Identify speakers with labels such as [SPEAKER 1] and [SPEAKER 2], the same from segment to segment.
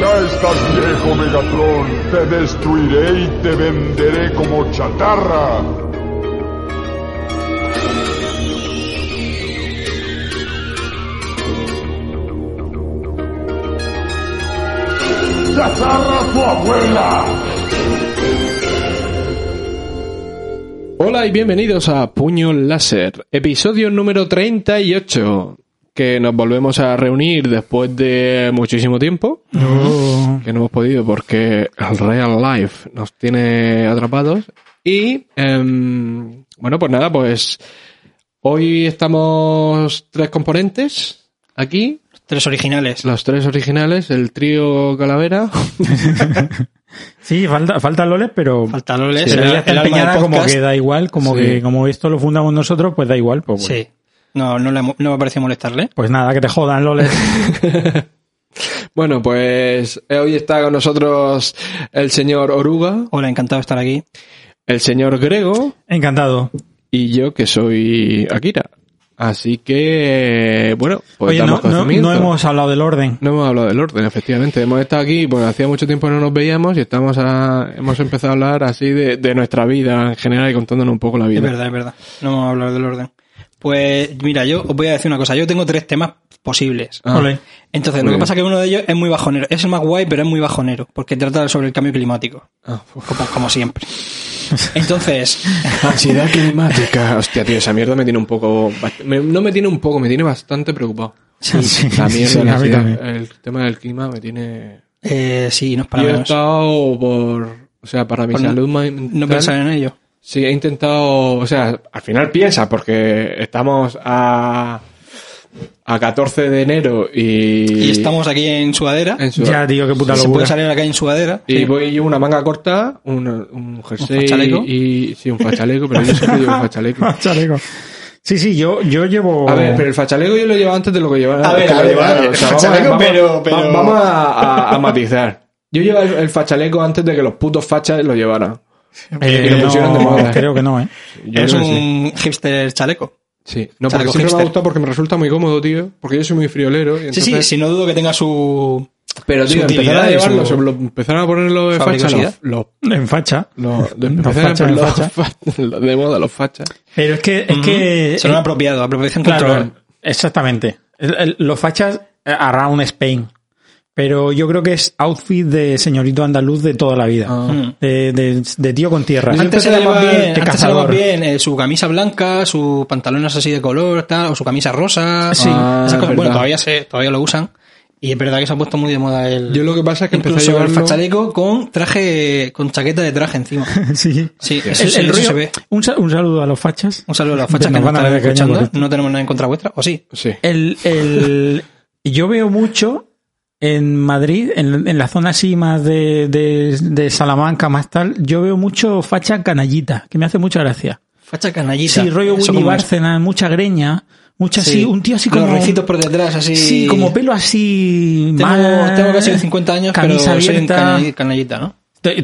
[SPEAKER 1] Ya estás viejo, Megatron. Te destruiré y te venderé como chatarra. ¡Chatarra tu abuela!
[SPEAKER 2] Hola y bienvenidos a Puño Láser, episodio número 38, que nos volvemos a reunir después de muchísimo tiempo, que no hemos podido porque el real life nos tiene atrapados. Y, em, bueno, pues nada, pues hoy estamos tres componentes aquí,
[SPEAKER 3] Tres originales.
[SPEAKER 2] los tres originales, el trío Calavera.
[SPEAKER 4] Sí, falta, falta Loles, pero,
[SPEAKER 3] Falta Loles,
[SPEAKER 4] pero
[SPEAKER 3] el-
[SPEAKER 4] ella está empeñada como que da igual, como
[SPEAKER 2] Sí.
[SPEAKER 4] que como esto lo fundamos nosotros, pues da igual. Pues, bueno.
[SPEAKER 3] Sí. No, no, le, no me pareció molestarle.
[SPEAKER 4] pues nada, que te jodan Loles.
[SPEAKER 2] Bueno, pues eh, hoy está con nosotros el señor Oruga,
[SPEAKER 3] Hola, encantado de estar aquí.
[SPEAKER 2] el señor Grego
[SPEAKER 4] Encantado.
[SPEAKER 2] y yo que soy Akira. Así que, bueno, pues
[SPEAKER 4] Oye, no,
[SPEAKER 2] damos
[SPEAKER 4] no- no hemos hablado del orden.
[SPEAKER 2] No hemos hablado del orden, efectivamente. Hemos estado aquí, pues hacía mucho tiempo que no nos veíamos y estamos a- hemos empezado a hablar así de, de nuestra vida en general y contándonos un poco la
[SPEAKER 3] Es
[SPEAKER 2] vida.
[SPEAKER 3] verdad, es verdad. No vamos a hablar del orden. Pues mira, yo os voy a decir una cosa. Yo tengo tres temas posibles.
[SPEAKER 2] Ah.
[SPEAKER 3] Entonces, lo que pasa es que uno de ellos es muy bajonero. Es el más guay, pero es muy bajonero. Porque trata sobre el cambio climático.
[SPEAKER 2] ah.
[SPEAKER 3] Como, como siempre. Entonces,
[SPEAKER 2] Ansiedad climática. Hostia, tío, esa mierda me tiene un poco... me- no me tiene un poco, me tiene bastante preocupado.
[SPEAKER 4] Sí, sí,
[SPEAKER 2] La mierda,
[SPEAKER 4] sí,
[SPEAKER 2] la ansiedad, el tema del clima me tiene...
[SPEAKER 3] eh, sí, no es para
[SPEAKER 2] Yo he estado por... O sea, para mi
[SPEAKER 3] Por no-
[SPEAKER 2] salud mental...
[SPEAKER 3] No pensar en ello.
[SPEAKER 2] Sí, he intentado, o sea, al final piensa, porque estamos a, a 14 de enero y...
[SPEAKER 3] Y estamos aquí en sudadera.
[SPEAKER 2] en
[SPEAKER 4] Ya, tío, qué puta
[SPEAKER 3] Se puede
[SPEAKER 4] locura.
[SPEAKER 3] salir a la calle en sudadera.
[SPEAKER 2] y
[SPEAKER 3] Sí.
[SPEAKER 2] voy llevo una manga corta, un, un jersey
[SPEAKER 3] fachaleco?
[SPEAKER 2] y... Sí, un fachaleco, pero yo siempre llevo fachaleco.
[SPEAKER 4] Chaleco. Sí, sí, yo, yo llevo...
[SPEAKER 2] A ver, pero el fachaleco yo lo llevaba antes de lo que llevaba.
[SPEAKER 3] A ver,
[SPEAKER 2] que
[SPEAKER 3] a
[SPEAKER 2] lo
[SPEAKER 3] ver,
[SPEAKER 2] llevaba.
[SPEAKER 3] a ver,
[SPEAKER 2] O sea,
[SPEAKER 3] el
[SPEAKER 2] vamos a-
[SPEAKER 3] fachaleco,
[SPEAKER 2] vamos-
[SPEAKER 3] pero- pero-
[SPEAKER 2] va- Vamos a, a- a matizar. Yo llevaba el, el fachaleco antes de que los putos fachas lo llevaran.
[SPEAKER 4] Eh,
[SPEAKER 2] y lo pusieron de
[SPEAKER 4] no,
[SPEAKER 2] moda.
[SPEAKER 4] Creo que no, ¿eh?
[SPEAKER 2] Yo
[SPEAKER 3] Eres
[SPEAKER 2] creo que sí.
[SPEAKER 3] un hipster chaleco.
[SPEAKER 2] Sí, no, porque
[SPEAKER 3] Chaleco
[SPEAKER 2] siempre me ha gustado porque me resulta muy cómodo, tío. Porque yo soy muy friolero. Y
[SPEAKER 3] Sí,
[SPEAKER 2] entonces...
[SPEAKER 3] sí, sí, no dudo que tenga su...
[SPEAKER 2] Pero, tío,
[SPEAKER 3] utilidad
[SPEAKER 2] a
[SPEAKER 3] y
[SPEAKER 2] llevarlo,
[SPEAKER 3] su-
[SPEAKER 2] se lo- empezaron a ponerlo de
[SPEAKER 3] su
[SPEAKER 2] facha, los,
[SPEAKER 4] En facha.
[SPEAKER 2] los- de,
[SPEAKER 4] Los
[SPEAKER 2] empezaron a
[SPEAKER 4] fachas,
[SPEAKER 2] poner
[SPEAKER 4] los
[SPEAKER 2] los
[SPEAKER 4] fachas.
[SPEAKER 2] fa- los de moda, los fachas.
[SPEAKER 4] Pero es que... Es que
[SPEAKER 3] Son apropiado, apropiación
[SPEAKER 4] Claro, exactamente. El- el- los fachas eh, around Spain. Pero yo creo que es outfit de señorito andaluz de toda la vida.
[SPEAKER 2] Ah.
[SPEAKER 4] De, de- de tío con tierra.
[SPEAKER 3] Antes se
[SPEAKER 4] era más
[SPEAKER 3] bien, antes
[SPEAKER 4] cazador.
[SPEAKER 3] bien eh, su camisa blanca, sus pantalones así de color, tal, o su camisa rosa.
[SPEAKER 4] Sí.
[SPEAKER 2] Ah,
[SPEAKER 3] Esas cosas, bueno, todavía se, todavía lo usan. Y es verdad que se ha puesto muy de moda el.
[SPEAKER 2] Yo lo que pasa es que empecé a llevarlo...
[SPEAKER 3] fachaleco con traje, con chaqueta de traje encima.
[SPEAKER 4] Sí.
[SPEAKER 3] Sí, eso,
[SPEAKER 4] El-
[SPEAKER 3] se-
[SPEAKER 4] el
[SPEAKER 3] se ve.
[SPEAKER 4] un, un saludo a los fachas.
[SPEAKER 3] Un saludo a las fachas que nos
[SPEAKER 4] van a
[SPEAKER 3] están escuchando. No tenemos nada en contra vuestra, ¿o sí?
[SPEAKER 2] Sí.
[SPEAKER 4] El, el, yo veo mucho en Madrid, en, en la zona así más de, de, de Salamanca, más tal, yo veo mucho facha canallita, que me hace mucha gracia.
[SPEAKER 3] Facha canallita.
[SPEAKER 4] Sí, rollo
[SPEAKER 3] Eso
[SPEAKER 4] Willy
[SPEAKER 3] es.
[SPEAKER 4] Bárcena, mucha greña, mucha
[SPEAKER 3] Sí.
[SPEAKER 4] así, un tío así
[SPEAKER 3] Los
[SPEAKER 4] como...
[SPEAKER 3] ricitos por detrás, así.
[SPEAKER 4] Sí, como pelo así...
[SPEAKER 3] Tengo, tengo casi 50 años, pero soy un
[SPEAKER 4] abierta.
[SPEAKER 3] canall- canallita, ¿no?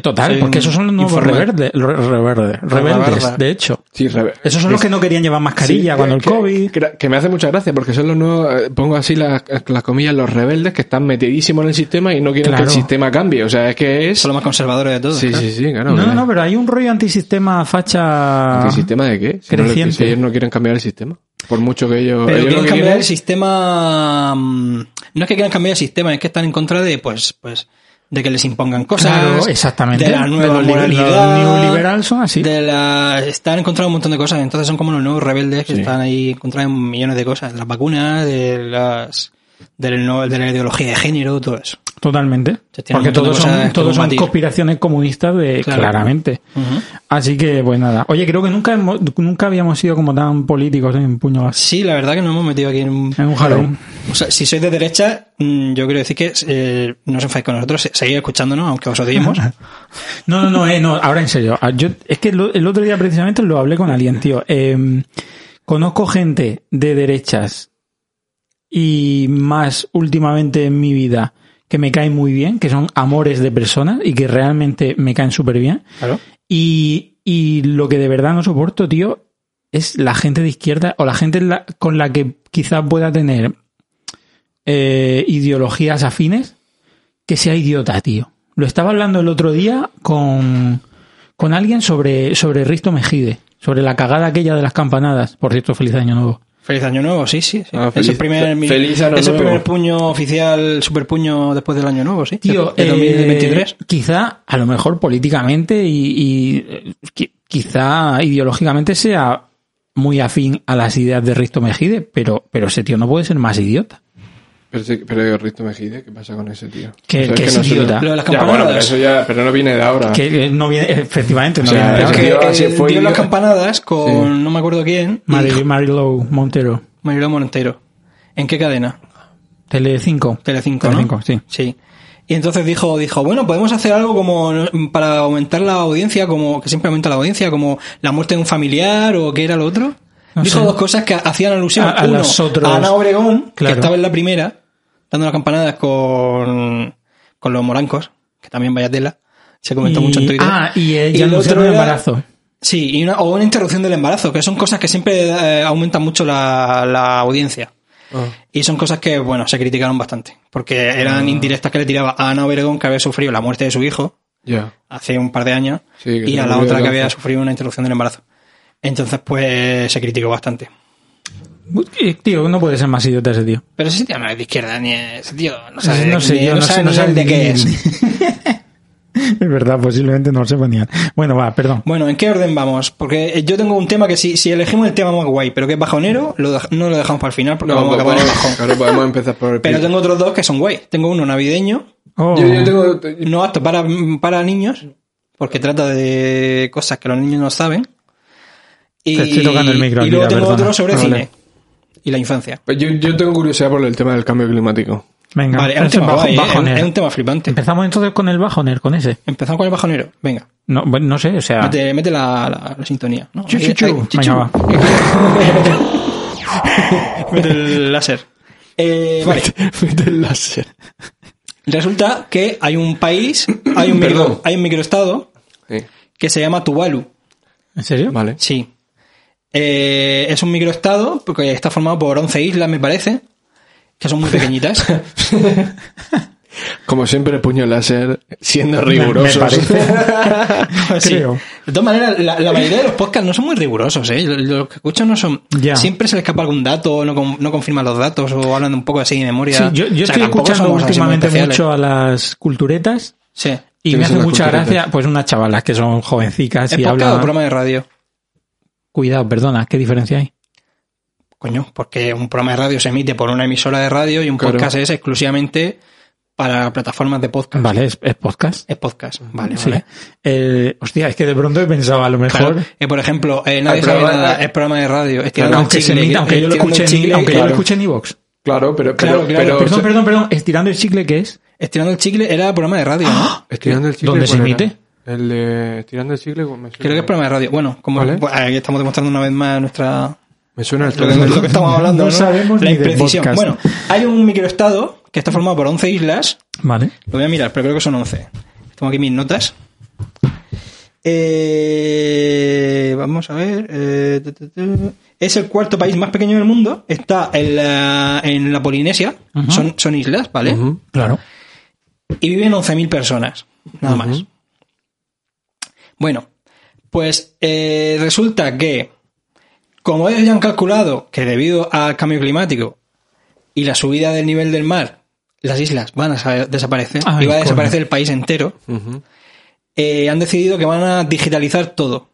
[SPEAKER 4] Total, porque esos son los nuevos reverdes, rebeldes,
[SPEAKER 3] reverdes.
[SPEAKER 4] de hecho.
[SPEAKER 2] Sí, rebe-
[SPEAKER 4] Esos son los que no querían llevar mascarilla
[SPEAKER 2] Sí,
[SPEAKER 4] cuando el
[SPEAKER 2] que-
[SPEAKER 4] COVID.
[SPEAKER 2] Que, que me hace mucha gracia porque son los nuevos, eh, pongo así las, las comillas, los rebeldes que están metidísimos en el sistema y no quieren
[SPEAKER 4] Claro.
[SPEAKER 2] que el sistema cambie. O sea, es que es...
[SPEAKER 3] Son los más conservadores de todos.
[SPEAKER 2] Sí,
[SPEAKER 3] claro.
[SPEAKER 2] sí, sí, claro.
[SPEAKER 4] No, no, no, pero hay un rollo antisistema facha...
[SPEAKER 2] ¿El sistema de qué? Si, no
[SPEAKER 4] Creciente.
[SPEAKER 2] si ellos no quieren cambiar el sistema. Por mucho que ellos...
[SPEAKER 3] Pero
[SPEAKER 2] ellos
[SPEAKER 3] quieren cambiar
[SPEAKER 2] quieren-
[SPEAKER 3] el sistema. mm, No es que quieran cambiar el sistema, es que están en contra de, pues, pues, de que les impongan cosas.
[SPEAKER 4] Claro, exactamente.
[SPEAKER 3] De la nueva
[SPEAKER 4] De los li-
[SPEAKER 3] moralidad.
[SPEAKER 4] los neoliberal son así.
[SPEAKER 3] De la, están en contra de un montón de cosas. Entonces son como los nuevos rebeldes que
[SPEAKER 2] Sí.
[SPEAKER 3] están ahí en contra de millones de cosas. De las vacunas, de las, del no- de la ideología de género, todo eso.
[SPEAKER 4] Totalmente. Porque todos son, todos son conspiraciones comunistas de,
[SPEAKER 3] Claro.
[SPEAKER 4] claramente. Así que, pues nada. Oye, creo que nunca hemos- nunca habíamos sido como tan políticos en puño.
[SPEAKER 3] Sí, la verdad que nos hemos metido aquí en un,
[SPEAKER 4] En un jalón.
[SPEAKER 3] O sea, si sois de derecha, mm, yo quiero decir que eh, no os enfadéis con nosotros, se- seguid escuchándonos, aunque os odiemos.
[SPEAKER 4] No, no, no, eh, no, ahora en serio. Ah, Yo, es que el otro día precisamente lo hablé con alguien, tío. Eh, conozco gente de derechas y más últimamente en mi vida que me caen muy bien, que son amores de personas y que realmente me caen súper bien.
[SPEAKER 3] Claro.
[SPEAKER 4] Y, y lo que de verdad no soporto, tío, es la gente de izquierda o la gente la- con la que quizás pueda tener eh, ideologías afines que sea idiota, tío. Lo estaba hablando el otro día con, con alguien sobre, sobre Risto Mejide, sobre la cagada aquella de las campanadas. Por cierto, feliz año nuevo.
[SPEAKER 3] Feliz año nuevo, sí, sí. sí.
[SPEAKER 2] Ah,
[SPEAKER 3] es
[SPEAKER 2] feliz-
[SPEAKER 3] el primer,
[SPEAKER 2] fe- feliz año
[SPEAKER 3] es el
[SPEAKER 2] nuevo.
[SPEAKER 3] primer puño oficial, super puño después del año nuevo, sí.
[SPEAKER 4] Tío,
[SPEAKER 3] de, de 2023.
[SPEAKER 4] eh, quizá, a lo mejor políticamente y, y, eh, qui- quizá ideológicamente sea muy afín a las ideas de Risto Mejide, pero, pero ese tío no puede ser más idiota.
[SPEAKER 2] Pero, pero Risto Mejide, ¿qué pasa con ese tío?
[SPEAKER 4] Que- que es
[SPEAKER 2] no
[SPEAKER 4] idiota.
[SPEAKER 3] Lo de las
[SPEAKER 2] Ya, bueno,
[SPEAKER 3] campanadas.
[SPEAKER 2] pero eso ya, pero no viene de ahora.
[SPEAKER 4] Que no viene, efectivamente, no
[SPEAKER 2] O sea,
[SPEAKER 4] viene de
[SPEAKER 2] es
[SPEAKER 4] ahora.
[SPEAKER 2] que- fue
[SPEAKER 3] dio las campanadas con
[SPEAKER 2] Sí.
[SPEAKER 3] no me acuerdo quién.
[SPEAKER 4] Marilou Montero,
[SPEAKER 3] Mariló Montero. ¿En qué cadena?
[SPEAKER 4] Telecinco.
[SPEAKER 3] Telecinco, ¿no?
[SPEAKER 4] Telecinco, sí.
[SPEAKER 3] Sí. Y entonces dijo, dijo, bueno, podemos hacer algo como para aumentar la audiencia, como que siempre aumenta la audiencia, como la muerte de un familiar o qué era lo otro.
[SPEAKER 4] No
[SPEAKER 3] dijo
[SPEAKER 4] sé.
[SPEAKER 3] dos cosas que hacían alusión
[SPEAKER 4] A- a
[SPEAKER 3] Uno,
[SPEAKER 4] los otros-
[SPEAKER 3] a Ana Obregón,
[SPEAKER 4] Claro.
[SPEAKER 3] que estaba en la primera, dando las campanadas con, con los morancos, que también vaya tela. Se comentó
[SPEAKER 4] Y-
[SPEAKER 3] mucho en Twitter.
[SPEAKER 4] Ah, y ella
[SPEAKER 3] el otro era-
[SPEAKER 4] embarazo.
[SPEAKER 3] Sí, y una, o una interrupción del embarazo, que son cosas que siempre eh, aumentan mucho la, la audiencia.
[SPEAKER 2] Ah.
[SPEAKER 3] Y son cosas que, bueno, se criticaron bastante. Porque eran indirectas que le tiraba a Ana Obregón, que había sufrido la muerte de su hijo
[SPEAKER 2] Ya.
[SPEAKER 3] hace un par de años,
[SPEAKER 2] Sí,
[SPEAKER 3] y a la otra que había sufrido una interrupción del embarazo. Entonces, pues, se criticó bastante.
[SPEAKER 4] Eh, Tío, no puede ser más idiota ese tío.
[SPEAKER 3] Pero ese tío no es de izquierda, ni ese tío no sabe,
[SPEAKER 4] no sé,
[SPEAKER 3] ni-
[SPEAKER 4] yo no, sé, no
[SPEAKER 3] ni
[SPEAKER 4] sé
[SPEAKER 3] de qué es.
[SPEAKER 4] es verdad, posiblemente no sepa ni. Bueno, va, perdón.
[SPEAKER 3] Bueno, ¿en qué orden vamos? Porque yo tengo un tema que si, si elegimos el tema más guay, pero que es bajonero, lo no lo dejamos para el final porque
[SPEAKER 2] No,
[SPEAKER 3] vamos a acabar en
[SPEAKER 2] podemos-
[SPEAKER 3] bajón.
[SPEAKER 2] claro, podemos empezar por el
[SPEAKER 3] Pero tengo otros dos que son guay. Tengo uno navideño,
[SPEAKER 4] Oh.
[SPEAKER 2] Yo, yo tengo...
[SPEAKER 3] no apto para, para niños, porque trata de cosas que los niños no saben. Y,
[SPEAKER 4] Te estoy tocando el micro
[SPEAKER 3] y
[SPEAKER 4] aquí,
[SPEAKER 3] luego tengo
[SPEAKER 4] perdona.
[SPEAKER 3] otro sobre
[SPEAKER 2] Vale.
[SPEAKER 3] cine y la infancia.
[SPEAKER 2] Pues Yo, yo tengo curiosidad por el tema del cambio climático.
[SPEAKER 4] Venga,
[SPEAKER 3] Vale, es un tema
[SPEAKER 4] bajo-
[SPEAKER 3] guay, ¿eh? es, un,
[SPEAKER 4] bajoner.
[SPEAKER 3] es un tema flipante.
[SPEAKER 4] Empezamos entonces con el bajoner, con ese.
[SPEAKER 3] Empezamos con el bajonero. Venga,
[SPEAKER 4] No, bueno, no sé, o sea.
[SPEAKER 3] mete, mete la, la- la sintonía. ¿no?
[SPEAKER 4] Chu,
[SPEAKER 3] Ahí-
[SPEAKER 4] chu, chu.
[SPEAKER 3] ahí, chu, chu.
[SPEAKER 4] Venga, va.
[SPEAKER 3] Mete el láser. Eh, vale.
[SPEAKER 2] del láser.
[SPEAKER 3] Resulta que hay un país, hay un, micro, hay un microestado
[SPEAKER 2] Sí.
[SPEAKER 3] que se llama Tuvalu.
[SPEAKER 4] ¿En serio?
[SPEAKER 2] Vale.
[SPEAKER 3] Sí. Eh, es un microestado porque está formado por 11 islas, me parece, que son muy pequeñitas.
[SPEAKER 2] Como siempre, puño láser, siendo rigurosos.
[SPEAKER 3] Pues sí.
[SPEAKER 4] Creo.
[SPEAKER 3] De todas maneras, la, la mayoría de los podcasts no son muy rigurosos, ¿eh? Los que escuchan no son...
[SPEAKER 4] Ya.
[SPEAKER 3] Siempre se les escapa algún dato, no, con- no confirman los datos o hablan un poco así de memoria.
[SPEAKER 4] Sí, yo, yo
[SPEAKER 3] O sea,
[SPEAKER 4] estoy escuchando últimamente mucho a las culturetas
[SPEAKER 3] Sí.
[SPEAKER 4] y
[SPEAKER 2] ¿Quiénes
[SPEAKER 4] me hace mucha
[SPEAKER 2] culturetas?
[SPEAKER 4] gracia, pues unas chavalas que son jovencicas
[SPEAKER 3] ¿Es
[SPEAKER 4] y
[SPEAKER 3] podcast o
[SPEAKER 4] hablan.
[SPEAKER 3] programa de radio?
[SPEAKER 4] Cuidado, perdona, ¿qué diferencia hay?
[SPEAKER 3] Coño, porque un programa de radio se emite por una emisora de radio y un
[SPEAKER 2] Claro.
[SPEAKER 3] podcast es exclusivamente para plataformas de podcast.
[SPEAKER 4] Vale, es, es podcast.
[SPEAKER 3] Es podcast, vale,
[SPEAKER 4] Sí.
[SPEAKER 3] vale.
[SPEAKER 4] Eh, hostia, es que de pronto he pensado a lo mejor.
[SPEAKER 3] Claro. Eh, por ejemplo, eh, nadie sabe nada, es programa de radio, estirando el
[SPEAKER 4] aunque, se
[SPEAKER 3] chicle,
[SPEAKER 4] emita- aunque yo lo escuche en,
[SPEAKER 3] chicle,
[SPEAKER 4] aunque yo lo
[SPEAKER 3] claro.
[SPEAKER 4] escuche en iVoox.
[SPEAKER 2] Claro, pero... pero,
[SPEAKER 3] Claro, claro.
[SPEAKER 2] pero-
[SPEAKER 4] Perdón, perdón, perdón. Estirando el chicle, ¿qué es?
[SPEAKER 3] Estirando el chicle era programa de radio, ¿no?
[SPEAKER 2] Estirando el chicle.
[SPEAKER 4] ¿Dónde se
[SPEAKER 2] ¿cuál era? El de Estirando el chicle. me suena.
[SPEAKER 3] Creo que es programa de radio. Bueno, como
[SPEAKER 2] Vale.
[SPEAKER 3] pues, aquí estamos demostrando una vez más nuestra
[SPEAKER 2] Me suena el
[SPEAKER 3] lo que, lo que estamos hablando,
[SPEAKER 4] No
[SPEAKER 3] ¿no?
[SPEAKER 4] sabemos
[SPEAKER 3] La
[SPEAKER 4] ni de
[SPEAKER 3] imprecisión. Bueno, hay un microestado que está formado por 11 islas
[SPEAKER 4] Vale.
[SPEAKER 3] Lo voy a mirar, pero creo que son 11. Tengo aquí mis notas. Eh, vamos a ver. eh, tu, tu, tu. es el cuarto país más pequeño del mundo. Está en la, en la Polinesia.
[SPEAKER 4] Ujú.
[SPEAKER 3] son, son islas, ¿vale?
[SPEAKER 2] Ujú.
[SPEAKER 4] Claro.
[SPEAKER 3] Y viven 11.000 personas. Nada más. Bueno, pues eh, resulta que, como ellos ya han calculado que debido al cambio climático y la subida del nivel del mar, las islas van a sa- desaparecer
[SPEAKER 4] Ay,
[SPEAKER 3] y va a desaparecer el país entero, eh, han decidido que van a digitalizar todo.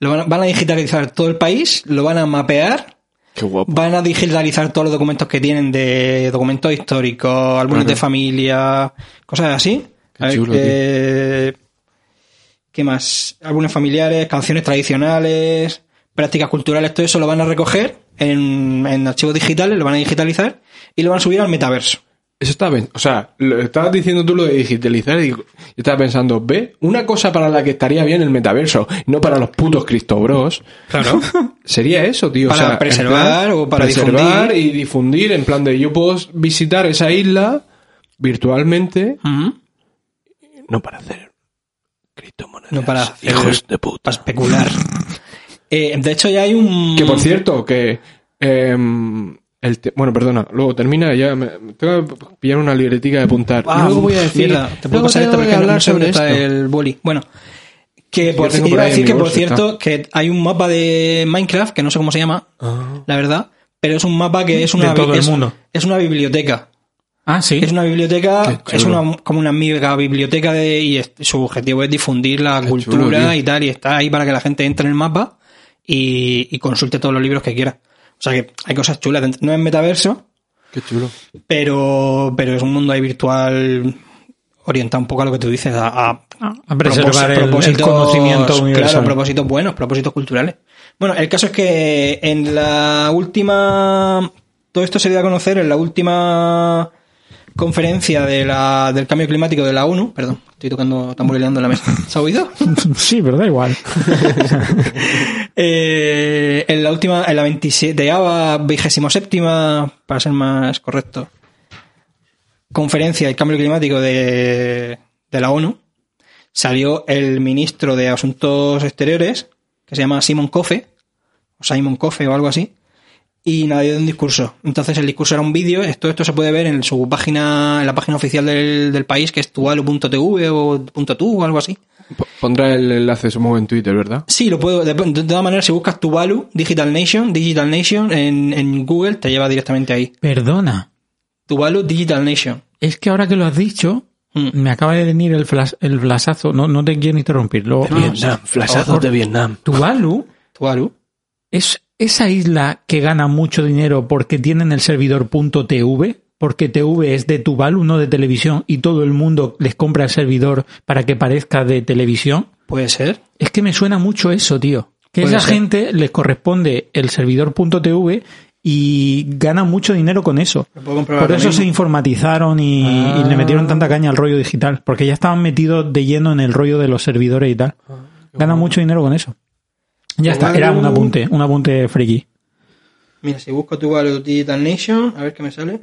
[SPEAKER 3] Lo van, a, van a digitalizar todo el país, lo van a mapear,
[SPEAKER 2] Qué guapo.
[SPEAKER 3] van a digitalizar todos los documentos que tienen de documentos históricos, álbumes de familia, cosas así.
[SPEAKER 2] Qué chulo,
[SPEAKER 3] eh, ¿Qué más? Álbumes familiares, canciones tradicionales, prácticas culturales, todo eso lo van a recoger en, en archivos digitales, lo van a digitalizar y lo van a subir al metaverso.
[SPEAKER 2] Eso está bien. O sea, lo, estabas diciendo tú lo de digitalizar y yo estaba pensando, ve, una cosa para la que estaría bien el metaverso, no para los putos cristobros.
[SPEAKER 3] Claro.
[SPEAKER 2] Sería eso, tío.
[SPEAKER 3] Para
[SPEAKER 2] o sea, en
[SPEAKER 3] preservar o para
[SPEAKER 2] preservar
[SPEAKER 3] difundir.
[SPEAKER 2] y difundir en plan de yo puedo visitar esa isla virtualmente, no para hacer criptomonedas.
[SPEAKER 3] No para hacer-
[SPEAKER 2] hijos de puta.
[SPEAKER 3] para especular. Eh, de hecho, ya hay un.
[SPEAKER 2] Que por cierto, que. em, el te- bueno, perdona, luego termina, ya me, tengo que pillar una libretica de apuntar.
[SPEAKER 3] Ah,
[SPEAKER 2] luego voy a decir.
[SPEAKER 3] mierda, te puedo
[SPEAKER 2] luego
[SPEAKER 3] pasar esto porque no
[SPEAKER 2] hablar sobre esto.
[SPEAKER 3] el boli. Bueno, que por, iba a decir que por cierto que hay un mapa de Minecraft que no sé cómo se llama,
[SPEAKER 2] Ah.
[SPEAKER 3] la verdad, pero es un mapa que es una
[SPEAKER 4] De todo el
[SPEAKER 3] es,
[SPEAKER 4] mundo.
[SPEAKER 3] es una biblioteca.
[SPEAKER 4] Ah, sí.
[SPEAKER 3] Es una biblioteca, es una como una mega biblioteca de y es- su objetivo es difundir la
[SPEAKER 2] Qué
[SPEAKER 3] cultura
[SPEAKER 2] chulo,
[SPEAKER 3] y tal y está ahí para que la gente entre en el mapa y, y consulte todos los libros que quiera. O sea que hay cosas chulas. No es metaverso,
[SPEAKER 2] Qué chulo.
[SPEAKER 3] pero, pero es un mundo ahí virtual orientado un poco a lo que tú dices, a, a,
[SPEAKER 4] A preservar el- el
[SPEAKER 3] propósitos-
[SPEAKER 4] conocimiento universal.
[SPEAKER 3] Claro, propósitos buenos, propósitos culturales. Bueno, el caso es que en la última... Todo esto se dio a conocer en la última conferencia de la, del cambio climático de la ONU. Perdón, estoy tocando tamborileando en la mesa. ¿Se ha oído?
[SPEAKER 4] Sí, pero da igual.
[SPEAKER 3] Eh, en la última, en la 27 vigésimo séptima, para ser más correcto, conferencia del cambio climático de, de la ONU, salió el ministro de Asuntos Exteriores, que se llama Simon Cofe, o Simon Cofe o algo así, y nadie dio un discurso. Entonces el discurso era un vídeo, esto, esto se puede ver en su página, en la página oficial del, del país, que es tuvalu.tv o .tu o algo así.
[SPEAKER 2] Pondrá el enlace, supongo, en Twitter, ¿verdad?
[SPEAKER 3] Sí, lo puedo. De, de todas maneras, si buscas Tuvalu, Digital Nation, Digital Nation en, en Google, te lleva directamente ahí.
[SPEAKER 4] Perdona.
[SPEAKER 3] Tuvalu, Digital Nation.
[SPEAKER 4] Es que ahora que lo has dicho,
[SPEAKER 3] Mm.
[SPEAKER 4] me acaba de venir el, flash, el flasazo. No, no te quiero interrumpir. Lo-
[SPEAKER 2] flashazos de Vietnam.
[SPEAKER 4] Tuvalu
[SPEAKER 3] Tuvalu.
[SPEAKER 4] es esa isla que gana mucho dinero porque tienen el servidor .tv, porque TV es de Tuvalu, no de televisión, y todo el mundo les compra el servidor para que parezca de televisión.
[SPEAKER 3] Puede ser.
[SPEAKER 4] Es que me suena mucho eso, tío. Que esa
[SPEAKER 3] ser.
[SPEAKER 4] gente les corresponde el servidor .tv y gana mucho dinero con eso. Por eso se informatizaron y,
[SPEAKER 3] Ah.
[SPEAKER 4] y le metieron tanta caña al rollo digital, porque ya estaban metidos de lleno en el rollo de los servidores y tal. Gana mucho dinero con eso. Ya está, era un apunte, un apunte friki.
[SPEAKER 3] Mira, si busco Tuvalu, Digital Nation, a ver qué me sale.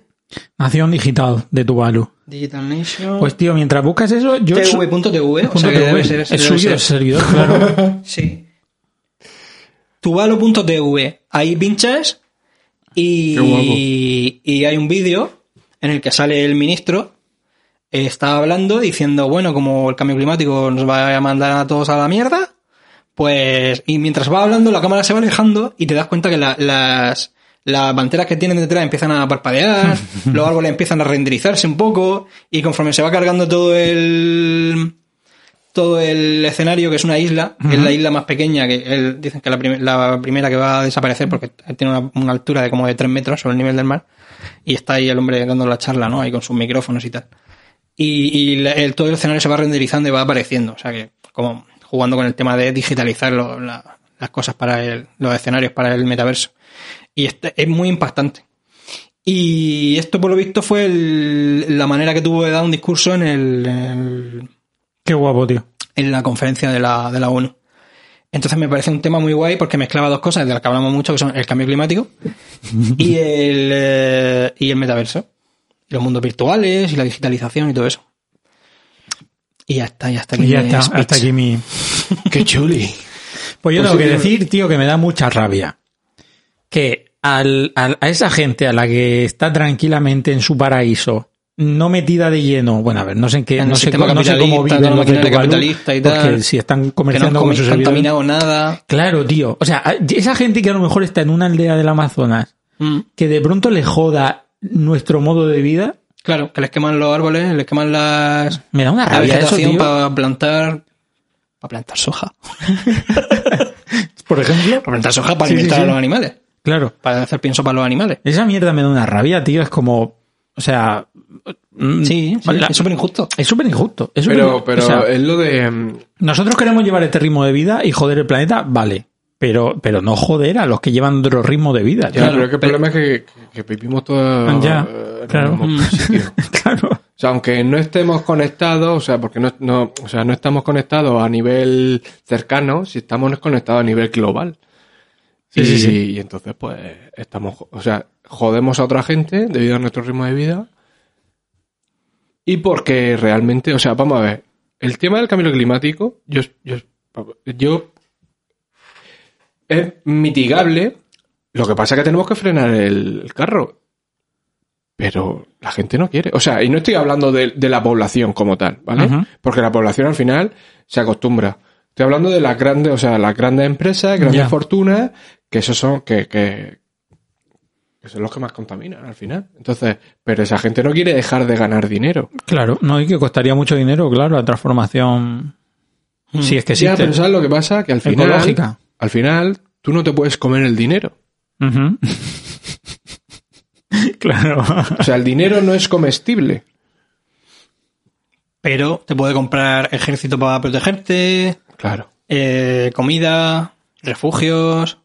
[SPEAKER 4] Nación digital de Tuvalu.
[SPEAKER 3] Digital Nation.
[SPEAKER 4] Pues tío, mientras buscas eso, yo...
[SPEAKER 3] TV.tv, o sea que
[SPEAKER 4] TV,
[SPEAKER 3] debe ser,
[SPEAKER 4] es suyo
[SPEAKER 3] ser.
[SPEAKER 4] el servidor, claro.
[SPEAKER 3] Sí. Tuvalu.tv. Ahí pinchas y, y hay un vídeo en el que sale el ministro. eh, Está hablando diciendo, bueno, como el cambio climático nos va a mandar a todos a la mierda, pues, y mientras va hablando, la cámara se va alejando y te das cuenta que la- las, las banderas que tienen detrás empiezan a parpadear, los árboles empiezan a renderizarse un poco, y conforme se va cargando todo el, todo el escenario, que es una isla, que es la isla más pequeña, que él, dicen que la, prim- la primera que va a desaparecer porque tiene una, una altura de como de 3 metros sobre el nivel del mar, y está ahí el hombre dando la charla, ¿no? Ahí con sus micrófonos y tal. Y, y la- el, todo el escenario se va renderizando y va apareciendo, o sea que como jugando con el tema de digitalizar lo- la- las cosas para el, los escenarios para el metaverso. Y este, es muy impactante. Y esto, por lo visto, fue el- la manera que tuvo de dar un discurso en el-
[SPEAKER 4] Qué guapo, tío.
[SPEAKER 3] en la conferencia de la, de la ONU. Entonces me parece un tema muy guay porque mezclaba dos cosas de las que hablamos mucho, que son el cambio climático y el, eh, y el metaverso. Y los mundos virtuales y la digitalización y todo eso. Y ya está, ya está.
[SPEAKER 4] Y ya está,
[SPEAKER 3] speech.
[SPEAKER 4] hasta aquí mi...
[SPEAKER 2] Qué chuli.
[SPEAKER 4] Pues yo
[SPEAKER 2] Pues
[SPEAKER 4] tengo
[SPEAKER 2] sí,
[SPEAKER 4] que decir, tío, que me da mucha rabia. Que al- al- a esa gente a la que está tranquilamente en su paraíso, no metida de lleno, bueno, a ver, no sé en qué,
[SPEAKER 3] En
[SPEAKER 4] no sé, no sé cómo viven
[SPEAKER 3] con la
[SPEAKER 4] los de
[SPEAKER 3] maquinaria
[SPEAKER 4] Tuvalu,
[SPEAKER 3] capitalista y tal.
[SPEAKER 4] porque si están
[SPEAKER 3] Que no han
[SPEAKER 4] comerciando con
[SPEAKER 3] contaminado nada.
[SPEAKER 4] Claro, tío. O sea, esa gente que a lo mejor está en una aldea del Amazonas,
[SPEAKER 3] Mm.
[SPEAKER 4] que de pronto le joda nuestro modo de vida,
[SPEAKER 3] Claro, que les queman los árboles, les queman las,
[SPEAKER 4] me da una
[SPEAKER 3] la
[SPEAKER 4] rabia eso, tío.
[SPEAKER 3] para plantar, para plantar soja.
[SPEAKER 4] Por ejemplo.
[SPEAKER 3] Para plantar soja para
[SPEAKER 4] Sí,
[SPEAKER 3] alimentar
[SPEAKER 4] sí.
[SPEAKER 3] a los animales.
[SPEAKER 4] Claro.
[SPEAKER 3] Para hacer pienso para los animales.
[SPEAKER 4] Esa mierda me da una rabia, tío. Es como, o sea, mm,
[SPEAKER 3] Sí, sí,
[SPEAKER 4] la-
[SPEAKER 3] es súper injusto.
[SPEAKER 4] es súper injusto. es
[SPEAKER 2] Pero, pero
[SPEAKER 4] o sea,
[SPEAKER 2] es lo de. mm,
[SPEAKER 4] nosotros queremos llevar este ritmo de vida y joder el planeta, vale. Pero, pero no joder a los que llevan otro ritmo de vida.
[SPEAKER 2] Ya, pero es que el problema es que, que, que vivimos todos
[SPEAKER 4] Ya,
[SPEAKER 2] eh, en
[SPEAKER 4] claro.
[SPEAKER 2] el mismo sitio.
[SPEAKER 4] claro.
[SPEAKER 2] O sea, aunque no estemos conectados, o sea, porque no, no, o sea, no estamos conectados a nivel cercano, si estamos conectados a nivel global.
[SPEAKER 4] Sí,
[SPEAKER 2] y,
[SPEAKER 4] sí, sí.
[SPEAKER 2] y entonces, pues, estamos, o sea, jodemos a otra gente debido a nuestro ritmo de vida. Y porque realmente, o sea, vamos a ver, el tema del cambio climático, yo, yo, yo es mitigable. Lo que pasa es que tenemos que frenar el, carro. Pero la gente no quiere. O sea, y no estoy hablando de, de la población como tal, ¿vale? Porque la población al final se acostumbra. Estoy hablando de las grandes, o sea, las grandes empresas, grandes
[SPEAKER 4] Ya.
[SPEAKER 2] fortunas, que esos son, que, que, que son los que más contaminan al final. Entonces, pero esa gente no quiere dejar de ganar dinero.
[SPEAKER 4] Claro, no, y que costaría mucho dinero, claro, la transformación. Si es que
[SPEAKER 2] Ya,
[SPEAKER 4] existe.
[SPEAKER 2] pero ¿sabes lo que pasa? Que al final,
[SPEAKER 4] Ecológica.
[SPEAKER 2] Al final, tú no te puedes comer el dinero.
[SPEAKER 4] Claro.
[SPEAKER 2] O sea, el dinero no es comestible.
[SPEAKER 3] Pero te puede comprar ejército para protegerte,
[SPEAKER 2] Claro.
[SPEAKER 3] eh, comida, refugios.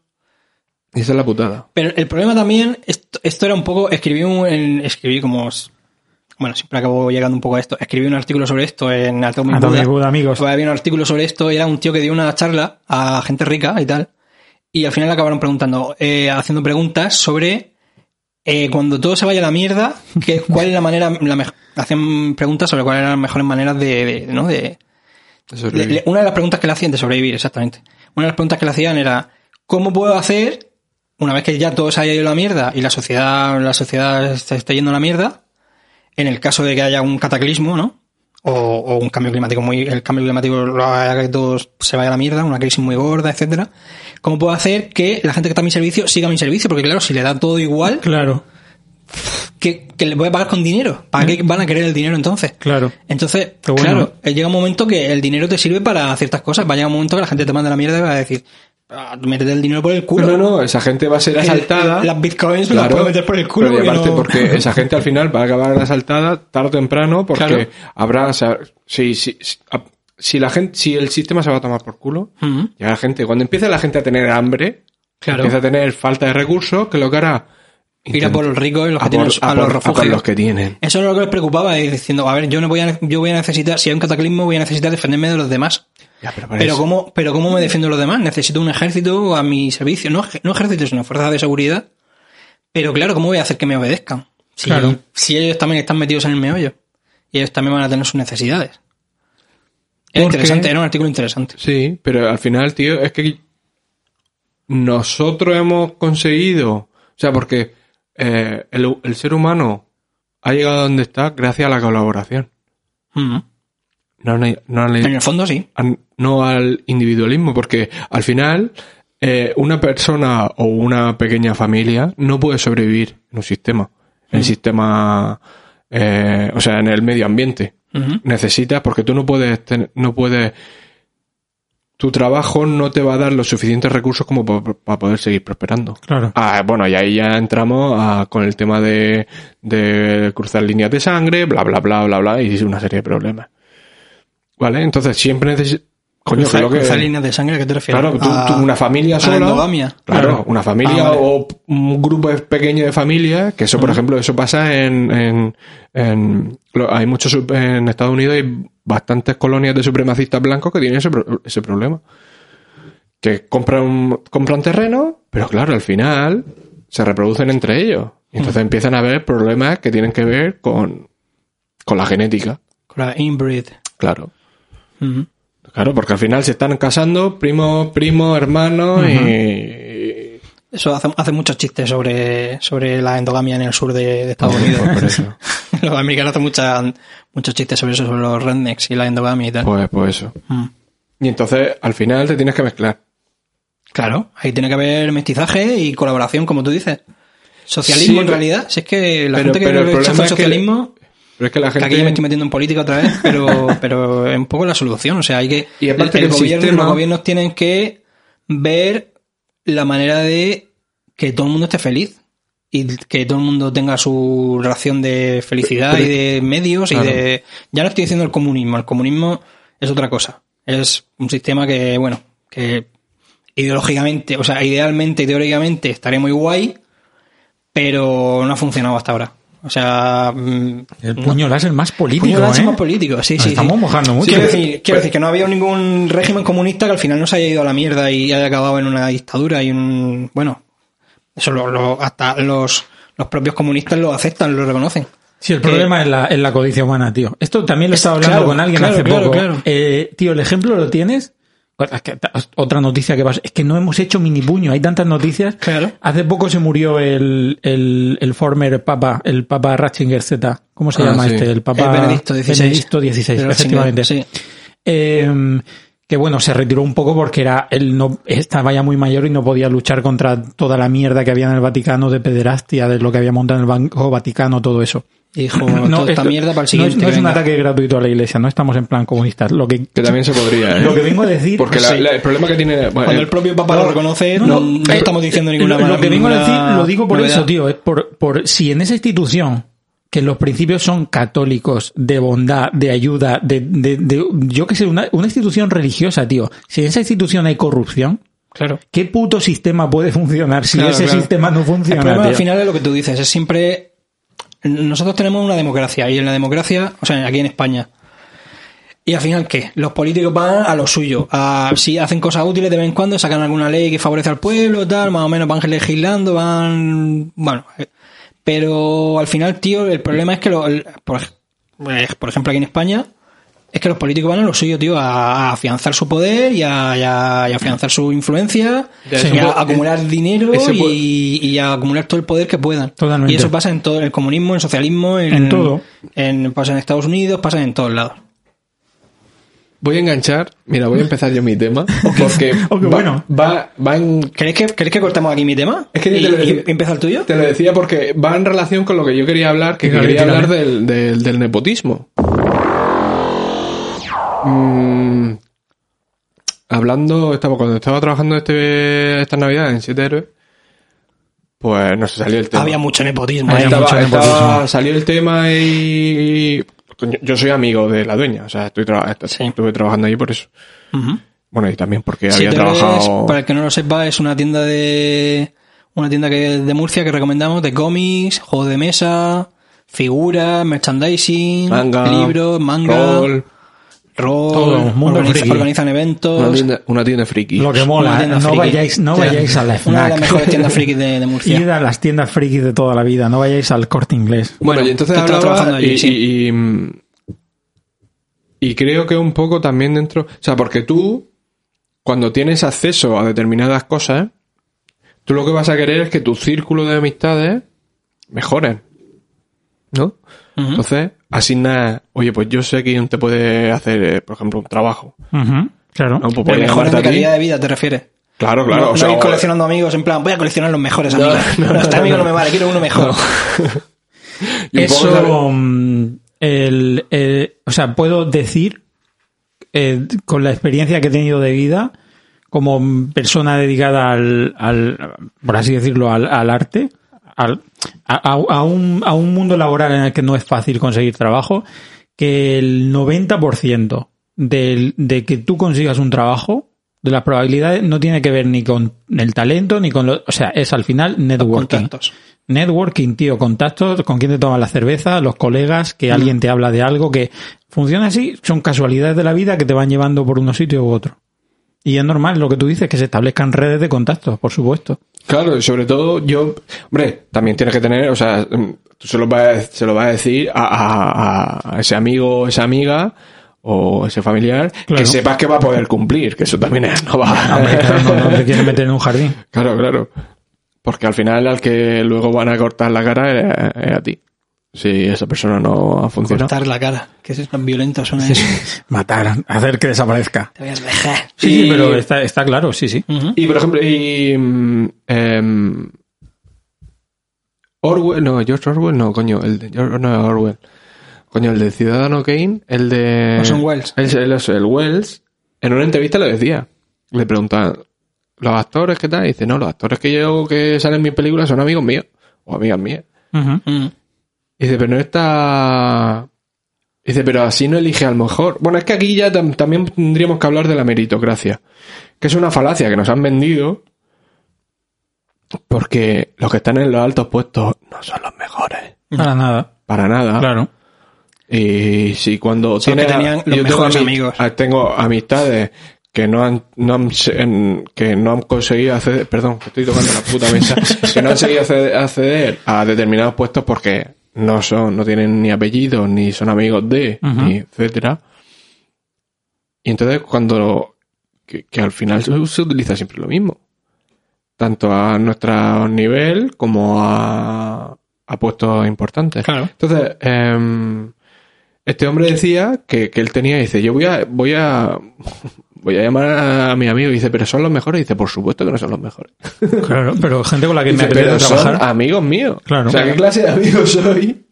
[SPEAKER 2] Y esa es la putada.
[SPEAKER 3] Pero el problema también, esto, esto era un poco, escribí un, en- escribí como, bueno, siempre acabo llegando un poco a esto, escribí un artículo sobre esto en Atomic
[SPEAKER 4] Atomic.
[SPEAKER 3] Buddha,
[SPEAKER 4] amigos.
[SPEAKER 3] Pues había un artículo sobre esto y era un tío que dio una charla a gente rica y tal. Y al final acabaron preguntando, eh, haciendo preguntas sobre eh, cuando todo se vaya a la mierda, que, cuál es la manera, la hacían preguntas sobre cuáles eran las mejores maneras de, de- ¿no? de, una de las preguntas que le hacían de sobrevivir, exactamente. Una de las preguntas que le hacían era, ¿cómo puedo hacer, una vez que ya todo se haya ido a la mierda y la sociedad, la sociedad se esté yendo a la mierda, en el caso de que haya un cataclismo, ¿no? O, o un cambio climático muy, el cambio climático lo haga que todo se vaya a la mierda, una crisis muy gorda, etcétera. ¿Cómo puedo hacer que la gente que está a mi servicio siga mi servicio? Porque claro, si le da todo igual,
[SPEAKER 4] Claro,
[SPEAKER 3] que, que le voy a pagar con dinero. ¿Para qué van a querer el dinero entonces?
[SPEAKER 4] claro.
[SPEAKER 3] Entonces,
[SPEAKER 4] bueno.
[SPEAKER 3] claro, eh, llega un momento que el dinero te sirve para ciertas cosas. Va a llegar un momento que la gente te manda la mierda y va a decir, ah, métete el dinero por el culo.
[SPEAKER 2] No, no, no, esa gente va a ser asaltada.
[SPEAKER 3] Las bitcoins me las puedo meter por el culo.
[SPEAKER 2] Pero y
[SPEAKER 3] porque no-
[SPEAKER 2] porque esa gente al final va a acabar asaltada tarde o temprano porque
[SPEAKER 3] Claro.
[SPEAKER 2] habrá, o sea, si, si, si, la gente, si el sistema se va a tomar por culo, ya la gente, cuando empieza la gente a tener hambre,
[SPEAKER 3] Claro.
[SPEAKER 2] empieza a tener falta de recursos, que lo que hará
[SPEAKER 3] Ir a por los ricos y los
[SPEAKER 2] a
[SPEAKER 3] que tienen
[SPEAKER 2] por-
[SPEAKER 3] a,
[SPEAKER 2] a
[SPEAKER 3] los
[SPEAKER 2] por- a por los que tienen.
[SPEAKER 3] Eso es lo que les preocupaba, diciendo, a ver, yo no voy a, yo voy a necesitar, si hay un cataclismo, voy a necesitar defenderme de los demás.
[SPEAKER 2] Ya, pero para
[SPEAKER 3] Pero
[SPEAKER 2] eso-
[SPEAKER 3] cómo, pero cómo me defiendo de los demás? Necesito un ejército a mi servicio, no, no ejército, sino fuerzas de seguridad. Pero claro, ¿cómo voy a hacer que me obedezcan? Si,
[SPEAKER 4] Claro.
[SPEAKER 3] si ellos también están metidos en el meollo. Y ellos también van a tener sus necesidades. Era
[SPEAKER 4] Porque-
[SPEAKER 3] interesante, era un artículo interesante.
[SPEAKER 2] Sí, pero al final, tío, es que nosotros hemos conseguido, o sea, porque eh, el, el ser humano ha llegado a donde está gracias a la colaboración,
[SPEAKER 3] Ujú.
[SPEAKER 2] No, al- no, al-
[SPEAKER 3] En el fondo sí.
[SPEAKER 2] al- no al individualismo, porque al final eh, una persona o una pequeña familia no puede sobrevivir en un sistema, en el sistema, eh, o sea, en el medio ambiente
[SPEAKER 3] Ujú.
[SPEAKER 2] necesitas porque tú no puedes ten- no puedes tu trabajo no te va a dar los suficientes recursos como para poder seguir prosperando.
[SPEAKER 4] Claro.
[SPEAKER 2] Ah, bueno, y ahí ya entramos a- con el tema de, de cruzar líneas de sangre, bla, bla, bla, bla, bla, y una serie de problemas. ¿Vale? Entonces siempre necesitas... Coño,
[SPEAKER 3] Cruzar,
[SPEAKER 2] lo que...
[SPEAKER 3] cruzar líneas de sangre, ¿a qué te refieres?
[SPEAKER 2] Claro, tú,
[SPEAKER 3] A-
[SPEAKER 2] tú una familia sola.
[SPEAKER 3] endogamia.
[SPEAKER 2] Claro,
[SPEAKER 4] Claro.
[SPEAKER 2] una familia
[SPEAKER 3] Ah, vale.
[SPEAKER 2] o un grupo pequeño de familias, que eso, por ejemplo, eso pasa en, en, hay muchos en Estados Unidos hay bastantes colonias de supremacistas blancos que tienen ese, ese problema. Que compran, compran terreno, pero claro, al final se reproducen entre ellos. Y entonces empiezan a haber problemas que tienen que ver con, con la genética.
[SPEAKER 3] Con la inbreed.
[SPEAKER 2] Claro. Claro, porque al final se están casando primos, primos, hermanos y...
[SPEAKER 3] Eso hace, hace muchos chistes sobre, sobre la endogamia en el sur de, de Estados Unidos.
[SPEAKER 2] Por eso.
[SPEAKER 3] los americanos hacen muchas- muchos chistes sobre eso, sobre los rednecks y la endogamia y tal.
[SPEAKER 2] Pues, pues eso.
[SPEAKER 3] Mm.
[SPEAKER 2] Y entonces al final te tienes que mezclar.
[SPEAKER 3] Claro, ahí tiene que haber mestizaje y colaboración, como tú dices. Socialismo,
[SPEAKER 2] Sí,
[SPEAKER 3] en realidad. Si es que la
[SPEAKER 2] pero-
[SPEAKER 3] gente que
[SPEAKER 2] pero el problema es que-
[SPEAKER 3] socialismo,
[SPEAKER 2] Pero es que la
[SPEAKER 3] que
[SPEAKER 2] gente...
[SPEAKER 3] aquí ya me estoy metiendo en política otra vez, pero, pero es un poco la solución. O sea, hay que.
[SPEAKER 2] Y aparte
[SPEAKER 3] el, el
[SPEAKER 2] que el
[SPEAKER 3] gobierno,
[SPEAKER 2] sistema-
[SPEAKER 3] los gobiernos tienen que ver la manera de que todo el mundo esté feliz. Y que todo el mundo tenga su ración de felicidad
[SPEAKER 2] Pero-
[SPEAKER 3] y de medios
[SPEAKER 2] Claro.
[SPEAKER 3] y de. Ya no estoy diciendo el comunismo. El comunismo es otra cosa. Es un sistema que, bueno, que ideológicamente, o sea, idealmente teóricamente estaría muy guay, pero no ha funcionado hasta ahora. O sea, mm,
[SPEAKER 4] El puño láser más político,
[SPEAKER 3] Puño láser
[SPEAKER 4] ¿eh?
[SPEAKER 3] más político, sí,
[SPEAKER 4] Nos
[SPEAKER 3] sí.
[SPEAKER 4] estamos
[SPEAKER 3] sí.
[SPEAKER 4] mojando mucho.
[SPEAKER 3] Quiero decir, quiero decir que no había ningún régimen comunista que al final no se haya ido a la mierda y haya acabado en una dictadura y un. Bueno, eso lo, lo- hasta los, los propios comunistas lo aceptan, lo reconocen.
[SPEAKER 4] Sí, el problema es la, es la codicia humana, tío. Esto también lo
[SPEAKER 3] Es-
[SPEAKER 4] estaba hablando
[SPEAKER 3] claro,
[SPEAKER 4] con alguien
[SPEAKER 3] claro,
[SPEAKER 4] hace
[SPEAKER 3] claro,
[SPEAKER 4] poco.
[SPEAKER 3] claro.
[SPEAKER 4] Eh, tío, el ejemplo lo tienes Otra noticia que pasa. Es que no hemos hecho mini puño. Hay tantas noticias.
[SPEAKER 3] Claro.
[SPEAKER 4] Hace poco se murió el, el, el former papa, el papa Ratzinger Z. ¿Cómo se
[SPEAKER 2] Ah,
[SPEAKER 4] llama
[SPEAKER 2] sí.
[SPEAKER 4] este? El papa
[SPEAKER 3] El Benedicto XVI.
[SPEAKER 4] Benedicto XVI, efectivamente.
[SPEAKER 3] Sí.
[SPEAKER 4] Eh, que bueno, se retiró un poco porque era él no estaba ya muy mayor y no podía luchar contra toda la mierda que había en el Vaticano de pederastia, de lo que había montado en el Banco Vaticano, todo eso.
[SPEAKER 3] Dijo, toda esta mierda para el
[SPEAKER 4] no
[SPEAKER 3] siguiente.
[SPEAKER 4] es, no un ataque gratuito a la iglesia, no estamos en plan comunistas. Lo que,
[SPEAKER 2] Que también se podría, ¿eh?
[SPEAKER 4] lo que vengo a decir.
[SPEAKER 2] Porque la-
[SPEAKER 4] Sí.
[SPEAKER 2] la- el problema que tiene... bueno,
[SPEAKER 3] Cuando
[SPEAKER 2] el-
[SPEAKER 3] el propio Papa lo reconoce,
[SPEAKER 4] No,
[SPEAKER 3] no,
[SPEAKER 4] no,
[SPEAKER 3] no estamos diciendo ninguna
[SPEAKER 4] lo, lo que vengo a decir lo digo por
[SPEAKER 3] novedad.
[SPEAKER 4] eso, tío, es por, por si en esa institución que los principios son católicos, de bondad, de ayuda, de, de, de- yo qué sé, una, una institución religiosa, tío. Si en esa institución hay corrupción,
[SPEAKER 3] Claro.
[SPEAKER 4] ¿qué puto sistema puede funcionar si
[SPEAKER 3] Claro,
[SPEAKER 4] ese
[SPEAKER 3] claro.
[SPEAKER 4] sistema no
[SPEAKER 3] El
[SPEAKER 4] funciona?
[SPEAKER 3] problema al final es lo que tú dices, es siempre... Nosotros tenemos una democracia y en la democracia, o sea, aquí en España, y al final, ¿qué? Los políticos van a lo suyo. Si hacen cosas útiles de vez en cuando, sacan alguna ley que favorece al pueblo, tal, más o menos van legislando, van... Bueno, eh, pero al final, tío, el problema es que, lo- eh, por ejemplo, aquí en España, es que los políticos van a lo suyo, tío, a, a afianzar su poder y a, y a- y a afianzar su influencia y a
[SPEAKER 2] puede-
[SPEAKER 3] acumular dinero y, y a acumular todo el poder que puedan.
[SPEAKER 4] Totalmente.
[SPEAKER 3] Y eso pasa en todo, en el comunismo, en el socialismo, en,
[SPEAKER 4] En todo.
[SPEAKER 3] En, pasa en Estados Unidos, pasa en todos lados.
[SPEAKER 2] Voy a enganchar... Mira, voy a empezar yo mi tema. Porque va,
[SPEAKER 4] bueno.
[SPEAKER 2] va, va en
[SPEAKER 3] ¿Queréis que, ¿Queréis que cortemos aquí mi tema?
[SPEAKER 2] Es que yo
[SPEAKER 3] ¿Y,
[SPEAKER 2] te lo
[SPEAKER 3] y
[SPEAKER 2] decía.
[SPEAKER 3] empieza el tuyo?
[SPEAKER 2] Te lo decía porque va en relación con lo que yo quería hablar, que quería hablar del, del, del nepotismo. Mm, hablando, estaba, cuando estaba trabajando este, esta Navidad en Siete Héroes, pues no se salió el tema.
[SPEAKER 3] Había mucho nepotismo.
[SPEAKER 4] Había
[SPEAKER 3] ¿eh?
[SPEAKER 2] Estaba-
[SPEAKER 4] mucho
[SPEAKER 2] estaba-
[SPEAKER 4] nepotismo.
[SPEAKER 2] salió el tema y, yo soy amigo de la dueña, o sea, estoy tra-
[SPEAKER 3] Sí.
[SPEAKER 2] estuve trabajando allí por eso. Bueno, y también porque había trabajado...
[SPEAKER 3] para el que no lo sepa, es una tienda de una tienda que de Murcia que recomendamos de cómics, juegos de mesa, figuras, merchandising,
[SPEAKER 2] Manga,
[SPEAKER 3] libros, manga,
[SPEAKER 2] rol,
[SPEAKER 3] rol,
[SPEAKER 4] Todo, mundo
[SPEAKER 3] organiza-
[SPEAKER 4] friki.
[SPEAKER 3] organizan eventos.
[SPEAKER 2] una tienda, una tienda friki.
[SPEAKER 4] Lo que
[SPEAKER 3] Una
[SPEAKER 4] mola,
[SPEAKER 3] tienda
[SPEAKER 4] no
[SPEAKER 3] friki.
[SPEAKER 4] vayáis, no vayáis a la
[SPEAKER 3] Una de
[SPEAKER 4] FNAC.
[SPEAKER 3] las mejores tiendas frikis de, de Murcia.
[SPEAKER 4] Id a las tiendas frikis de toda la vida, no vayáis al corte inglés.
[SPEAKER 2] Bueno, y entonces hablaba
[SPEAKER 3] trabajando allí,
[SPEAKER 2] y,
[SPEAKER 3] sí.
[SPEAKER 2] y- y- y creo que un poco también dentro, o sea, porque tú cuando tienes acceso a determinadas cosas, tú lo que vas a querer es que tu círculo de amistades mejoren, ¿no? Entonces, asigna, oye, pues yo sé quién te puede hacer, eh, por ejemplo, un trabajo.
[SPEAKER 4] Ujú, claro.
[SPEAKER 2] ¿no? Pues llamarte
[SPEAKER 3] de calidad de vida, ¿te refieres?
[SPEAKER 2] Claro, claro.
[SPEAKER 3] no,
[SPEAKER 2] o sea,
[SPEAKER 3] no ir
[SPEAKER 2] o-
[SPEAKER 3] coleccionando amigos en plan, voy a coleccionar los mejores
[SPEAKER 2] No,
[SPEAKER 3] amigos.
[SPEAKER 2] no,
[SPEAKER 3] No, este
[SPEAKER 2] no,
[SPEAKER 3] amigo
[SPEAKER 2] no.
[SPEAKER 3] no me vale, quiero uno mejor.
[SPEAKER 4] Eso, mm, el, el- o sea, puedo decir, eh, con la experiencia que he tenido de vida, como persona dedicada al, al por así decirlo, al, al arte, al- a, a- un, a un mundo laboral en el que no es fácil conseguir trabajo, que el 90% del, de que tú consigas un trabajo, de las probabilidades, no tiene que ver ni con el talento, ni con lo, o sea, es al final networking.
[SPEAKER 3] Contactos.
[SPEAKER 4] Networking, tío, contactos, con quién te tomas la cerveza, los colegas, que alguien te habla de algo que funciona así, son casualidades de la vida que te van llevando por unos sitios u otros. Y es normal lo que tú dices, que se establezcan redes de contactos, por supuesto.
[SPEAKER 2] Claro, y sobre todo yo, hombre, también tienes que tener, o sea, mm, tú se lo vas a, se lo vas a decir a, a- a ese amigo o esa amiga o ese familiar
[SPEAKER 4] Claro.
[SPEAKER 2] que sepas que va a poder cumplir, que eso también es, no va.
[SPEAKER 4] Hombre, claro, no, no te quieres meter en un jardín.
[SPEAKER 2] claro, claro. Porque al final al que luego van a cortar la cara es a ti. Si esa persona no ha funcionado.
[SPEAKER 3] Cortar la cara. Que es tan violento suena eso.
[SPEAKER 4] Matar, hacer que desaparezca.
[SPEAKER 3] Te voy a dejar.
[SPEAKER 4] Sí, sí, pero está, está claro, sí, sí.
[SPEAKER 2] Y por ejemplo, y, mm, em, Orwell, no, George Orwell, no, coño, el de George, no, Orwell. Coño, el de Ciudadano Kane, el de...
[SPEAKER 3] Orson Welles.
[SPEAKER 2] El, el, Wells, en una entrevista lo decía. Le preguntaban, ¿los actores qué tal? Y dice, no, los actores que yo que salen en mis películas son amigos míos, o amigas mías.
[SPEAKER 3] Ujú.
[SPEAKER 2] Y dice, pero no está... Dice, pero así no elige al mejor. Bueno, es que aquí ya tam- también tendríamos que hablar de la meritocracia. Que es una falacia que nos han vendido. Porque los que están en los altos puestos no son los mejores.
[SPEAKER 4] Para nada.
[SPEAKER 2] Para nada.
[SPEAKER 4] Claro.
[SPEAKER 2] Y si cuando
[SPEAKER 3] Son
[SPEAKER 2] tienes-
[SPEAKER 3] que tenían los
[SPEAKER 2] yo tengo
[SPEAKER 3] mejores
[SPEAKER 2] ami-
[SPEAKER 3] amigos.
[SPEAKER 2] ah, Tengo amistades que no han, no que no han conseguido acceder, perdón, que estoy tocando la puta mesa, que no han conseguido acceder a determinados puestos porque no son, no tienen ni apellidos, ni son amigos de,
[SPEAKER 4] Ujú.
[SPEAKER 2] ni etcétera. Y entonces cuando que, que al final se, se utiliza siempre lo mismo. Tanto a nuestro nivel como a, a puestos importantes.
[SPEAKER 3] Claro.
[SPEAKER 2] Entonces, em, este hombre decía que, que él tenía, dice, yo voy a, voy a, voy a llamar a mi amigo, y dice, pero son los mejores, y dice, por supuesto que no son los mejores.
[SPEAKER 4] Claro, pero gente con la que me
[SPEAKER 2] Dice, pero son
[SPEAKER 4] trabajar.
[SPEAKER 2] amigos míos.
[SPEAKER 4] Claro.
[SPEAKER 2] O sea, ¿qué clase de amigos soy?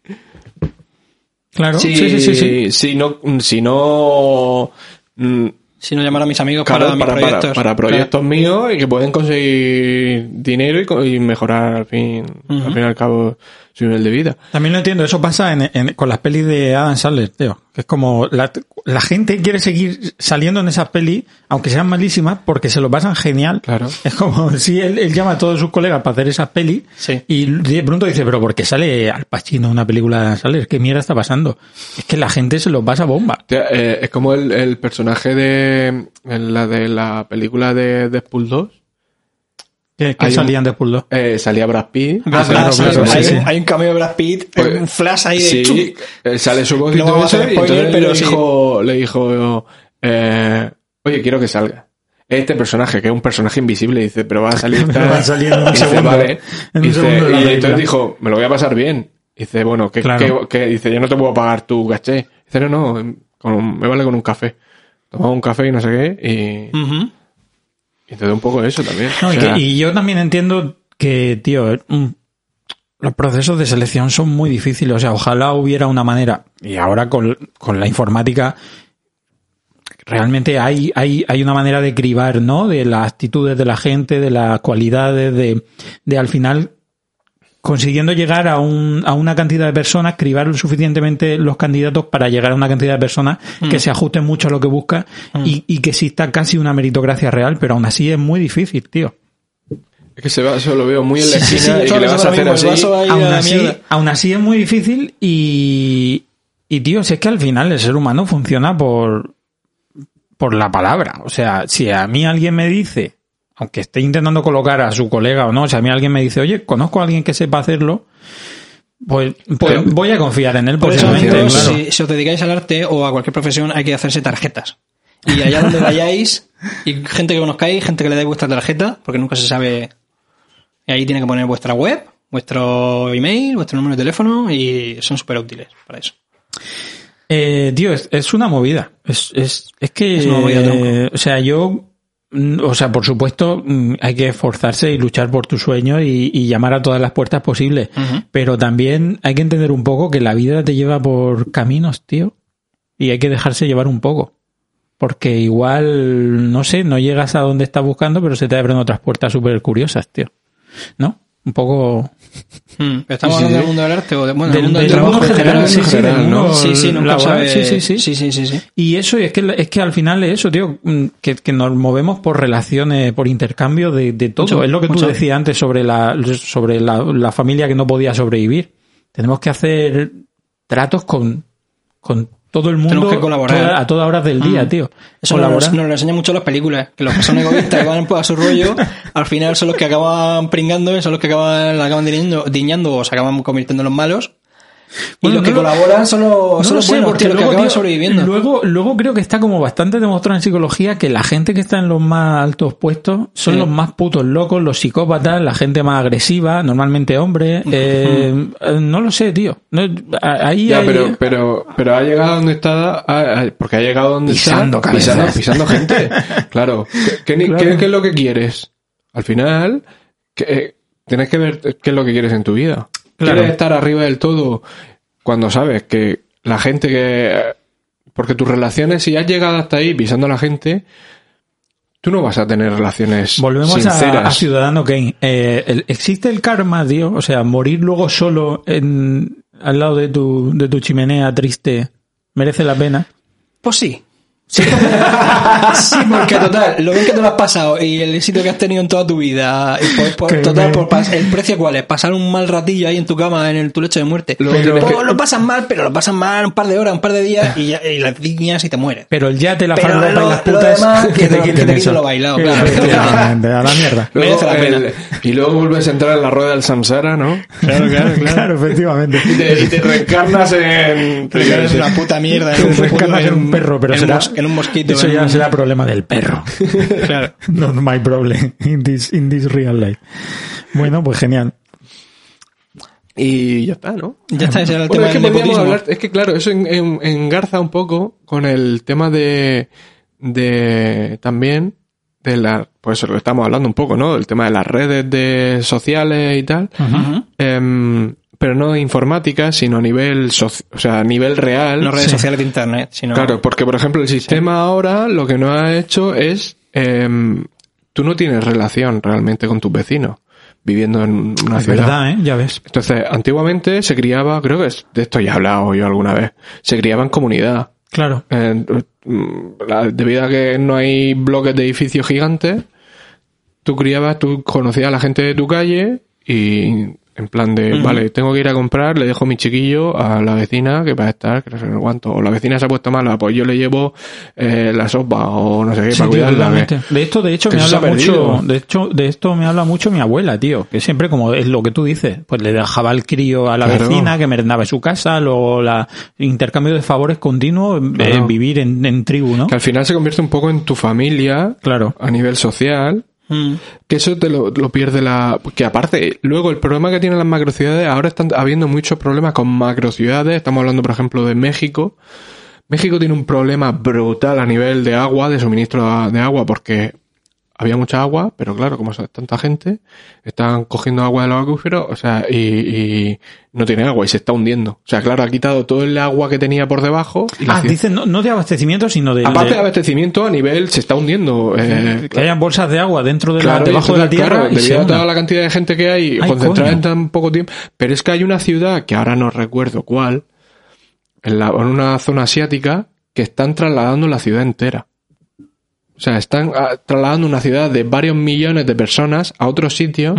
[SPEAKER 4] Claro,
[SPEAKER 2] Si,
[SPEAKER 4] sí, sí, sí. sí.
[SPEAKER 2] Si no, si no, mm,
[SPEAKER 3] Si no llamar a mis amigos
[SPEAKER 2] claro,
[SPEAKER 3] para, mis
[SPEAKER 2] para, para-
[SPEAKER 3] proyectos.
[SPEAKER 2] para proyectos míos y que pueden conseguir dinero y, co- y mejorar al fin, al fin y al cabo su nivel de vida.
[SPEAKER 4] También lo entiendo, eso pasa en, en- con las pelis de Adam Sandler, tío. Que es como la, la gente quiere seguir saliendo en esas pelis, aunque sean malísimas, porque se lo pasan genial.
[SPEAKER 2] Claro.
[SPEAKER 4] Es como si él, él llama a todos sus colegas para hacer esas pelis
[SPEAKER 3] Sí.
[SPEAKER 4] y de pronto dice, pero ¿por qué sale Al Pacino en una película de Adam Sandler? ¿Qué mierda está pasando? Es que la gente se lo pasa bomba.
[SPEAKER 2] Hostia, eh, es como el, el personaje de en la de la película de Deadpool 2.
[SPEAKER 4] Que, que
[SPEAKER 2] Hay un-
[SPEAKER 4] salían de 2.
[SPEAKER 2] Eh, salía Brad Pitt.
[SPEAKER 3] Ah,
[SPEAKER 4] claro,
[SPEAKER 3] sí,
[SPEAKER 4] claro,
[SPEAKER 3] hay,
[SPEAKER 4] sí,
[SPEAKER 3] hay un cameo de Brad Pitt,
[SPEAKER 2] Pues,
[SPEAKER 3] un flash ahí de
[SPEAKER 2] Sí,
[SPEAKER 3] chum.
[SPEAKER 2] eh, sale su voz y
[SPEAKER 3] No
[SPEAKER 2] todo
[SPEAKER 3] vamos a
[SPEAKER 2] eso,
[SPEAKER 3] hacer
[SPEAKER 2] y
[SPEAKER 3] spoiler,
[SPEAKER 2] entonces
[SPEAKER 3] pero
[SPEAKER 2] le
[SPEAKER 3] sí.
[SPEAKER 2] dijo, le dijo eh, oye, quiero que salga. Este personaje, que es un personaje invisible, dice, pero va a salir
[SPEAKER 4] va a salir en un
[SPEAKER 2] Dice,
[SPEAKER 4] segundo.
[SPEAKER 2] vale.
[SPEAKER 4] En un
[SPEAKER 2] Dice,
[SPEAKER 4] segundo de la
[SPEAKER 2] y
[SPEAKER 4] película.
[SPEAKER 2] entonces dijo, me lo voy a pasar bien. Dice, bueno, que,
[SPEAKER 4] Claro.
[SPEAKER 2] que- que- dice, yo no te puedo pagar tu caché. Dice, no, no, con- me vale con un café. Tomamos un café y no sé qué, y. y te da un poco eso también.
[SPEAKER 4] No,
[SPEAKER 2] O
[SPEAKER 4] y,
[SPEAKER 2] sea,
[SPEAKER 4] que- y yo también entiendo que, tío, mm, los procesos de selección son muy difíciles. O sea, ojalá hubiera una manera. Y ahora con, con la informática, realmente hay, hay, hay una manera de cribar, ¿no? De las actitudes de la gente, de las cualidades, de, de al final consiguiendo llegar a, un, a una cantidad de personas, cribar lo suficientemente los candidatos para llegar a una cantidad de personas que se ajusten mucho a lo que busca y, y que exista casi una meritocracia real, pero aún así es muy difícil, tío.
[SPEAKER 2] es que se va, eso lo veo muy en la
[SPEAKER 3] Sí, sí,
[SPEAKER 2] esquina
[SPEAKER 3] sí,
[SPEAKER 2] y que le vas a hacer así.
[SPEAKER 4] aún así, aún así es muy difícil y, y tío, si es que al final el ser humano funciona por, por la palabra. O sea, si a mí alguien me dice, aunque esté intentando colocar a su colega o no, si a mí alguien me dice, oye, conozco a alguien que sepa hacerlo, pues, pues
[SPEAKER 2] Pero-
[SPEAKER 4] voy a confiar en él
[SPEAKER 3] Por eso,
[SPEAKER 4] claro.
[SPEAKER 3] si, si os dedicáis al arte o a cualquier profesión, hay que hacerse tarjetas. Y allá donde vayáis, y gente que conozcáis, gente que le dais vuestra tarjeta, porque nunca se sabe. Y ahí tiene que poner vuestra web, vuestro email, vuestro número de teléfono, y son súper útiles para eso.
[SPEAKER 4] Eh, tío, es, es una movida. Es, es, es que,
[SPEAKER 3] Es una movida, tronco.
[SPEAKER 4] eh, o sea, yo, o sea, por supuesto, mm, hay que esforzarse y luchar por tu sueño y, y llamar a todas las puertas posibles. Pero también hay que entender un poco que la vida te lleva por caminos, tío. Y hay que dejarse llevar un poco. Porque igual, no sé, no llegas a donde estás buscando, pero se te abren otras puertas súper curiosas, tío. ¿No? Un poco...
[SPEAKER 3] Mm, pero ¿Estamos hablando del mundo del arte o de- bueno,
[SPEAKER 4] Del-
[SPEAKER 3] mundo del trabajo en general?
[SPEAKER 4] sí, sí,
[SPEAKER 3] Sí, sí, nunca
[SPEAKER 4] sí, sí. Y eso, y es que, es que al final es eso, tío, mm, que, nos movemos por relaciones, por intercambio de, todo. Es lo que tú decías antes sobre la, sobre la, la familia que no podía sobrevivir. Tenemos que hacer tratos con, con todo el mundo
[SPEAKER 3] Tenemos que colaborar.
[SPEAKER 4] toda- a todas horas del día,
[SPEAKER 3] Mm.
[SPEAKER 4] tío.
[SPEAKER 3] Eso nos, nos lo enseñan mucho las películas, que los que son egoístas y van pues, a su rollo, al final son los que acaban pringando, son los que acaban, la acaban diñando, diñando o se acaban convirtiendo en los malos. Y
[SPEAKER 4] Bueno,
[SPEAKER 3] los que
[SPEAKER 4] no lo-
[SPEAKER 3] colaboran son los,
[SPEAKER 4] No
[SPEAKER 3] son
[SPEAKER 4] lo
[SPEAKER 3] los
[SPEAKER 4] sé,
[SPEAKER 3] buenos,
[SPEAKER 4] porque
[SPEAKER 3] tío, los que
[SPEAKER 4] luego,
[SPEAKER 3] acaban
[SPEAKER 4] tío,
[SPEAKER 3] sobreviviendo.
[SPEAKER 4] Luego, luego creo que está como bastante demostrado en psicología que la gente que está en los más altos puestos son
[SPEAKER 3] Sí.
[SPEAKER 4] los más putos locos, los psicópatas, la gente más agresiva, normalmente hombres. eh, eh, no lo sé, tío. No, ahí
[SPEAKER 2] Ya,
[SPEAKER 4] hay-
[SPEAKER 2] pero, pero, pero ha llegado donde está, porque ha llegado donde
[SPEAKER 4] Pisando
[SPEAKER 2] está,
[SPEAKER 4] cabezas.
[SPEAKER 2] pisando, pisando gente. Claro. ¿Qué, qué, ni-
[SPEAKER 4] Claro.
[SPEAKER 2] qué- qué es lo que quieres? Al final, que, eh, tienes que ver qué es lo que quieres en tu vida.
[SPEAKER 4] Claro.
[SPEAKER 2] ¿Quieres estar arriba del todo cuando sabes que la gente que... Porque tus relaciones, si has llegado hasta ahí pisando a la gente, tú no vas a tener relaciones
[SPEAKER 4] Volvemos a,
[SPEAKER 2] sinceras.
[SPEAKER 4] a Ciudadano Kane. Eh, el- ¿Existe el karma, tío? O sea, morir luego solo en, al lado de tu, de tu chimenea triste merece la pena.
[SPEAKER 3] Pues sí. Sí. Sí, porque total, lo bien que te lo has pasado y el éxito que has tenido en toda tu vida, y por, por-
[SPEAKER 4] Que
[SPEAKER 3] total, por pas- el precio cuál es, pasar un mal ratillo ahí en tu cama, en el, tu lecho de muerte. Pero-
[SPEAKER 2] que-
[SPEAKER 3] lo pasas mal, pero lo pasas mal un par de horas, un par de días y, ya, y las diñas y te mueres.
[SPEAKER 4] Pero el yate, la farlopa y
[SPEAKER 3] lo-
[SPEAKER 4] las
[SPEAKER 3] lo
[SPEAKER 4] putas
[SPEAKER 3] demás, que te- te
[SPEAKER 4] quiten
[SPEAKER 3] lo bailado, claro.
[SPEAKER 4] Efectivamente, a la mierda.
[SPEAKER 2] Luego
[SPEAKER 3] Merece la pena.
[SPEAKER 2] el- y luego vuelves a entrar en la rueda del samsara, ¿no?
[SPEAKER 4] Claro, claro, claro, efectivamente.
[SPEAKER 2] Y te, y te reencarnas en...
[SPEAKER 3] Pero eres una puta mierda.
[SPEAKER 4] Te reencarnas en un perro, pero
[SPEAKER 3] en
[SPEAKER 4] será-
[SPEAKER 3] mos- en un mosquito.
[SPEAKER 4] Eso ya
[SPEAKER 3] un-
[SPEAKER 4] será problema del perro.
[SPEAKER 3] Claro.
[SPEAKER 4] Not my problem in this, in this real life. Bueno, pues genial.
[SPEAKER 2] Y ya está, ¿no?
[SPEAKER 3] Ya está, ese era el
[SPEAKER 2] Bueno,
[SPEAKER 3] tema
[SPEAKER 2] es que
[SPEAKER 3] del
[SPEAKER 2] podríamos
[SPEAKER 3] nepotismo.
[SPEAKER 2] hablar, es que claro, eso en- en- engarza un poco con el tema de, de también de la, pues lo estamos hablando un poco, ¿no? El tema de las redes de sociales y tal. Pero no de informática, sino a nivel, soci- o sea, a nivel real.
[SPEAKER 3] No redes
[SPEAKER 4] Sí.
[SPEAKER 3] sociales de internet, sino...
[SPEAKER 2] Claro, porque por ejemplo el sistema ahora lo que no ha hecho es, em, tú no tienes relación realmente con tus vecinos viviendo en una
[SPEAKER 4] Es
[SPEAKER 2] ciudad.
[SPEAKER 4] verdad, ¿eh? Ya ves.
[SPEAKER 2] Entonces, antiguamente se criaba, creo que es- de esto ya he hablado yo alguna vez, se criaba en comunidad.
[SPEAKER 4] Claro.
[SPEAKER 2] Eh, la- debido a que no hay bloques de edificios gigantes, tú criabas, tú conocías a la gente de tu calle y en plan de, vale, tengo que ir a comprar, le dejo mi chiquillo a la vecina que va a estar, que no sé cuánto, o la vecina se ha puesto mala, pues yo le llevo eh, la sopa o no sé qué
[SPEAKER 4] Sí,
[SPEAKER 2] para cuidarla.
[SPEAKER 4] De esto, de hecho, me habla
[SPEAKER 2] ha
[SPEAKER 4] mucho. De hecho, de esto me habla mucho mi abuela, tío. Que siempre, como es lo que tú dices, pues le dejaba el crío a la
[SPEAKER 2] Claro.
[SPEAKER 4] vecina que merendaba en su casa, luego la intercambio de favores continuo, eh,
[SPEAKER 2] Claro.
[SPEAKER 4] vivir en, en tribu, ¿no?
[SPEAKER 2] que al final se convierte un poco en tu familia
[SPEAKER 4] Claro.
[SPEAKER 2] a nivel social
[SPEAKER 3] Mm.
[SPEAKER 2] Que eso te lo, pierde la... Que aparte, luego el problema que tienen las macrociudades, ahora están habiendo muchos problemas con macrociudades. Estamos hablando, por ejemplo, de México. México tiene un problema brutal a nivel de agua, de suministro de agua, porque había mucha agua, pero claro, como son tanta gente, están cogiendo agua de los acuíferos, o sea, y, y no tiene agua y se está hundiendo. O sea, claro, ha quitado todo el agua que tenía por debajo. Y la
[SPEAKER 4] Ah, dicen, no, no de abastecimiento, sino de,
[SPEAKER 2] Aparte
[SPEAKER 4] de-
[SPEAKER 2] de abastecimiento a nivel, se está hundiendo. eh,
[SPEAKER 4] que hayan bolsas de agua dentro de la,
[SPEAKER 2] Claro, y
[SPEAKER 4] debajo de la tierra
[SPEAKER 2] claro,
[SPEAKER 4] y
[SPEAKER 2] debido a toda la cantidad de gente que hay
[SPEAKER 4] Ay,
[SPEAKER 2] concentrada en tan poco tiempo. Pero es que hay una ciudad, que ahora no recuerdo cuál, en, la- en una zona asiática, que están trasladando la ciudad entera. O sea, están ah, trasladando una ciudad de varios millones de personas a otro sitio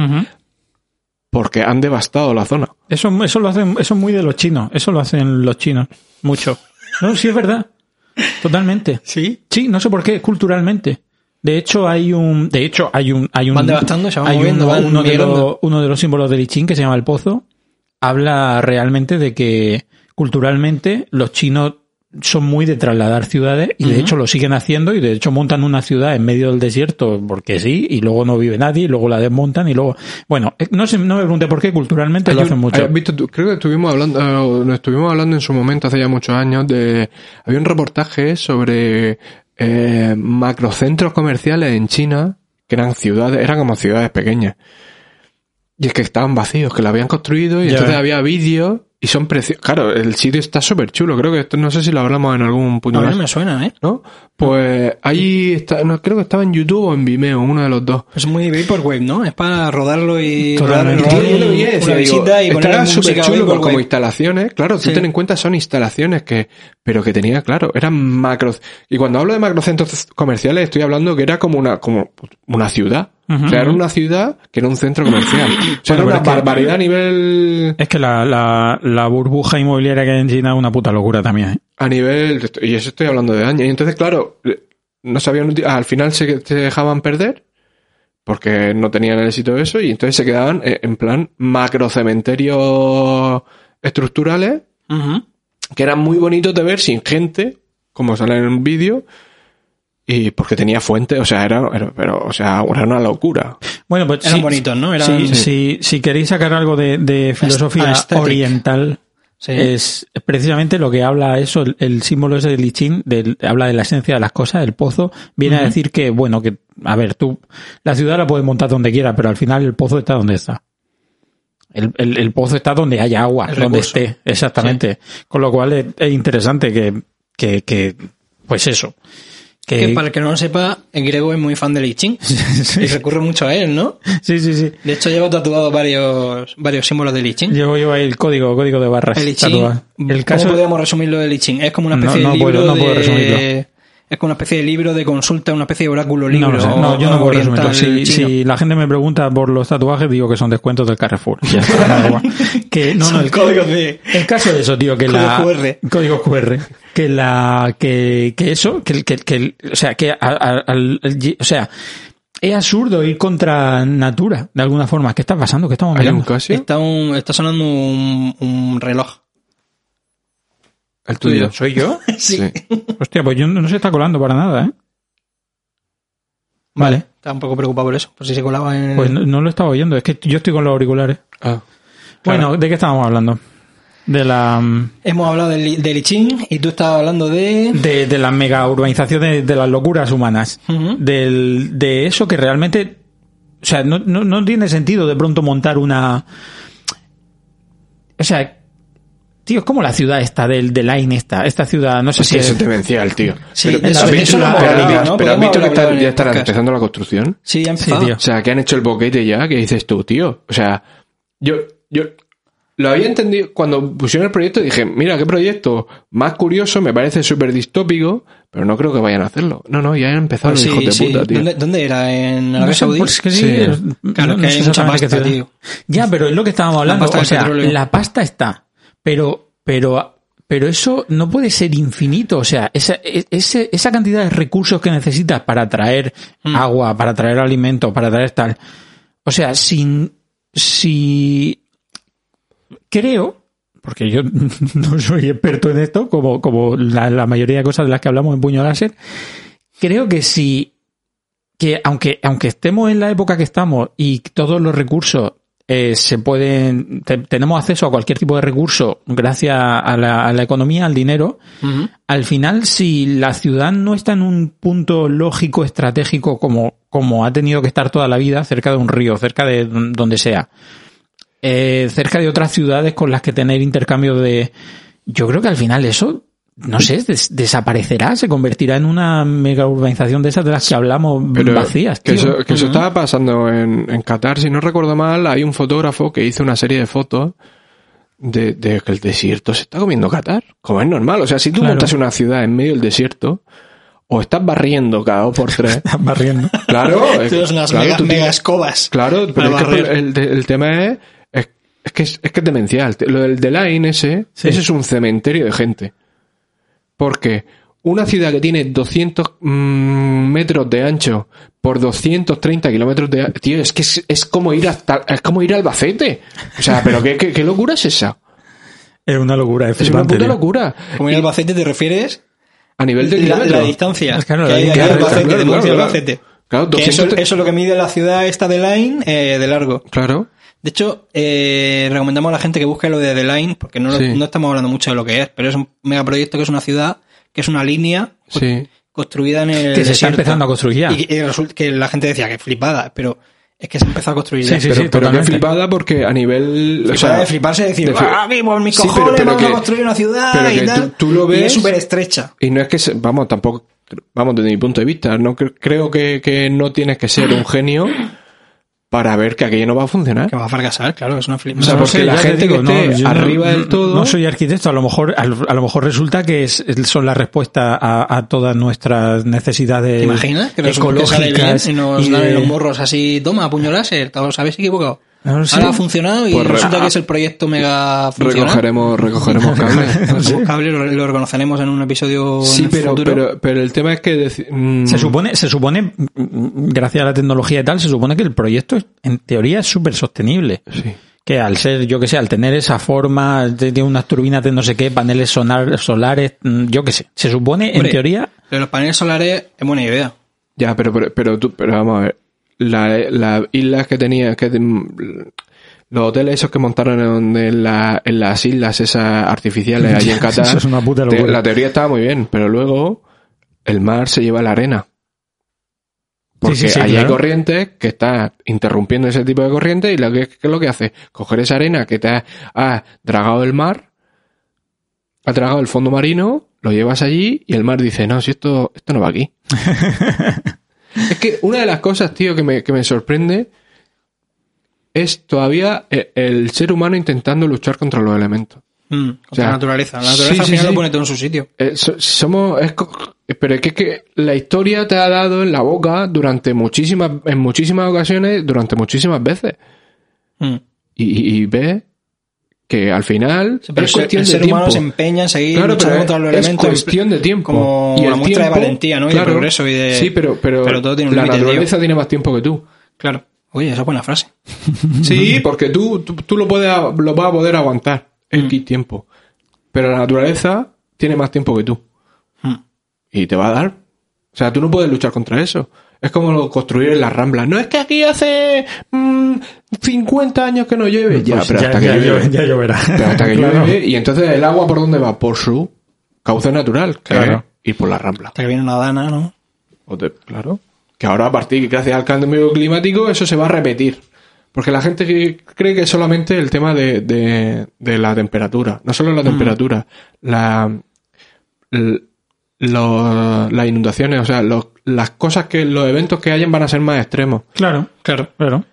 [SPEAKER 2] porque han devastado la zona.
[SPEAKER 4] Eso, eso lo hacen, eso es muy de los chinos. Eso lo hacen los chinos. Mucho. No, sí es verdad. Totalmente.
[SPEAKER 3] Sí.
[SPEAKER 4] Sí, no sé por qué, culturalmente. De hecho, hay un, de hecho, hay un, hay un,
[SPEAKER 3] Van devastando, se van
[SPEAKER 4] hay
[SPEAKER 3] moviendo,
[SPEAKER 4] uno,
[SPEAKER 3] van
[SPEAKER 4] uno de los, uno de los símbolos del I Ching que se llama el pozo. Habla realmente de que culturalmente los chinos son muy de trasladar ciudades y de hecho lo siguen haciendo y de hecho montan una ciudad en medio del desierto porque sí y luego no vive nadie y luego la desmontan y luego bueno eh, no sé no me pregunte por qué culturalmente lo
[SPEAKER 2] Hay
[SPEAKER 4] hacen
[SPEAKER 2] un-
[SPEAKER 4] mucho
[SPEAKER 2] hay- tú- creo que estuvimos hablando, nos estuvimos hablando en su momento hace ya muchos años de, había un reportaje sobre eh, macrocentros comerciales en China que eran ciudades, eran como ciudades pequeñas. Y es que estaban vacíos, que lo habían construido y
[SPEAKER 4] Ya.
[SPEAKER 2] entonces había vídeos y son preciosos. Claro, el sitio está súper chulo. Creo que esto, no sé si lo hablamos en algún punto
[SPEAKER 3] A mí
[SPEAKER 2] más,
[SPEAKER 3] me suena, ¿eh?
[SPEAKER 2] ¿no? Pues ahí está, no, creo que estaba en YouTube o en Vimeo, uno de los dos.
[SPEAKER 3] Es muy Vaporwave, ¿no? Es para rodarlo y
[SPEAKER 4] Totalmente.
[SPEAKER 3] rodar,
[SPEAKER 2] Tío, yo lo vi y
[SPEAKER 3] una
[SPEAKER 2] decía, digo,
[SPEAKER 3] visita y poner
[SPEAKER 2] estaba
[SPEAKER 3] música
[SPEAKER 2] súper chulo
[SPEAKER 3] Vaporwave.
[SPEAKER 2] como instalaciones, claro, tú
[SPEAKER 3] Sí.
[SPEAKER 2] ten en cuenta son instalaciones que, pero que tenía, claro, eran macros, y cuando hablo de macrocentros comerciales estoy hablando que era como una, como una ciudad, o sea, era una ciudad que era un centro comercial, o sea,
[SPEAKER 4] Bueno,
[SPEAKER 2] era una
[SPEAKER 4] que-
[SPEAKER 2] barbaridad a nivel,
[SPEAKER 4] es que la, la, la burbuja inmobiliaria que hay en China es una puta locura también ¿eh?
[SPEAKER 2] a nivel, y eso estoy hablando de años, y entonces, claro, no sabían, al final se, se dejaban perder, porque no tenían el éxito de eso, y entonces se quedaban eh, en plan macrocementerios estructurales,
[SPEAKER 3] Ujú.
[SPEAKER 2] que eran muy bonitos de ver sin gente, como sale en un vídeo, y porque tenía fuente, o sea, era, era- pero, o sea, era una locura.
[SPEAKER 4] Bueno, pues
[SPEAKER 3] Eran
[SPEAKER 4] sí,
[SPEAKER 3] bonitos, ¿no? Eran-
[SPEAKER 4] sí,
[SPEAKER 3] Sí.
[SPEAKER 4] sí, si queréis sacar algo de, de filosofía
[SPEAKER 3] aesthetic.
[SPEAKER 4] oriental,
[SPEAKER 3] Sí.
[SPEAKER 4] es precisamente lo que habla eso, el, el símbolo ese del del- habla de la esencia de las cosas, el pozo, viene a decir que, bueno, que, a ver, tú, la ciudad la puedes montar donde quieras, pero al final el pozo está donde está. El, el- el pozo está donde haya agua,
[SPEAKER 3] El
[SPEAKER 4] donde
[SPEAKER 3] recurso.
[SPEAKER 4] esté, exactamente. Con lo cual es, es interesante que, que, que, pues eso. Que,
[SPEAKER 3] Que para el que no lo sepa, el griego es muy fan del I Ching
[SPEAKER 4] Sí.
[SPEAKER 3] y recurre mucho a él, ¿no?
[SPEAKER 4] sí, sí, sí.
[SPEAKER 3] De hecho, llevo tatuado varios, varios símbolos del I Ching.
[SPEAKER 4] Llevo yo ahí el código, código de barras.
[SPEAKER 3] El I Ching,
[SPEAKER 4] tatuado. El caso,
[SPEAKER 3] ¿cómo podríamos resumirlo del I Ching? Es como una
[SPEAKER 4] No,
[SPEAKER 3] especie
[SPEAKER 4] no
[SPEAKER 3] de
[SPEAKER 4] puedo- no puedo resumirlo.
[SPEAKER 3] Es como una especie de libro de consulta, una especie de oráculo libro.
[SPEAKER 4] no, sé. No, yo no puedo resumirlo. Si, si la gente me pregunta por los tatuajes, digo que son descuentos del Carrefour. Ya está, que, no, no, el,
[SPEAKER 3] códigos de...
[SPEAKER 4] el caso de eso, tío, que
[SPEAKER 3] Código
[SPEAKER 4] la...
[SPEAKER 3] QR.
[SPEAKER 4] Código QR. Que la... Que, que eso, que, que, que- o sea, que a- a- al- o sea, es absurdo ir contra natura, de alguna forma. ¿Qué está pasando? ¿Qué estamos mirando?
[SPEAKER 3] Está, un, está sonando un, un reloj.
[SPEAKER 2] El tuyo.
[SPEAKER 4] ¿Soy yo?
[SPEAKER 3] Sí.
[SPEAKER 4] Hostia, pues yo no, no se está colando para nada, ¿eh?
[SPEAKER 3] Vale. Estaba un poco preocupado por eso. Por si se colaba en.
[SPEAKER 4] Pues no, no lo estaba oyendo. Es que yo estoy con los auriculares.
[SPEAKER 2] Ah.
[SPEAKER 4] Bueno, ¿de qué estábamos hablando? De la mm,
[SPEAKER 3] Hemos hablado del, del I Ching y tú estabas hablando de.
[SPEAKER 4] de, de la mega urbanización de, de las locuras humanas. Del, de eso que realmente. O sea, no, no, no tiene sentido de pronto montar una. O sea. Tío, es como la ciudad esta del de Line esta. Esta ciudad, no sé
[SPEAKER 2] Sí,
[SPEAKER 4] si
[SPEAKER 2] eso
[SPEAKER 4] es.
[SPEAKER 2] es demencial, tío.
[SPEAKER 3] Sí,
[SPEAKER 2] pero,
[SPEAKER 3] eso-
[SPEAKER 2] ¿has
[SPEAKER 3] eso
[SPEAKER 2] visto-
[SPEAKER 3] lo hemos
[SPEAKER 2] pero-
[SPEAKER 3] hablado,
[SPEAKER 2] pero-
[SPEAKER 3] ¿no?
[SPEAKER 2] pero has visto que
[SPEAKER 3] en
[SPEAKER 2] ya estarán empezando la construcción.
[SPEAKER 3] Sí, ya
[SPEAKER 4] Sí,
[SPEAKER 3] empezado.
[SPEAKER 4] tío.
[SPEAKER 2] O sea, que han hecho el boquete ya, que dices tú, tío. O sea, yo, yo lo había entendido cuando pusieron el proyecto. Dije, mira, qué proyecto más curioso, me parece súper distópico, pero no creo que vayan a hacerlo. No, no, ya han empezado
[SPEAKER 3] Pues
[SPEAKER 2] los
[SPEAKER 3] sí,
[SPEAKER 2] hijos
[SPEAKER 3] sí.
[SPEAKER 2] de puta, tío.
[SPEAKER 3] ¿Dónde, dónde era? ¿En
[SPEAKER 4] No
[SPEAKER 3] Arabia
[SPEAKER 4] sé,
[SPEAKER 3] Saudí?
[SPEAKER 4] pues que sí.
[SPEAKER 3] Claro,
[SPEAKER 4] no
[SPEAKER 3] que
[SPEAKER 4] sé
[SPEAKER 3] hay mucha pasta, tío.
[SPEAKER 4] Ya, pero es lo que estábamos hablando. O sea, la pasta está, pero, pero, pero eso no puede ser infinito. O sea, esa, e- ese- esa cantidad de recursos que necesitas para traer
[SPEAKER 3] Mm.
[SPEAKER 4] agua, para traer alimentos, para traer tal. O sea, sin, si creo, porque yo no soy experto en esto, como, como la, la mayoría de cosas de las que hablamos en Puño Láser, creo que si, que aunque, aunque estemos en la época que estamos y todos los recursos eh, se pueden, te- tenemos acceso a cualquier tipo de recurso gracias a la, a la economía, al dinero, al final, si la ciudad no está en un punto lógico, estratégico, como, como ha tenido que estar toda la vida, cerca de un río, cerca de don- donde sea, eh, cerca de otras ciudades con las que tener intercambio de... Yo creo que al final eso, no sé, des- desaparecerá, se convertirá en una mega urbanización de esas de las que hablamos
[SPEAKER 2] Pero
[SPEAKER 4] vacías.
[SPEAKER 2] que
[SPEAKER 4] tío.
[SPEAKER 2] eso, que eso estaba pasando en, en Qatar, si no recuerdo mal, hay un fotógrafo que hizo una serie de fotos de, de que el desierto se está comiendo Qatar. Como es normal. O sea, si tú
[SPEAKER 4] Claro.
[SPEAKER 2] montas una ciudad en medio del desierto, o estás barriendo cada dos por tres.
[SPEAKER 4] Estás barriendo.
[SPEAKER 2] claro, es-
[SPEAKER 3] Tienes unas
[SPEAKER 2] claro,
[SPEAKER 3] mega,
[SPEAKER 2] tú
[SPEAKER 3] mega
[SPEAKER 2] tienes-
[SPEAKER 3] escobas.
[SPEAKER 2] Claro, pero es que
[SPEAKER 3] barrer.
[SPEAKER 2] el, el tema es, es, es que es, es que es demencial. Lo del de Line ese,
[SPEAKER 4] Sí.
[SPEAKER 2] ese es un cementerio de gente. Porque una ciudad que tiene 200 mm, metros de ancho por 230 kilómetros de ancho, tío, es que es, es como ir hasta, es como ir a Albacete. O sea, pero qué, qué, qué locura es esa.
[SPEAKER 4] Es una locura, es
[SPEAKER 2] Es una puta locura.
[SPEAKER 3] Como en
[SPEAKER 2] Y
[SPEAKER 3] Albacete te refieres
[SPEAKER 2] a nivel de
[SPEAKER 3] la, distancia.
[SPEAKER 4] Es la
[SPEAKER 3] a Albacete,
[SPEAKER 2] claro,
[SPEAKER 3] de
[SPEAKER 2] claro,
[SPEAKER 3] Murcia a
[SPEAKER 2] claro.
[SPEAKER 3] Albacete.
[SPEAKER 2] Claro,
[SPEAKER 3] Que eso,
[SPEAKER 2] 200
[SPEAKER 3] eso es lo que mide la ciudad esta de Line eh, de largo.
[SPEAKER 2] Claro.
[SPEAKER 3] De hecho, eh, recomendamos a la gente que busque lo de The Line, porque no, lo-
[SPEAKER 2] Sí.
[SPEAKER 3] no estamos hablando mucho de lo que es, pero es un megaproyecto que es una ciudad, que es una línea co-
[SPEAKER 2] Sí.
[SPEAKER 3] construida en el
[SPEAKER 4] Que se está empezando a construir ya.
[SPEAKER 3] Y, y resulta que la gente decía que flipada, pero es que se ha empezado a construir
[SPEAKER 4] Sí,
[SPEAKER 3] ya.
[SPEAKER 4] sí,
[SPEAKER 2] pero, pero qué
[SPEAKER 4] totalmente.
[SPEAKER 2] flipada porque a nivel. o sea,
[SPEAKER 3] de fliparse y decir,
[SPEAKER 2] de
[SPEAKER 3] ¡ah, vivo en mis
[SPEAKER 2] Sí, pero-
[SPEAKER 3] cojones,
[SPEAKER 2] pero
[SPEAKER 3] vamos a
[SPEAKER 2] que-
[SPEAKER 3] construir una ciudad
[SPEAKER 2] pero
[SPEAKER 3] y
[SPEAKER 2] que
[SPEAKER 3] tal!
[SPEAKER 2] tú- tú lo
[SPEAKER 3] Y
[SPEAKER 2] ves-
[SPEAKER 3] es súper estrecha.
[SPEAKER 2] Y no es que, se- vamos, tampoco, vamos, desde mi punto de vista, no cre- creo que, que no tienes que ser un genio para ver que aquello no va a funcionar.
[SPEAKER 3] Que va a fracasar, claro, es una flipada.
[SPEAKER 2] O sea,
[SPEAKER 4] No
[SPEAKER 2] porque
[SPEAKER 4] sé,
[SPEAKER 2] la gente que
[SPEAKER 4] no,
[SPEAKER 2] esté
[SPEAKER 4] no-
[SPEAKER 2] arriba del
[SPEAKER 4] no-
[SPEAKER 2] todo-
[SPEAKER 4] No soy arquitecto, a lo mejor, a lo a lo mejor resulta que es, son la respuesta a, a todas nuestras necesidades
[SPEAKER 3] ¿Te imaginas? Que resulta que
[SPEAKER 4] ecológicas
[SPEAKER 3] y nos
[SPEAKER 4] y
[SPEAKER 3] dan los morros así, toma, puño láser, te os habéis equivocado.
[SPEAKER 4] No.
[SPEAKER 3] Ahora ha funcionado y
[SPEAKER 2] Pues re-
[SPEAKER 3] resulta que es el proyecto mega funcional.
[SPEAKER 2] Recogeremos, recogeremos cables.
[SPEAKER 3] Cable, lo, lo reconoceremos en un episodio
[SPEAKER 2] Sí,
[SPEAKER 3] en el
[SPEAKER 2] pero,
[SPEAKER 3] futuro.
[SPEAKER 2] pero, pero el tema es que mm,
[SPEAKER 4] Se supone, se supone, mm, mm, gracias a la tecnología y tal, se supone que el proyecto en teoría es súper sostenible.
[SPEAKER 2] Sí.
[SPEAKER 4] Que al ser, yo que sé, al tener esa forma, de, de unas turbinas de no sé qué, paneles sonar, solares, yo que sé. Se supone, en teoría,
[SPEAKER 3] Pero los paneles solares es buena idea.
[SPEAKER 2] Ya, pero, pero, pero tú, pero vamos a ver. La- Las islas que tenía, que los hoteles esos que montaron en, la- en las islas esas artificiales allí en Qatar.
[SPEAKER 4] Eso es una puta
[SPEAKER 2] te-
[SPEAKER 4] locura.
[SPEAKER 2] la teoría estaba muy bien, pero luego el mar se lleva la arena. Porque
[SPEAKER 4] Sí, sí, sí,
[SPEAKER 2] allí hay corrientes que está interrumpiendo ese tipo de corriente y lo que, ¿qué es lo que hace? Coger esa arena que te ha, ha dragado el mar, ha tragado el fondo marino, lo llevas allí y el mar dice, no, si esto, esto no va aquí. es que una de las cosas, tío, que me, que me sorprende es todavía el, el ser humano intentando luchar contra los elementos.
[SPEAKER 3] Mm, contra
[SPEAKER 2] O sea,
[SPEAKER 3] la naturaleza. La
[SPEAKER 2] sí,
[SPEAKER 3] naturaleza al
[SPEAKER 2] sí,
[SPEAKER 3] final
[SPEAKER 2] sí.
[SPEAKER 3] lo pone todo en su sitio.
[SPEAKER 2] Eh, so- somos, es pero es que, es que la historia te ha dado en la boca durante muchísimas, en muchísimas ocasiones, durante muchísimas veces.
[SPEAKER 3] Mm.
[SPEAKER 2] Y, y, y ves que al final
[SPEAKER 3] pero
[SPEAKER 2] es
[SPEAKER 3] el ser-
[SPEAKER 2] cuestión
[SPEAKER 3] el
[SPEAKER 2] de
[SPEAKER 3] ser
[SPEAKER 2] tiempo.
[SPEAKER 3] humano se empeña en seguir
[SPEAKER 2] Claro,
[SPEAKER 3] luchando
[SPEAKER 2] pero
[SPEAKER 3] contra los
[SPEAKER 2] es
[SPEAKER 3] elementos.
[SPEAKER 2] cuestión de tiempo.
[SPEAKER 3] Como
[SPEAKER 2] Y el
[SPEAKER 3] una muestra de valentía, ¿no? Y de progreso y de...
[SPEAKER 2] Sí, pero, pero,
[SPEAKER 3] pero todo tiene un
[SPEAKER 2] la
[SPEAKER 3] tío.
[SPEAKER 2] naturaleza tiene más tiempo que tú.
[SPEAKER 3] Claro. Oye, esa es buena frase.
[SPEAKER 2] Sí, porque tú, tú, tú lo, puedes, lo vas a poder aguantar
[SPEAKER 3] Mm.
[SPEAKER 2] X tiempo. Pero la naturaleza tiene más tiempo que tú.
[SPEAKER 3] Mm.
[SPEAKER 2] Y te va a dar. O sea, tú no puedes luchar contra eso. Es como lo construir en las ramblas. No es que aquí hace mm, 50 años que no llueve. Ya,
[SPEAKER 4] Pues
[SPEAKER 2] pero
[SPEAKER 4] ya,
[SPEAKER 2] hasta que
[SPEAKER 4] ya
[SPEAKER 2] llueve.
[SPEAKER 4] llueve, ya lloverá.
[SPEAKER 2] Pero hasta que
[SPEAKER 4] Claro.
[SPEAKER 2] llueve. Y entonces el agua por dónde va? Por su cauce natural.
[SPEAKER 4] Claro.
[SPEAKER 2] ir por la rambla.
[SPEAKER 3] Hasta que viene una dana, ¿no?
[SPEAKER 2] O te- claro. Que ahora a partir, gracias al cambio climático, eso se va a repetir. Porque la gente que- cree que es solamente el tema de, de, de la temperatura. No solo la temperatura. La, l- lo- las inundaciones, o sea, los- las cosas que, los eventos que hayan van a ser más extremos.
[SPEAKER 4] Claro, claro, claro.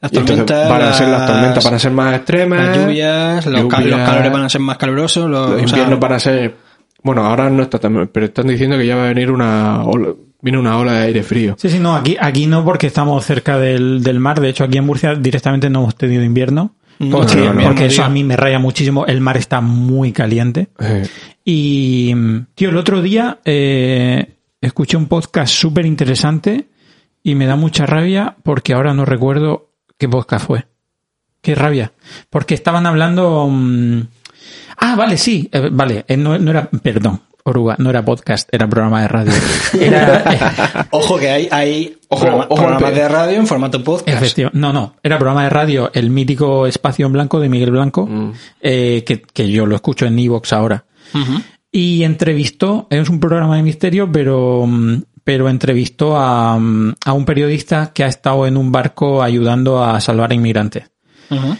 [SPEAKER 3] Las tormentas.
[SPEAKER 2] van a ser las tormentas, van a ser más extremas.
[SPEAKER 3] Las lluvias, los, calores van a ser más calurosos. Los,
[SPEAKER 2] Los
[SPEAKER 3] o sea,
[SPEAKER 2] inviernos van a ser. Bueno, ahora no está tan. Pero están diciendo que ya va a venir una ola, viene una ola de aire frío.
[SPEAKER 4] Sí, sí, no, aquí, aquí no porque estamos cerca del, del mar. De hecho, aquí en Murcia directamente no hemos tenido invierno.
[SPEAKER 3] No,
[SPEAKER 4] Porque,
[SPEAKER 2] no,
[SPEAKER 4] porque eso a mí me raya muchísimo. El mar está muy caliente.
[SPEAKER 2] Eh,
[SPEAKER 4] Y, tío, el otro día eh, escuché un podcast súper interesante y me da mucha rabia porque ahora no recuerdo qué podcast fue. Qué rabia. Porque estaban hablando... mm, ah, vale, sí. eh, vale, eh, no, no era... Perdón, Oruga, no era podcast, era programa de radio. Era... eh,
[SPEAKER 3] Ojo que hay, hay
[SPEAKER 2] Ojo,
[SPEAKER 3] programa-
[SPEAKER 2] ojo
[SPEAKER 3] programas de radio en formato podcast.
[SPEAKER 4] Efectivo. No, no. Era programa de radio El mítico Espacio en Blanco de Miguel Blanco,
[SPEAKER 2] Mm.
[SPEAKER 4] eh, que, que yo lo escucho en Evox ahora. Y entrevistó, es un programa de misterio, pero, mm, pero entrevistó a, mm, a un periodista que ha estado en un barco ayudando a salvar a inmigrantes.
[SPEAKER 3] Ujú.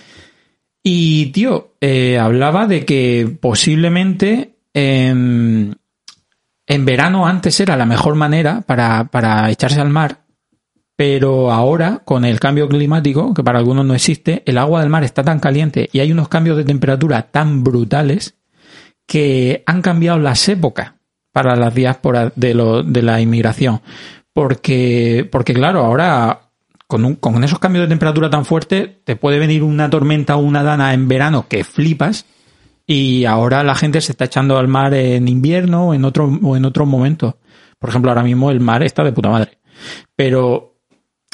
[SPEAKER 4] Y, tío, eh, hablaba de que posiblemente en, en verano antes era la mejor manera para, para echarse al mar, pero ahora, con el cambio climático, que para algunos no existe, el agua del mar está tan caliente y hay unos cambios de temperatura tan brutales que han cambiado las épocas para las diásporas de, lo, de la inmigración. Porque, porque claro, ahora con, un- con esos cambios de temperatura tan fuertes, te puede venir una tormenta o una dana en verano que flipas y ahora la gente se está echando al mar en invierno o en otro, o en otros momentos. Por ejemplo, ahora mismo el mar está de puta madre. Pero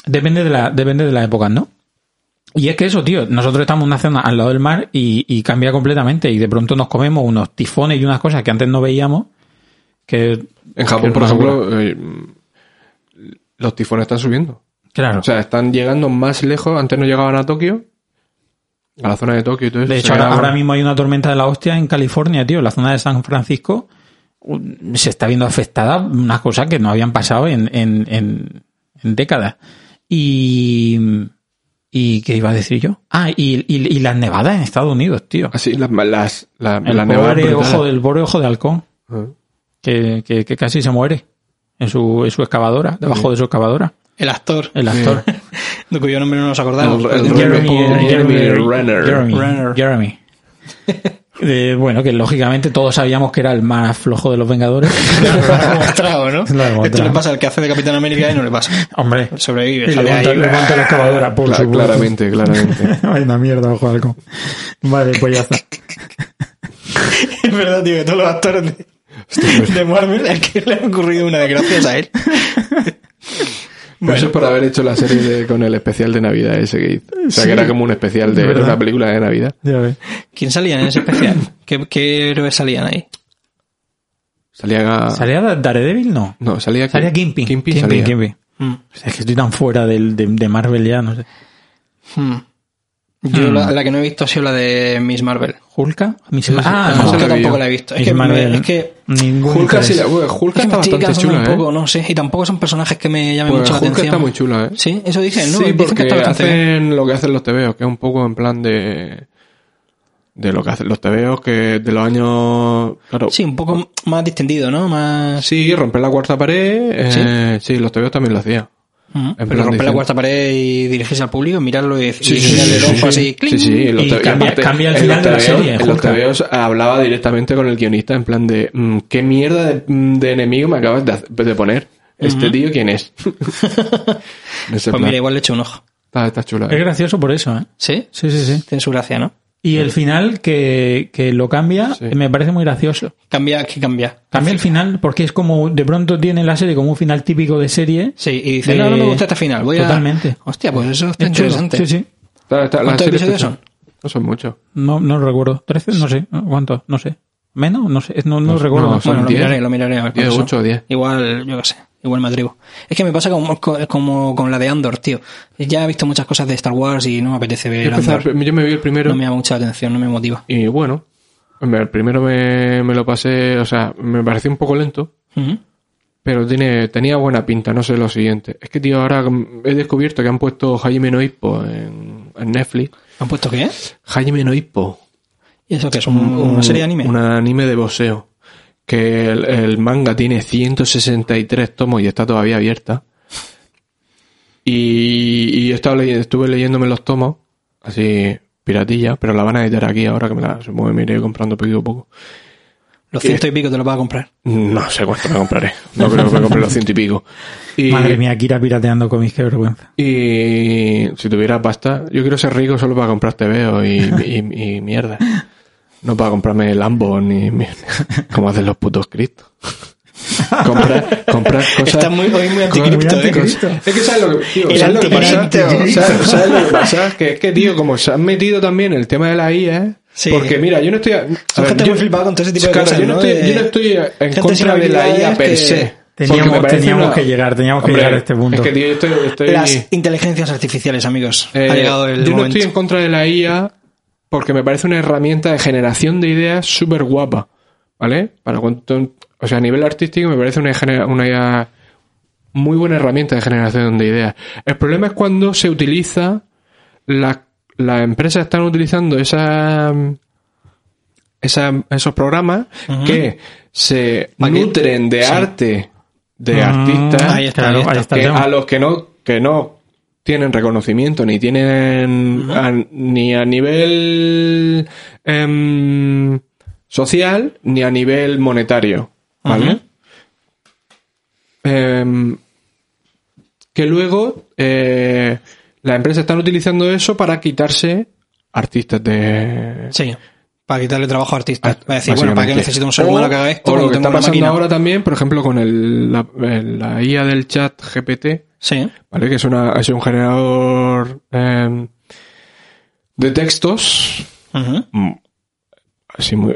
[SPEAKER 4] depende de la, depende de la época, ¿no? Y es que eso, tío, nosotros estamos en una zona al lado del mar y, y cambia completamente y de pronto nos comemos unos tifones y unas cosas que antes no veíamos que...
[SPEAKER 2] en Japón,
[SPEAKER 4] que
[SPEAKER 2] por ejemplo, eh, los tifones están subiendo.
[SPEAKER 4] Claro.
[SPEAKER 2] O sea, están llegando más lejos. Antes no llegaban a Tokio, a la zona de Tokio y todo eso.
[SPEAKER 4] De hecho, ahora, mismo hay una tormenta de la hostia en California, tío. La zona de San Francisco se está viendo afectada unas cosas que no habían pasado en, en, en, en décadas. Y... ¿Y qué iba a decir yo? Ah, y, y, y las nevadas en Estados Unidos, tío.
[SPEAKER 2] Así, las, las, la,
[SPEAKER 4] El
[SPEAKER 2] las nevadas
[SPEAKER 4] ojo, del pobre ojo de halcón,
[SPEAKER 2] Ah.
[SPEAKER 4] que, que, que casi se muere en su, en su excavadora, debajo de su excavadora.
[SPEAKER 3] El actor,
[SPEAKER 4] El actor.
[SPEAKER 3] de cuyo nombre no nos acordamos.
[SPEAKER 2] El- el-
[SPEAKER 4] Jeremy,
[SPEAKER 2] Jeremy
[SPEAKER 4] Jeremy
[SPEAKER 2] Renner.
[SPEAKER 4] Jeremy.
[SPEAKER 3] Renner.
[SPEAKER 4] Jeremy. Eh, bueno, que lógicamente todos sabíamos que era el más flojo de los Vengadores.
[SPEAKER 3] Esto le pasa al que hace de Capitán América y no le pasa.
[SPEAKER 4] Hombre,
[SPEAKER 3] Sobrevive,
[SPEAKER 4] y levanta,
[SPEAKER 3] ahí.
[SPEAKER 4] levanta la excavadora, por
[SPEAKER 2] Cla-
[SPEAKER 4] supuesto.
[SPEAKER 2] claramente, claramente.
[SPEAKER 4] Ay, una mierda, ojo halcón. Vale, pues ya está.
[SPEAKER 3] Es verdad, tío, que todos los actores de, de Marvel es que le ha ocurrido una desgracia a él.
[SPEAKER 2] Pero eso es por haber hecho la serie de- con el especial de Navidad ese que hizo. O sea,
[SPEAKER 4] Sí.
[SPEAKER 2] que era como un especial de,
[SPEAKER 4] verdad.
[SPEAKER 2] una película de Navidad.
[SPEAKER 4] Ya ves.
[SPEAKER 3] ¿Quién salía en ese especial? ¿Qué, qué héroes salían ahí?
[SPEAKER 2] Salía...
[SPEAKER 4] ¿Salía Daredevil? No.
[SPEAKER 2] No, salía...
[SPEAKER 4] Salía Kingpin.
[SPEAKER 2] Kingpin
[SPEAKER 4] Kingpin,
[SPEAKER 2] salía.
[SPEAKER 4] Kingpin.
[SPEAKER 3] Mm.
[SPEAKER 4] O sea, es que estoy tan fuera del, de, de Marvel ya, no sé.
[SPEAKER 3] Hmm. Yo
[SPEAKER 4] Hmm.
[SPEAKER 3] la, la que no he visto ha sido la de Miss Marvel.
[SPEAKER 4] ¿Hulka? Miss
[SPEAKER 2] Sí, sí,
[SPEAKER 4] ah,
[SPEAKER 2] sí,
[SPEAKER 4] no.
[SPEAKER 2] sí,
[SPEAKER 3] Hulk
[SPEAKER 2] la vi
[SPEAKER 3] tampoco
[SPEAKER 2] yo.
[SPEAKER 3] la he visto. Es
[SPEAKER 4] Miss
[SPEAKER 3] que, me-
[SPEAKER 4] Marvel,
[SPEAKER 3] es que,
[SPEAKER 4] ningún
[SPEAKER 2] Hulk,
[SPEAKER 4] interés.
[SPEAKER 2] sí, la- bueno, Hulk
[SPEAKER 3] es que
[SPEAKER 2] está
[SPEAKER 3] me
[SPEAKER 2] bastante chula,
[SPEAKER 3] un poco,
[SPEAKER 2] ¿eh?
[SPEAKER 3] no sé. Y tampoco son personajes que me llamen
[SPEAKER 2] Pues
[SPEAKER 3] mucho la atención.
[SPEAKER 2] está muy chula, ¿eh?
[SPEAKER 3] Sí, eso dicen, ¿no?
[SPEAKER 2] Sí,
[SPEAKER 3] Dicen que
[SPEAKER 2] porque
[SPEAKER 3] está bastante bien.
[SPEAKER 2] hacen lo que hacen los tebeos, que es un poco en plan de... De lo que hacen los tebeos, que de los años... Claro,
[SPEAKER 3] Sí, un poco más distendido, ¿no? Más...
[SPEAKER 2] Sí, romper la cuarta pared. eh, sí, los tebeos también lo hacía.
[SPEAKER 3] Pero romper la cuarta pared y dirigirse al público, mirarlo y,
[SPEAKER 2] los
[SPEAKER 4] Y cambia- el final de la serie,
[SPEAKER 2] En los tebeos hablaba directamente con el guionista en plan de mm, ¿qué mierda de, mm, de enemigo me acabas de, hacer- de poner? ¿Este tío quién es?
[SPEAKER 3] Pues
[SPEAKER 2] plan.
[SPEAKER 3] mira, igual le echo un ojo.
[SPEAKER 2] Está, está chula.
[SPEAKER 4] Es gracioso por eso, ¿eh?
[SPEAKER 3] ¿Sí?
[SPEAKER 4] Sí, sí, sí.
[SPEAKER 3] Tiene su gracia, ¿no?
[SPEAKER 4] Y el final que, que lo cambia
[SPEAKER 2] Sí.
[SPEAKER 4] me parece muy gracioso.
[SPEAKER 3] Cambia, que cambia.
[SPEAKER 4] Cambia el final porque es como, de pronto tiene la serie como un final típico de serie.
[SPEAKER 3] Sí, y dice,
[SPEAKER 4] De-
[SPEAKER 3] no, no me gusta este final, voy a...
[SPEAKER 4] Totalmente.
[SPEAKER 3] Hostia, pues eso está
[SPEAKER 4] Es chulo.
[SPEAKER 3] interesante.
[SPEAKER 4] Sí, sí.
[SPEAKER 2] Está- está-
[SPEAKER 3] ¿Cuántos episodios son?
[SPEAKER 2] No son muchos.
[SPEAKER 4] No, no recuerdo. ¿13? No sé. ¿Cuántos? No sé. ¿Menos? No sé, no, no recuerdo.
[SPEAKER 2] no,
[SPEAKER 3] Bueno, lo
[SPEAKER 2] 10.
[SPEAKER 3] miraré, lo miraré. a ver cuántos
[SPEAKER 2] 10,
[SPEAKER 3] son.
[SPEAKER 2] 8 o 10.
[SPEAKER 3] Igual, yo qué sé, igual me atrevo. Es que me pasa como, como con la de Andor, tío. Ya he visto muchas cosas de Star Wars y no me apetece
[SPEAKER 2] Yo,
[SPEAKER 3] ver
[SPEAKER 2] empecé
[SPEAKER 3] Andor.
[SPEAKER 2] yo me vi el primero
[SPEAKER 3] No me llama mucha atención, no me motiva.
[SPEAKER 2] y bueno, el primero me, me lo pasé, o sea, me pareció un poco lento, pero tiene, tenía buena pinta, no sé lo siguiente. Es que, tío, ahora he descubierto que han puesto Jaime no Hippo en, en Netflix.
[SPEAKER 3] ¿Han puesto qué?
[SPEAKER 2] Jaime no Hippo.
[SPEAKER 3] ¿Y eso qué es? ¿Un- ¿Una serie de anime?
[SPEAKER 2] Un anime de boxeo. Que el, el manga tiene 163 tomos y está todavía abierta. Y, y he estado leyendo, estuve leyéndome los tomos, así piratilla, pero la van a editar aquí ahora que me la supongo que me iré comprando poquito a poco.
[SPEAKER 3] Los ciento y pico te lo vas a comprar.
[SPEAKER 2] No sé cuánto me compraré. No creo que me compre los ciento y pico. Y,
[SPEAKER 4] Madre mía, Kira pirateando cómics, qué vergüenza.
[SPEAKER 2] Y si tuviera pasta, yo quiero ser rico solo para comprar TVO y, y, y mierda. No para comprarme Lambo ni mi- como hacen los putos Cristo. comprar, comprar cosas.
[SPEAKER 3] Está muy, hoy muy anticripto,
[SPEAKER 4] muy
[SPEAKER 3] ¿eh?
[SPEAKER 2] Es que sabes lo que, tío,
[SPEAKER 3] El
[SPEAKER 2] ¿sabes lo que pasa? ¿Sabes, sabes lo que pasa? Que es que, tío, como se han metido también el tema de la IA,
[SPEAKER 3] Sí.
[SPEAKER 2] porque mira, yo no estoy. a-
[SPEAKER 3] Son
[SPEAKER 2] a
[SPEAKER 3] gente
[SPEAKER 2] yo-
[SPEAKER 3] muy flipada con todo ese tipo de
[SPEAKER 2] claro,
[SPEAKER 3] cosas,
[SPEAKER 2] Yo no,
[SPEAKER 3] ¿no?
[SPEAKER 2] estoy,
[SPEAKER 3] De-
[SPEAKER 2] yo no estoy en contra de la IA per se. porque
[SPEAKER 4] Teníamos,
[SPEAKER 2] me parece
[SPEAKER 4] teníamos
[SPEAKER 2] una-
[SPEAKER 4] que llegar, teníamos que
[SPEAKER 2] Hombre,
[SPEAKER 4] llegar a este punto.
[SPEAKER 2] Es que, tío, yo estoy, estoy-
[SPEAKER 3] Las inteligencias artificiales, amigos.
[SPEAKER 2] eh,
[SPEAKER 3] ha llegado el
[SPEAKER 2] yo no
[SPEAKER 3] momento.
[SPEAKER 2] estoy en contra de la IA porque me parece una herramienta de generación de ideas súper guapa, ¿vale? Para cuanto, o sea, a nivel artístico me parece una, una muy buena herramienta de generación de ideas. El problema es cuando se utiliza, la- las empresas están utilizando esa, esa- esos programas que se nutren de
[SPEAKER 3] Sí.
[SPEAKER 2] arte de
[SPEAKER 4] Ah,
[SPEAKER 2] artistas
[SPEAKER 3] Ahí está,
[SPEAKER 2] que a los que no que no tienen reconocimiento ni tienen a- ni a nivel em, social ni a nivel monetario vale. Em, que luego eh, las empresas están utilizando eso para quitarse artistas de
[SPEAKER 3] Sí. Para quitarle trabajo a artistas.
[SPEAKER 2] Ah,
[SPEAKER 3] Para decir, bueno, ¿para qué necesito un ser humano que haga esto?
[SPEAKER 2] O lo que
[SPEAKER 3] tengo
[SPEAKER 2] está pasando ahora también, por ejemplo, con el, la, IA del chat GPT,
[SPEAKER 3] Sí.
[SPEAKER 2] ¿vale? Que es, una, es un generador em, de textos. Muy-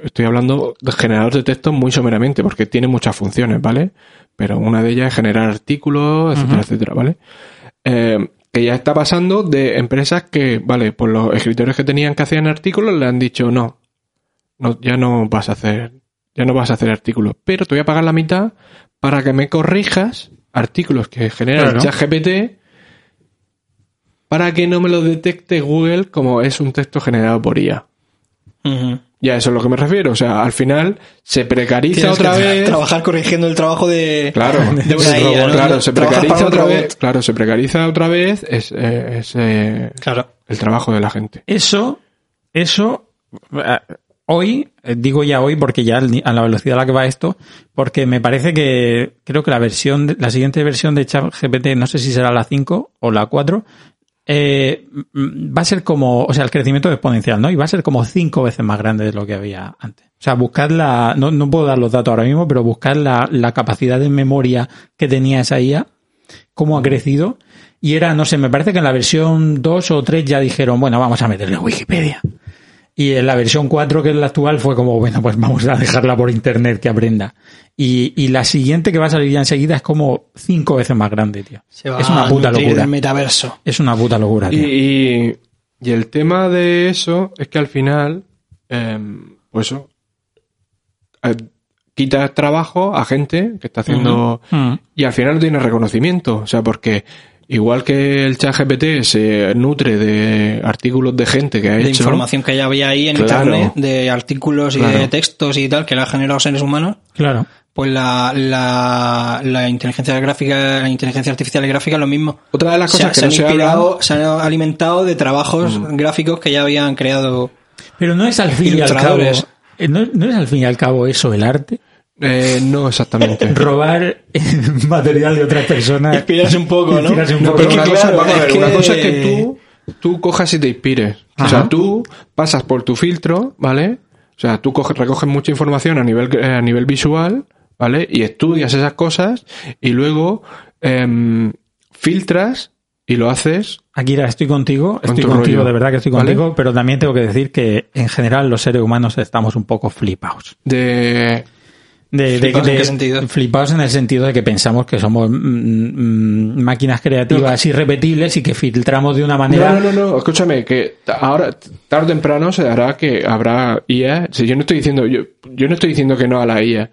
[SPEAKER 2] estoy hablando de generador de textos muy someramente, porque tiene muchas funciones, ¿vale? Pero una de ellas es generar artículos, etcétera, etcétera, ¿vale? Em, que ya está pasando de empresas que, vale, pues los escritores que tenían que hacían artículos le han dicho no, no, ya no vas a hacer, ya no vas a hacer artículos, pero te voy a pagar la mitad para que me corrijas artículos que genera
[SPEAKER 4] Claro.
[SPEAKER 2] el chat GPT para que no me lo detecte Google como es un texto generado por IA.
[SPEAKER 3] Ujú.
[SPEAKER 2] Ya, eso es lo que me refiero. O sea, al final se precariza
[SPEAKER 3] Tienes
[SPEAKER 2] otra
[SPEAKER 3] que tra-
[SPEAKER 2] vez.
[SPEAKER 3] trabajar corrigiendo el trabajo de,
[SPEAKER 2] Claro,
[SPEAKER 3] de una IA, ¿no?
[SPEAKER 2] claro, se precariza otra
[SPEAKER 3] robot.
[SPEAKER 2] vez. Claro, se precariza otra vez es, eh, es, eh,
[SPEAKER 3] Claro.
[SPEAKER 2] el trabajo de la gente.
[SPEAKER 4] Eso, eso, eh, hoy, eh, digo ya hoy porque ya a la velocidad a la que va esto, porque me parece que creo que la versión, la siguiente versión de ChatGPT, no sé si será la 5 o la 4, eh, va a ser como, o sea, el crecimiento exponencial, ¿no? Y va a ser como cinco veces más grande de lo que había antes. O sea, buscar la, no, no puedo dar los datos ahora mismo, pero buscar la, la capacidad de memoria que tenía esa IA, cómo ha crecido. Y era, no sé, me parece que en la versión 2 o 3 ya dijeron, bueno, vamos a meterle Wikipedia. Y en la versión 4, que es la actual, fue como, bueno, pues vamos a dejarla por internet que aprenda. Y, y la siguiente que va a salir ya enseguida es como cinco veces más grande, tío.
[SPEAKER 3] Se va
[SPEAKER 4] Es una puta
[SPEAKER 3] a
[SPEAKER 4] locura.
[SPEAKER 3] del metaverso.
[SPEAKER 4] Es una puta locura,
[SPEAKER 2] Y,
[SPEAKER 4] tío.
[SPEAKER 2] y, y el tema de eso es que al final, em, pues eso, eh, quita trabajo a gente que está haciendo...
[SPEAKER 4] Mm.
[SPEAKER 2] Y al final no tiene reconocimiento. O sea, porque igual que el chat GPT se nutre de artículos de gente que ha
[SPEAKER 3] De
[SPEAKER 2] hecho...
[SPEAKER 3] información que ya había ahí en
[SPEAKER 2] Claro.
[SPEAKER 3] internet, de artículos y
[SPEAKER 2] Claro.
[SPEAKER 3] de textos y tal, que la han generado seres humanos,
[SPEAKER 4] Claro.
[SPEAKER 3] pues la, la, la inteligencia gráfica, la inteligencia artificial y gráfica es lo mismo.
[SPEAKER 2] Otra de las
[SPEAKER 3] Se,
[SPEAKER 2] cosas que
[SPEAKER 3] se
[SPEAKER 2] no
[SPEAKER 3] han
[SPEAKER 2] se
[SPEAKER 3] inspirado,
[SPEAKER 2] habla...
[SPEAKER 3] se han alimentado de trabajos gráficos que ya habían creado.
[SPEAKER 4] Pero no es al fin y al cabo, eh, no, no es al fin y al cabo eso el arte.
[SPEAKER 2] Eh, no exactamente.
[SPEAKER 4] Robar material de otras personas.
[SPEAKER 3] Inspirarse un poco, ¿no?
[SPEAKER 4] Inspirarse un
[SPEAKER 2] No,
[SPEAKER 4] poco.
[SPEAKER 2] pero una cosa,
[SPEAKER 3] claro,
[SPEAKER 2] vamos a ver,
[SPEAKER 3] es
[SPEAKER 2] una
[SPEAKER 3] que-
[SPEAKER 2] cosa es que tú, tú cojas y te inspires. O sea, tú pasas por tu filtro, ¿vale? O sea, tú coges, recoges mucha información a nivel, eh, a nivel visual, ¿vale? Y estudias esas cosas y luego em, filtras y lo haces
[SPEAKER 4] Akira, estoy contigo,
[SPEAKER 2] Con
[SPEAKER 4] estoy contigo,
[SPEAKER 2] rollo,
[SPEAKER 4] de verdad que estoy
[SPEAKER 2] ¿vale?
[SPEAKER 4] contigo, pero también tengo que decir que en general los seres humanos estamos un poco flipados.
[SPEAKER 2] de...
[SPEAKER 4] De, de-
[SPEAKER 3] ¿Flipaos en qué sentido?
[SPEAKER 4] flipados en el sentido de que pensamos que somos mm, mm, máquinas creativas irrepetibles y que filtramos de una manera.
[SPEAKER 2] No, no, no, no, escúchame, que ahora, tarde o temprano se hará que habrá IA. Si yo no estoy diciendo, yo, yo no estoy diciendo que no a la IA.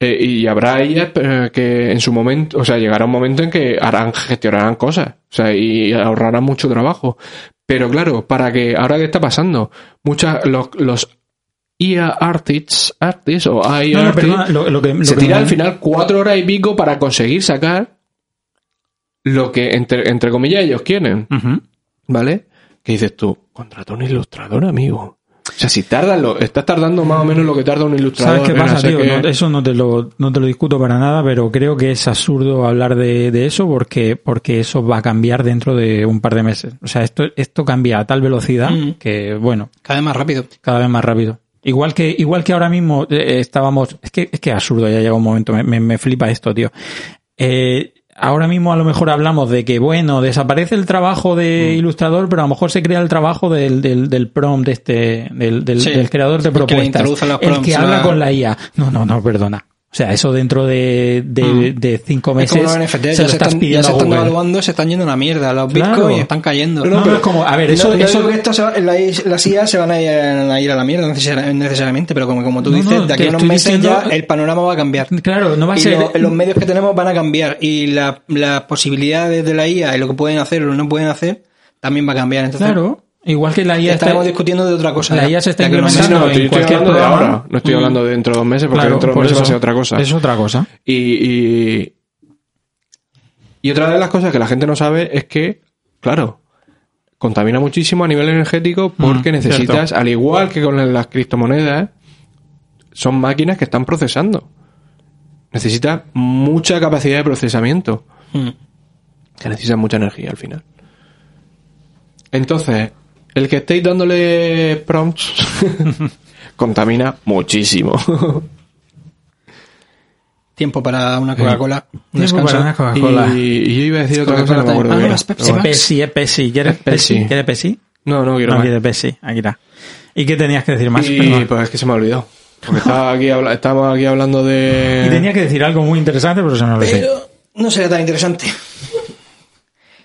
[SPEAKER 2] Eh, y habrá IA eh, que en su momento, o sea, llegará un momento en que harán, gestionarán cosas, o sea, y ahorrarán mucho trabajo. Pero claro, para que, ahora que está pasando, muchas, los, los IA artists, artists o AI
[SPEAKER 4] No, no,
[SPEAKER 2] artists,
[SPEAKER 4] perdona, lo, lo que, lo
[SPEAKER 2] se
[SPEAKER 4] que
[SPEAKER 2] tira
[SPEAKER 4] me-
[SPEAKER 2] al final cuatro horas y pico para conseguir sacar lo que, entre, entre comillas, ellos quieren. ¿Vale? Que dices tú, contrata un ilustrador, amigo. O sea, si tardas, lo, estás tardando más o menos lo que tarda un ilustrador.
[SPEAKER 4] ¿Sabes qué pasa, tío?
[SPEAKER 2] que-
[SPEAKER 4] No, eso no te, lo, no te lo discuto para nada, pero creo que es absurdo hablar de, de eso porque, porque eso va a cambiar dentro de un par de meses. O sea, esto, esto cambia a tal velocidad
[SPEAKER 3] Mm.
[SPEAKER 4] que, bueno,
[SPEAKER 3] Cada vez más rápido.
[SPEAKER 4] cada vez más rápido. Igual que, igual que ahora mismo eh, estábamos, es que, es que absurdo, ya llega un momento, me, me, me flipa esto, tío. Eh, ahora mismo a lo mejor hablamos de que, bueno, desaparece el trabajo de
[SPEAKER 3] Mm.
[SPEAKER 4] ilustrador, pero a lo mejor se crea el trabajo del, del, del prompt este, del, del,
[SPEAKER 3] Sí,
[SPEAKER 4] del creador de
[SPEAKER 3] el que le
[SPEAKER 4] propuestas.
[SPEAKER 3] los
[SPEAKER 4] el que habla
[SPEAKER 3] la-
[SPEAKER 4] con la IA. No, no, no, perdona. O sea, eso dentro de, de,
[SPEAKER 3] Mm.
[SPEAKER 4] de cinco
[SPEAKER 3] Es
[SPEAKER 4] meses
[SPEAKER 3] como los NFT,
[SPEAKER 4] se
[SPEAKER 3] ya
[SPEAKER 4] lo
[SPEAKER 3] se, están, ya
[SPEAKER 4] pidiendo
[SPEAKER 3] se están
[SPEAKER 4] Google.
[SPEAKER 3] devaluando, se están yendo a una mierda. Los
[SPEAKER 4] Claro.
[SPEAKER 3] bitcoins están cayendo.
[SPEAKER 4] No, no, es como, a ver, eso,
[SPEAKER 3] no,
[SPEAKER 4] eso,
[SPEAKER 3] que esto se va- la- las IA se van a ir a, ir a la mierda necesari- necesariamente, pero como, como tú
[SPEAKER 4] No,
[SPEAKER 3] dices,
[SPEAKER 4] no,
[SPEAKER 3] de aquí a unos meses
[SPEAKER 4] diciendo-
[SPEAKER 3] ya el panorama va a cambiar.
[SPEAKER 4] claro, no va a
[SPEAKER 3] y
[SPEAKER 4] ser,
[SPEAKER 3] lo- los medios que tenemos van a cambiar y la- las posibilidades de la IA y lo que pueden hacer o no pueden hacer también va a cambiar. Entonces,
[SPEAKER 4] claro, igual que la IA está-
[SPEAKER 3] estaremos discutiendo de otra cosa.
[SPEAKER 4] la
[SPEAKER 3] ya.
[SPEAKER 4] IA se está
[SPEAKER 3] Ya que no
[SPEAKER 4] implementando
[SPEAKER 2] no,
[SPEAKER 4] en
[SPEAKER 2] estoy,
[SPEAKER 4] cualquier
[SPEAKER 2] hablando de ahora. No estoy hablando de dentro de dos meses, porque
[SPEAKER 4] Claro,
[SPEAKER 2] dentro de dos meses va a
[SPEAKER 4] eso.
[SPEAKER 2] ser otra cosa.
[SPEAKER 4] Es otra cosa.
[SPEAKER 2] Y, y, y otra de las cosas que la gente no sabe es que, claro, contamina muchísimo a nivel energético porque
[SPEAKER 4] Mm,
[SPEAKER 2] necesitas, al igual que con las criptomonedas, son máquinas que están procesando. Necesitas mucha capacidad de procesamiento,
[SPEAKER 3] Mm.
[SPEAKER 2] que necesitan mucha energía al final. Entonces, el que estéis dándole prompts contamina muchísimo.
[SPEAKER 3] Tiempo para una Coca-Cola. Un descanso.
[SPEAKER 4] para una Coca-Cola.
[SPEAKER 2] Y, y yo iba a decir otra cosa, no me acuerdo
[SPEAKER 3] Ah, Pepsi.
[SPEAKER 4] Pepsi, es Pepsi. ¿Quieres Pepsi? ¿Quieres Pepsi?
[SPEAKER 2] No, no quiero
[SPEAKER 4] No
[SPEAKER 2] más.
[SPEAKER 4] quieres Pepsi. Aquí está. ¿Y qué tenías que decir más?
[SPEAKER 2] Y
[SPEAKER 4] Perdón.
[SPEAKER 2] pues es que se me ha olvidado. Porque estaba aquí, estábamos aquí hablando de...
[SPEAKER 4] Y tenía que decir algo muy interesante, pero se me olvidó.
[SPEAKER 3] Pero no sería tan interesante.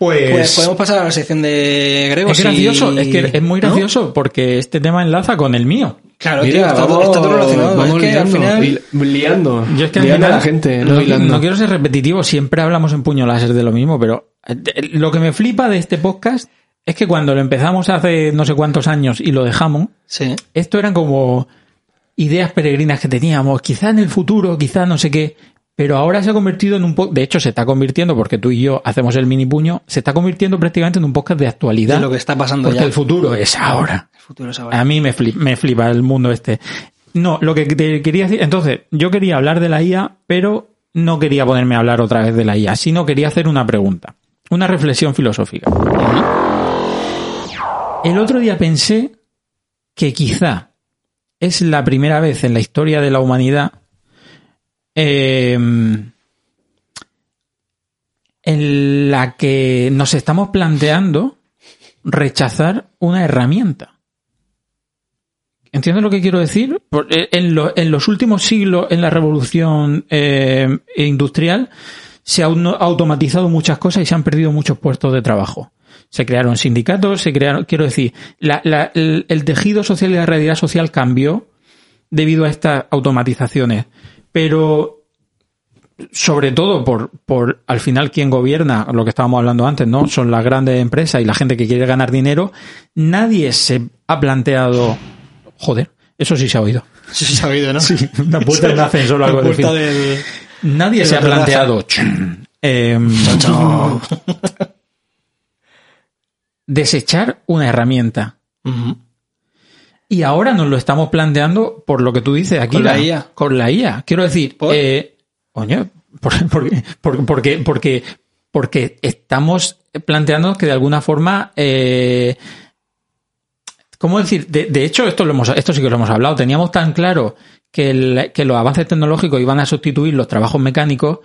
[SPEAKER 4] Pues,
[SPEAKER 3] Pues podemos pasar a la sección de Grego.
[SPEAKER 4] es gracioso, es que es muy
[SPEAKER 3] ¿no?
[SPEAKER 4] gracioso porque este tema enlaza con el mío.
[SPEAKER 3] Claro,
[SPEAKER 2] Mira,
[SPEAKER 3] tío, está, todo,
[SPEAKER 2] vamos-
[SPEAKER 3] está todo relacionado.
[SPEAKER 2] Vamos
[SPEAKER 3] es que al final.
[SPEAKER 2] liando.
[SPEAKER 4] Yo es que al
[SPEAKER 2] liando
[SPEAKER 4] final,
[SPEAKER 2] a la gente,
[SPEAKER 4] no,
[SPEAKER 2] no, hilando.
[SPEAKER 4] no quiero ser repetitivo, siempre hablamos en puño láser de lo mismo, pero eh, lo que me flipa de este podcast es que cuando lo empezamos hace no sé cuántos años y lo dejamos,
[SPEAKER 3] Sí.
[SPEAKER 4] esto eran como ideas peregrinas que teníamos, quizá en el futuro, quizá no sé qué, pero ahora se ha convertido en un podcast, de hecho se está convirtiendo, porque tú y yo hacemos el mini puño, se está convirtiendo prácticamente en un podcast de actualidad.
[SPEAKER 3] De lo que está pasando
[SPEAKER 4] porque
[SPEAKER 3] ya.
[SPEAKER 4] el futuro es ahora.
[SPEAKER 3] El futuro es ahora.
[SPEAKER 4] A mí me flipa, me flipa el mundo este. No, lo que te quería decir, entonces, yo quería hablar de la IA, pero no quería ponerme a hablar otra vez de la IA, sino quería hacer una pregunta, una reflexión filosófica. El otro día pensé que quizá es la primera vez en la historia de la humanidad eh, en la que nos estamos planteando rechazar una herramienta. ¿Entiendes lo que quiero decir? Eh, En, lo- en los últimos siglos, en la revolución eh, industrial, se han automatizado muchas cosas y se han perdido muchos puestos de trabajo. Se crearon sindicatos, se crearon, quiero decir, el, el tejido social y la realidad social cambió debido a estas automatizaciones. Pero sobre todo por, por al final quien gobierna, lo que estábamos hablando antes, ¿no? Son las grandes empresas y la gente que quiere ganar dinero. Nadie se ha planteado, joder, eso sí se ha oído.
[SPEAKER 3] Sí, se ha oído, ¿no?
[SPEAKER 4] Sí, una puerta de un ascensor o algo
[SPEAKER 3] La
[SPEAKER 4] de
[SPEAKER 3] puerta
[SPEAKER 4] fin.
[SPEAKER 3] del.
[SPEAKER 4] Nadie se ha planteado em, desechar una herramienta.
[SPEAKER 3] Ujú.
[SPEAKER 4] Y ahora nos lo estamos planteando por lo que tú dices aquí.
[SPEAKER 3] Con la IA.
[SPEAKER 4] Con la IA. Quiero decir,
[SPEAKER 3] ¿Por?
[SPEAKER 4] eh, coño, por- porque, porque, porque, estamos planteando que de alguna forma, eh, ¿cómo decir? De, de hecho, esto, lo hemos, esto sí que lo hemos hablado. Teníamos tan claro que, el- que los avances tecnológicos iban a sustituir los trabajos mecánicos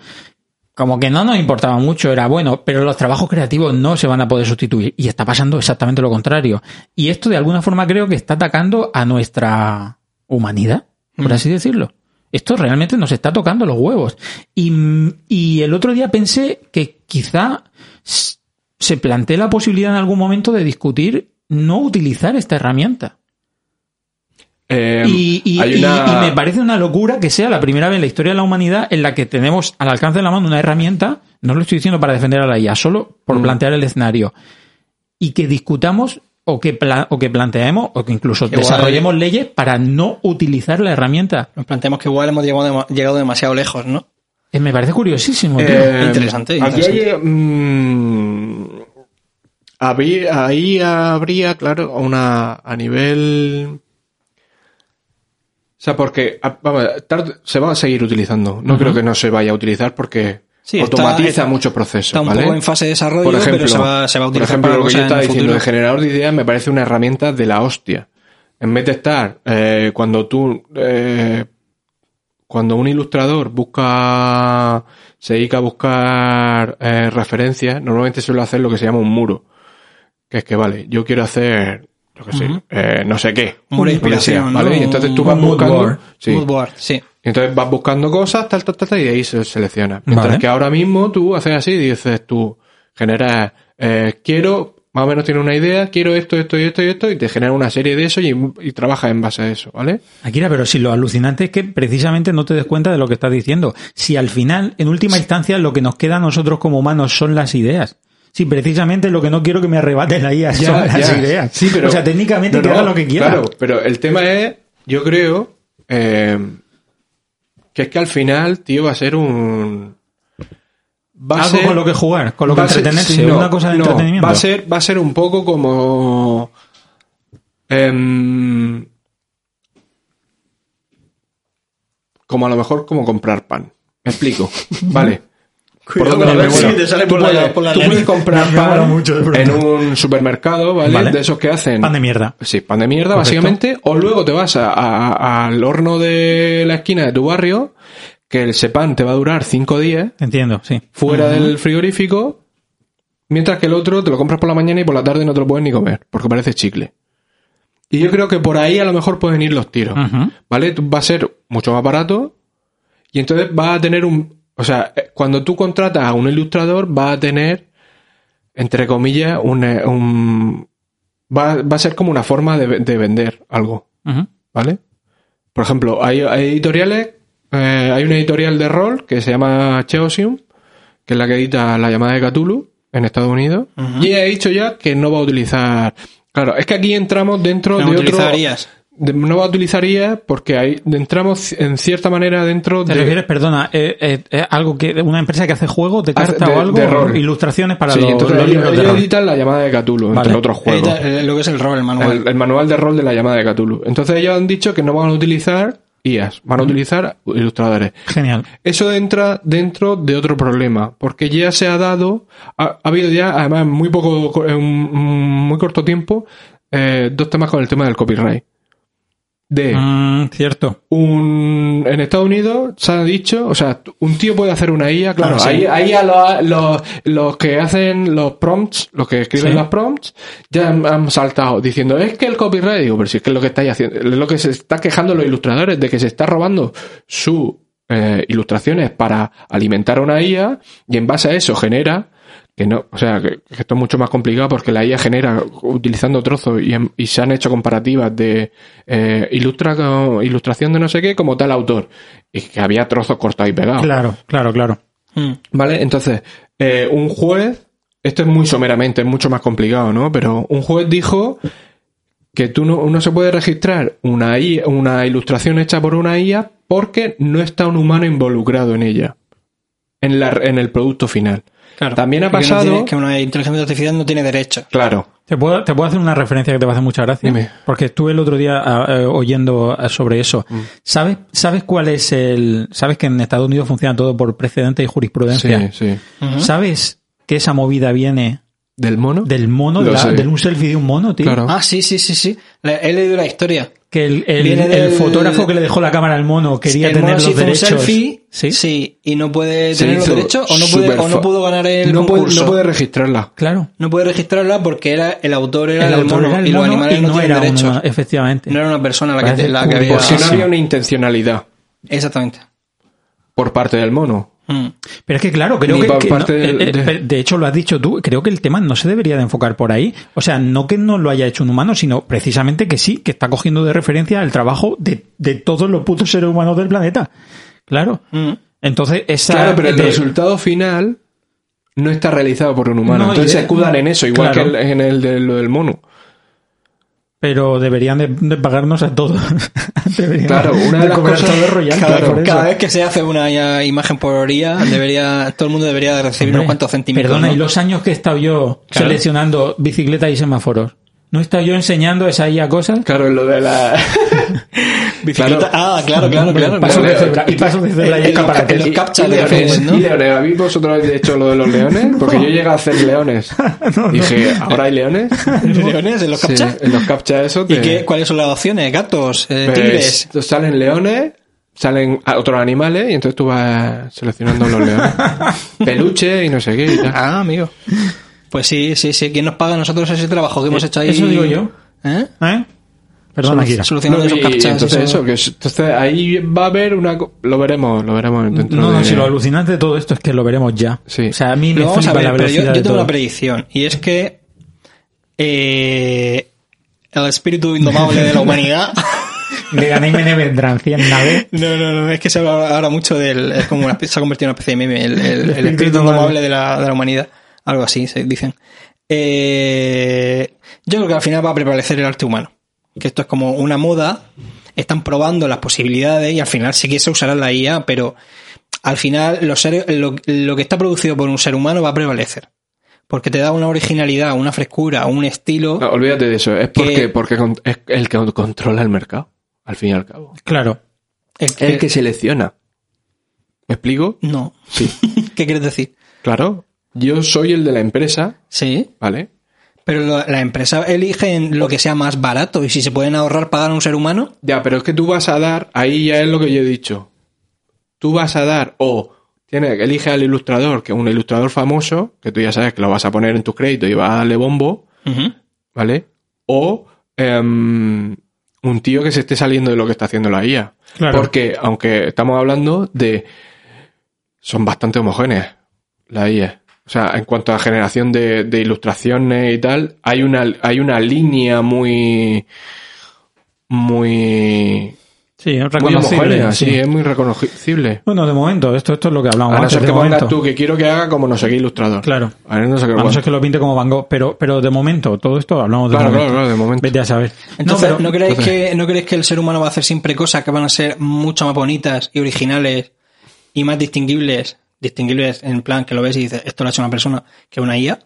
[SPEAKER 4] como que no nos importaba mucho, era bueno, pero los trabajos creativos no se van a poder sustituir. Y está pasando exactamente lo contrario. Y esto de alguna forma creo que está atacando a nuestra humanidad, por así decirlo. Esto realmente nos está tocando los huevos. Y, y el otro día pensé que quizá se plantee la posibilidad en algún momento de discutir no utilizar esta herramienta.
[SPEAKER 2] Eh,
[SPEAKER 4] Y, y-
[SPEAKER 2] hay
[SPEAKER 4] y-
[SPEAKER 2] una-
[SPEAKER 4] y me parece una locura que sea la primera vez en la historia de la humanidad en la que tenemos al alcance de la mano una herramienta, no lo estoy diciendo para defender a la IA, solo por
[SPEAKER 2] Mm.
[SPEAKER 4] plantear el escenario, y que discutamos o que, pla- o que planteemos o que incluso
[SPEAKER 3] Igual-
[SPEAKER 4] desarrollemos leyes para no utilizar la herramienta.
[SPEAKER 3] Nos planteamos que igual hemos llegado, dema- llegado demasiado lejos, ¿no?
[SPEAKER 4] Eh, me parece curiosísimo. tío.
[SPEAKER 2] Eh,
[SPEAKER 3] Interesante,
[SPEAKER 2] Aquí hay, mm, habría- ahí habría, claro, una a nivel. O sea, porque a- vamos, tarde- se va a seguir utilizando. No creo que no se vaya a utilizar porque
[SPEAKER 3] Sí,
[SPEAKER 2] automatiza
[SPEAKER 3] está-
[SPEAKER 2] muchos procesos.
[SPEAKER 3] Está un
[SPEAKER 2] ¿vale?
[SPEAKER 3] poco en fase de desarrollo,
[SPEAKER 2] por ejemplo,
[SPEAKER 3] pero se va, se va a
[SPEAKER 2] por
[SPEAKER 3] utilizar
[SPEAKER 2] ejemplo,
[SPEAKER 3] para
[SPEAKER 2] lo que yo estaba diciendo de generador de ideas me parece una herramienta de la hostia. En vez de estar, eh, cuando tú, eh, cuando un ilustrador busca, se dedica a buscar eh, referencias, normalmente suele hacer lo que se llama un muro. Que es que, vale, yo quiero hacer, yo qué sé, eh, no sé qué.
[SPEAKER 3] Un muro de
[SPEAKER 2] lo que sea,
[SPEAKER 3] inspiración,
[SPEAKER 2] ¿vale?
[SPEAKER 3] ¿no?
[SPEAKER 2] Y entonces tú vas
[SPEAKER 3] mood
[SPEAKER 2] buscando,
[SPEAKER 3] board.
[SPEAKER 2] sí.
[SPEAKER 3] Mood board, sí.
[SPEAKER 2] Y entonces vas buscando cosas, tal, tal, tal, tal, y de ahí se selecciona. Mientras
[SPEAKER 4] Vale.
[SPEAKER 2] que ahora mismo tú haces así y dices tú, generas, eh, quiero, más o menos tienes una idea, quiero esto, esto y esto y esto, y te genera una serie de eso y, y trabajas en base a eso, ¿vale?
[SPEAKER 4] Akira, pero si lo alucinante es que precisamente no te des cuenta de lo que estás diciendo. Si al final, en última instancia, lo que nos queda a nosotros como humanos son las ideas. Si precisamente lo que no quiero que me arrebaten la IA son las
[SPEAKER 2] ya.
[SPEAKER 4] ideas.
[SPEAKER 2] Sí, pero,
[SPEAKER 4] o sea, técnicamente que haga lo que quiera.
[SPEAKER 2] Claro, pero el tema es, yo creo, eh, que es que al final, tío, va a ser un... Va a
[SPEAKER 4] Algo
[SPEAKER 2] ser-
[SPEAKER 4] con lo que jugar, con lo que
[SPEAKER 2] ser-
[SPEAKER 4] entretenerse,
[SPEAKER 2] sí, no,
[SPEAKER 4] una cosa de
[SPEAKER 2] no,
[SPEAKER 4] entretenimiento.
[SPEAKER 2] Va a ser, va a ser un poco como. em, como a lo mejor como comprar pan. Me explico. vale. ¿Por
[SPEAKER 3] el-
[SPEAKER 2] Bueno,
[SPEAKER 3] sí, te sale
[SPEAKER 2] tú
[SPEAKER 3] por la-
[SPEAKER 2] puedes-
[SPEAKER 3] por la
[SPEAKER 2] tú puedes comprar pan
[SPEAKER 4] mucho,
[SPEAKER 2] en un supermercado, ¿vale?
[SPEAKER 4] Vale.
[SPEAKER 2] De esos que hacen.
[SPEAKER 4] Pan de mierda.
[SPEAKER 2] Sí, pan de mierda, básicamente. O luego te vas a- a- al horno de la esquina de tu barrio, que ese pan te va a durar cinco días
[SPEAKER 4] Entiendo, sí.
[SPEAKER 2] fuera del frigorífico, mientras que el otro te lo compras por la mañana y por la tarde no te lo puedes ni comer, porque parece chicle. Y yo creo que por ahí a lo mejor pueden ir los tiros. ¿vale? Va a ser mucho más barato y entonces va a tener un... O sea, eh, cuando tú contratas a un ilustrador va a tener, entre comillas, un... eh, un- va, va a ser como una forma de, de vender algo. ¿vale? Por ejemplo, hay, hay editoriales, eh, hay una editorial de rol que se llama Cheosium, que es la que edita La llamada de Cthulhu en Estados Unidos, y ha dicho ya que no va a utilizar... Claro, es que aquí entramos dentro
[SPEAKER 3] No
[SPEAKER 2] de otro... no va a utilizar IA porque ahí entramos en cierta manera dentro
[SPEAKER 4] ¿Te
[SPEAKER 2] de...
[SPEAKER 4] refieres, perdona, eh, eh, eh, algo que una empresa que hace juegos de
[SPEAKER 2] Hace-
[SPEAKER 4] carta
[SPEAKER 2] de-
[SPEAKER 4] o algo?
[SPEAKER 2] de rol.
[SPEAKER 4] Ilustraciones para
[SPEAKER 2] Sí,
[SPEAKER 4] los,
[SPEAKER 2] entonces
[SPEAKER 4] los
[SPEAKER 2] ellos,
[SPEAKER 4] libros de
[SPEAKER 2] ellos editan La llamada de Cthulhu,
[SPEAKER 4] Vale.
[SPEAKER 2] entre otros juegos.
[SPEAKER 3] Edita, eh, lo que es el rol, el manual.
[SPEAKER 2] El, el manual de rol de la llamada de Cthulhu. Entonces ellos han dicho que no van a utilizar IAs, van a utilizar ilustradores.
[SPEAKER 4] Genial.
[SPEAKER 2] Eso entra dentro de otro problema, porque ya se ha dado, ha, ha habido ya, además, en muy poco, en muy corto tiempo, eh, dos temas con el tema del copyright. De
[SPEAKER 4] Mm, cierto.
[SPEAKER 2] un, en Estados Unidos se ha dicho, o sea, un tío puede hacer una IA, claro,
[SPEAKER 3] Ah, sí.
[SPEAKER 2] ahí, ahí a los, los, los que hacen los prompts, los que escriben
[SPEAKER 4] Sí.
[SPEAKER 2] los prompts, ya han, han saltado diciendo, es que el copyright, digo, pero si es que es lo que estáis haciendo, es lo que se está quejando los ilustradores, de que se está robando sus eh, ilustraciones para alimentar una IA y en base a eso genera que no, o sea, que, que esto es mucho más complicado porque la IA genera utilizando trozos y, y se han hecho comparativas de eh, ilustra ilustración de no sé qué como tal autor y que había trozos cortados y pegados.
[SPEAKER 4] Claro, claro, claro.
[SPEAKER 3] Mm.
[SPEAKER 2] ¿Vale? Entonces, eh, un juez, esto es muy someramente, es mucho más complicado, ¿no? Pero un juez dijo que tú no, no se puede registrar una, IA una ilustración hecha por una IA porque no está un humano involucrado en ella, en, la, en el producto final.
[SPEAKER 3] Claro.
[SPEAKER 2] También ha
[SPEAKER 3] que no
[SPEAKER 2] pasado-
[SPEAKER 3] tiene- que una inteligencia artificial no tiene derecho.
[SPEAKER 2] Claro.
[SPEAKER 4] ¿Te puedo, te puedo hacer una referencia que te va a hacer mucha gracia?
[SPEAKER 2] Dime.
[SPEAKER 4] Porque estuve el otro día oyendo sobre eso. ¿Sabes, ¿Sabes cuál es el...? ¿Sabes que en Estados Unidos funciona todo por precedente y
[SPEAKER 2] Sí,
[SPEAKER 4] jurisprudencia?
[SPEAKER 2] sí.
[SPEAKER 4] ¿Sabes que esa movida viene
[SPEAKER 2] ¿Del mono?
[SPEAKER 4] del mono, de, la- de un selfie de un mono, tío?
[SPEAKER 2] Claro.
[SPEAKER 3] Ah, sí, sí, sí, sí. Le- he leído la historia.
[SPEAKER 4] Que el, el-
[SPEAKER 3] Viene
[SPEAKER 4] el
[SPEAKER 3] del-
[SPEAKER 4] fotógrafo que le dejó la cámara al mono quería
[SPEAKER 3] el
[SPEAKER 4] tener
[SPEAKER 3] mono
[SPEAKER 4] los
[SPEAKER 3] se hizo
[SPEAKER 4] derechos.
[SPEAKER 3] un selfie,
[SPEAKER 4] sí,
[SPEAKER 3] sí, y no puede
[SPEAKER 2] Se
[SPEAKER 3] tener los derechos o no, puede, o no pudo ganar el
[SPEAKER 2] no puede,
[SPEAKER 3] concurso.
[SPEAKER 2] no puede registrarla.
[SPEAKER 4] claro.
[SPEAKER 3] No puede registrarla porque era el autor era
[SPEAKER 4] el
[SPEAKER 3] el
[SPEAKER 4] autor
[SPEAKER 3] mono
[SPEAKER 4] era el
[SPEAKER 3] y los animales
[SPEAKER 4] y
[SPEAKER 3] no,
[SPEAKER 4] no
[SPEAKER 3] tienen
[SPEAKER 4] era
[SPEAKER 3] derechos.
[SPEAKER 4] uno, efectivamente.
[SPEAKER 3] No era una persona la que,
[SPEAKER 4] Parece
[SPEAKER 3] la que había.
[SPEAKER 2] Por si no había una intencionalidad
[SPEAKER 3] Exactamente.
[SPEAKER 2] por parte del mono.
[SPEAKER 3] Mm.
[SPEAKER 4] Pero es que claro, creo
[SPEAKER 2] Ni
[SPEAKER 4] que, no- eh, eh,
[SPEAKER 2] de-
[SPEAKER 4] de... hecho lo has dicho tú, creo que el tema no se debería de enfocar por ahí. O sea, no que no lo haya hecho un humano, sino precisamente que sí, que está cogiendo de referencia el trabajo de, de todos los putos seres humanos del planeta. Claro.
[SPEAKER 3] Mm.
[SPEAKER 4] Entonces, esa...
[SPEAKER 2] Claro, pero el
[SPEAKER 4] de-
[SPEAKER 2] resultado final no está realizado por un humano.
[SPEAKER 4] No,
[SPEAKER 2] Entonces se escudan en eso, igual
[SPEAKER 4] Claro.
[SPEAKER 2] que en el de lo del mono.
[SPEAKER 4] Pero deberían de, de pagarnos a todos.
[SPEAKER 2] Claro, una de las cosas-
[SPEAKER 4] royalty
[SPEAKER 3] Cada, vez que se hace una imagen por orilla, debería, todo el mundo debería recibir
[SPEAKER 4] Hombre,
[SPEAKER 3] unos cuantos centímetros.
[SPEAKER 4] Perdona,
[SPEAKER 3] ¿no?
[SPEAKER 4] y los años que he estado yo
[SPEAKER 3] Claro.
[SPEAKER 4] seleccionando bicicletas y semáforos. ¿No he estado yo enseñando esa IA cosas?
[SPEAKER 2] Claro, lo de la...
[SPEAKER 3] Bicicleta- Ah, claro, claro, claro.
[SPEAKER 4] Paso
[SPEAKER 3] claro.
[SPEAKER 4] de cebra, y paso de cebra y
[SPEAKER 3] los captcha
[SPEAKER 2] Y
[SPEAKER 3] de
[SPEAKER 2] leones,
[SPEAKER 3] ¿no?
[SPEAKER 2] y leones. ¿Habéis vosotros habéis hecho lo de los leones? Porque yo llegué a hacer leones. Dije, ¿ahora hay leones?
[SPEAKER 3] ¿Leones en los captcha?
[SPEAKER 2] Sí, en los captcha eso
[SPEAKER 3] ¿Y
[SPEAKER 2] te-
[SPEAKER 3] qué, cuáles son las opciones? ¿Gatos? Eh,
[SPEAKER 2] pues,
[SPEAKER 3] ¿Tigres?
[SPEAKER 2] salen leones, salen otros animales y entonces tú vas seleccionando los leones. Peluche y no sé qué y tal.
[SPEAKER 3] Ah, amigo. Pues sí, sí, sí. ¿Quién nos paga a nosotros ese trabajo que hemos hecho ahí?
[SPEAKER 4] eso digo yo.
[SPEAKER 3] ¿Eh?
[SPEAKER 4] ¿Eh? Kira.
[SPEAKER 3] Solucionando
[SPEAKER 2] No,
[SPEAKER 3] esos
[SPEAKER 2] y
[SPEAKER 3] captchas.
[SPEAKER 2] entonces
[SPEAKER 3] eso.
[SPEAKER 2] que es- entonces ahí va a haber una... co- Lo veremos, lo veremos dentro
[SPEAKER 4] No, no,
[SPEAKER 2] de...
[SPEAKER 4] si lo alucinante de todo esto es que lo veremos ya.
[SPEAKER 2] Sí.
[SPEAKER 4] O sea, a mí me
[SPEAKER 3] a
[SPEAKER 4] flipa
[SPEAKER 3] ver,
[SPEAKER 4] la
[SPEAKER 3] pero yo, yo tengo
[SPEAKER 4] todo.
[SPEAKER 3] una predicción. Y es que eh, el espíritu indomable de la humanidad...
[SPEAKER 4] De Ganímene vendrán 100 naves.
[SPEAKER 3] No, no, no, es que se habla ahora mucho del. Es como una, se ha convertido en una especie de meme, el, el- el
[SPEAKER 4] espíritu indomable
[SPEAKER 3] de la, de la humanidad. Algo así, se dicen. Eh, yo creo que al final va a prevalecer el arte humano. Que esto es como una moda, están probando las posibilidades y al final sí que se usará la IA, pero al final los seres- lo, lo que está producido por un ser humano va a prevalecer. Porque te da una originalidad, una frescura, un estilo.
[SPEAKER 2] No, olvídate de eso, es porque,
[SPEAKER 3] Que-
[SPEAKER 2] porque es el que controla el mercado, al fin y al cabo.
[SPEAKER 4] Claro.
[SPEAKER 3] el
[SPEAKER 2] Es el que selecciona. ¿Me explico?
[SPEAKER 3] No.
[SPEAKER 2] Sí.
[SPEAKER 3] ¿Qué quieres decir?
[SPEAKER 2] Claro. Yo soy el de la empresa,
[SPEAKER 3] Sí.
[SPEAKER 2] ¿vale?
[SPEAKER 3] Pero lo- la empresa eligen lo que sea más barato y si se pueden ahorrar pagar a un ser humano,
[SPEAKER 2] Ya, pero es que tú vas a dar, ahí ya es lo que yo he dicho. Tú vas a dar, o tienes, elige al ilustrador, que es un ilustrador famoso, que tú ya sabes que lo vas a poner en tus créditos y vas a darle bombo, ¿vale? O em, un tío que se esté saliendo de lo que está haciendo la IA.
[SPEAKER 4] Claro.
[SPEAKER 2] Porque, aunque estamos hablando de. Son bastante homogéneas la IA. O sea, en cuanto a generación de, de ilustraciones y tal, hay una, hay una línea muy. Muy.
[SPEAKER 4] Sí, es
[SPEAKER 2] Muy
[SPEAKER 4] reconocible.
[SPEAKER 2] homogénea,
[SPEAKER 4] sí.
[SPEAKER 2] sí, es muy reconocible.
[SPEAKER 4] Bueno, de momento, esto, esto es lo que hablamos
[SPEAKER 2] A no ser
[SPEAKER 4] de
[SPEAKER 2] que pongas
[SPEAKER 4] momento.
[SPEAKER 2] tú que quiero que haga como no sé qué ilustrador.
[SPEAKER 4] Claro.
[SPEAKER 2] A ver, no sé qué
[SPEAKER 4] A no ser que lo pinte como Van Gogh, pero, pero de momento, todo esto hablamos de
[SPEAKER 2] Claro,
[SPEAKER 4] momento.
[SPEAKER 2] claro, claro, de momento.
[SPEAKER 4] Vete a saber.
[SPEAKER 3] entonces
[SPEAKER 4] no,
[SPEAKER 3] ¿no,
[SPEAKER 4] pero,
[SPEAKER 3] creéis
[SPEAKER 2] entonces-
[SPEAKER 3] que, ¿no creéis que el ser humano va a hacer siempre cosas que van a ser mucho más bonitas y originales y más distinguibles? Distinguibles en plan que lo ves y dices, esto lo ha hecho una persona que una IA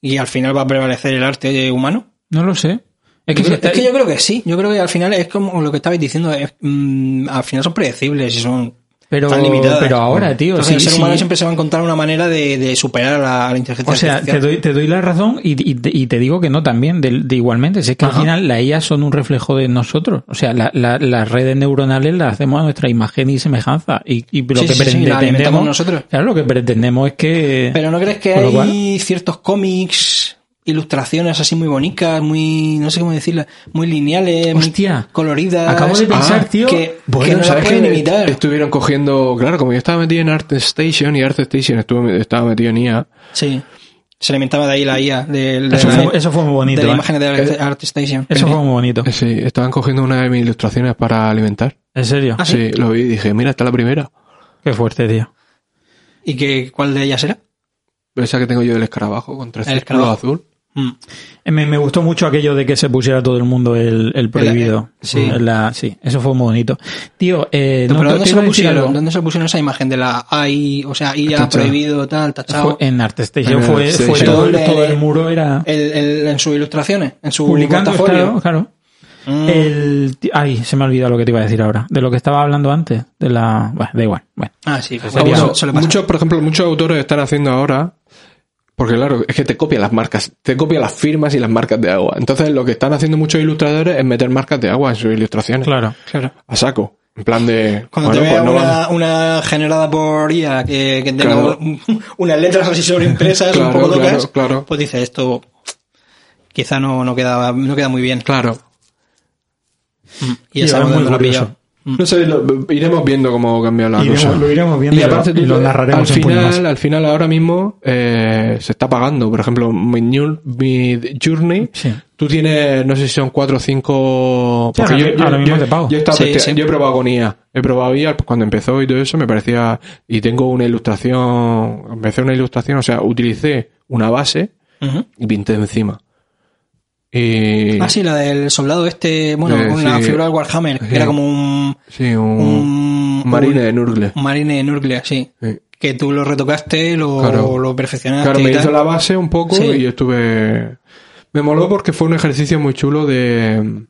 [SPEAKER 3] y al final va a prevalecer el arte humano.
[SPEAKER 4] no lo sé. Es que,
[SPEAKER 3] Yo creo- es que yo creo que sí, yo creo que al final es como lo que estabais diciendo, es, mm, al final son predecibles y son
[SPEAKER 4] pero,
[SPEAKER 3] tan limitadas.
[SPEAKER 4] pero ahora, tío,
[SPEAKER 3] Entonces
[SPEAKER 4] sí,
[SPEAKER 3] el ser
[SPEAKER 4] sí.
[SPEAKER 3] siempre se va a encontrar una manera de, de superar a la, a la inteligencia
[SPEAKER 4] O sea, te
[SPEAKER 3] artificial.
[SPEAKER 4] doy, te doy la razón y, y te- y te digo que no también, de, de igualmente. Si es que
[SPEAKER 3] Ajá.
[SPEAKER 4] al final las IA son un reflejo de nosotros. O sea, la- la- las redes neuronales las hacemos a nuestra imagen y semejanza. Y, y lo
[SPEAKER 3] Sí,
[SPEAKER 4] que pretendemos.
[SPEAKER 3] nosotros.
[SPEAKER 4] Claro, lo que pretendemos es que.
[SPEAKER 3] Pero ¿no crees que hay
[SPEAKER 4] cual-
[SPEAKER 3] ciertos cómics, ilustraciones así muy bonitas, muy, no sé cómo decirlo, muy lineales,
[SPEAKER 4] Hostia.
[SPEAKER 3] muy coloridas?
[SPEAKER 4] Acabo de pensar, tío,
[SPEAKER 3] que,
[SPEAKER 2] Bueno,
[SPEAKER 3] que no
[SPEAKER 2] ¿sabes
[SPEAKER 3] pueden
[SPEAKER 2] que
[SPEAKER 3] imitar.
[SPEAKER 2] Estuvieron cogiendo, claro, como yo estaba metido en ArtStation y ArtStation estuvo, estaba metido en IA.
[SPEAKER 3] Sí. Se alimentaba de ahí la IA, de, de
[SPEAKER 4] Eso
[SPEAKER 3] la,
[SPEAKER 4] fue, eso fue muy bonito.
[SPEAKER 3] de la
[SPEAKER 4] ¿eh?
[SPEAKER 3] imagen de Art- ArtStation.
[SPEAKER 4] Eso fue muy bonito.
[SPEAKER 2] Eh, Sí, estaban cogiendo una de mis ilustraciones para alimentar.
[SPEAKER 4] En serio.
[SPEAKER 3] Ah, ¿sí?
[SPEAKER 2] Sí, lo vi y dije, mira, está la primera.
[SPEAKER 4] Qué fuerte, tío.
[SPEAKER 3] ¿Y qué, cuál de ellas era?
[SPEAKER 2] Esa que tengo yo del escarabajo con tres
[SPEAKER 3] El
[SPEAKER 2] círculos azul.
[SPEAKER 3] Mm.
[SPEAKER 4] Eh, Me, me gustó mucho aquello de que se pusiera todo el mundo el, el prohibido.
[SPEAKER 3] sí.
[SPEAKER 4] En la- sí, eso fue muy bonito. Tío, eh,
[SPEAKER 3] ¿Pero
[SPEAKER 4] no, te-
[SPEAKER 3] dónde se, pusieron? ¿Dónde se pusieron esa imagen de la AI, o sea, IA
[SPEAKER 2] Tachado.
[SPEAKER 3] prohibido, tal, tachado?
[SPEAKER 4] Fue en ArtStation fue, fue todo, el, el muro era
[SPEAKER 3] El, el- en sus ilustraciones, en su
[SPEAKER 4] publicando,
[SPEAKER 3] portafolio.
[SPEAKER 4] claro, claro.
[SPEAKER 3] Mm.
[SPEAKER 4] El, ay, se me ha olvidado lo que te iba a decir ahora. De lo que estaba hablando antes. De la, bueno, da igual. Bueno.
[SPEAKER 3] Ah, sí, pues
[SPEAKER 2] bueno, muchos, por ejemplo, muchos autores están haciendo ahora Porque claro, es que te copia las marcas, te copia las firmas y las marcas de agua. Entonces lo que están haciendo muchos ilustradores es meter marcas de agua en sus ilustraciones.
[SPEAKER 4] Claro.
[SPEAKER 3] Claro.
[SPEAKER 2] A saco. En plan de...
[SPEAKER 3] Cuando
[SPEAKER 2] bueno,
[SPEAKER 3] te vea
[SPEAKER 2] pues no
[SPEAKER 3] una, una generada por IA que, que tenga
[SPEAKER 2] Claro.
[SPEAKER 3] unas letras así sobreimpresas
[SPEAKER 2] Claro,
[SPEAKER 3] un poco
[SPEAKER 2] claro,
[SPEAKER 3] locas,
[SPEAKER 2] claro.
[SPEAKER 3] pues dice esto quizá no, no, queda, no queda muy bien.
[SPEAKER 2] Claro.
[SPEAKER 3] Y
[SPEAKER 4] Y
[SPEAKER 3] es algo
[SPEAKER 4] muy curioso.
[SPEAKER 3] Pillado.
[SPEAKER 2] No sé, lo- iremos viendo cómo cambia la
[SPEAKER 4] Iremos-
[SPEAKER 2] cosa.
[SPEAKER 4] lo iremos viendo
[SPEAKER 2] y
[SPEAKER 4] lo-
[SPEAKER 2] aparte tú-
[SPEAKER 4] lo narraremos
[SPEAKER 2] al
[SPEAKER 4] en
[SPEAKER 2] final, al final ahora mismo eh, se está pagando. Por ejemplo, mi, New- mi Journey,
[SPEAKER 4] Sí.
[SPEAKER 2] tú tienes, no sé si son cuatro o cinco...
[SPEAKER 4] Sí,
[SPEAKER 2] porque
[SPEAKER 4] ahora- ahora mismo te pago.
[SPEAKER 2] yo he, estado
[SPEAKER 3] Sí,
[SPEAKER 2] teste-
[SPEAKER 3] sí.
[SPEAKER 2] yo he probado con IA. He probado IA cuando empezó y todo eso me parecía... Y tengo una ilustración... Empecé una ilustración, o sea, utilicé una base y pinté encima. Y...
[SPEAKER 3] Ah, sí, la del soldado este, bueno,
[SPEAKER 2] Eh,
[SPEAKER 3] con la
[SPEAKER 2] sí.
[SPEAKER 3] figura del Warhammer, que era como un,
[SPEAKER 2] Sí, un, marine
[SPEAKER 3] un-
[SPEAKER 2] de Nurgle.
[SPEAKER 3] un marine de Nurgle, sí. Que tú lo retocaste, lo,
[SPEAKER 2] Claro.
[SPEAKER 3] lo perfeccionaste.
[SPEAKER 2] Claro, me hizo la base un poco y estuve... Me moló porque fue un ejercicio muy chulo de...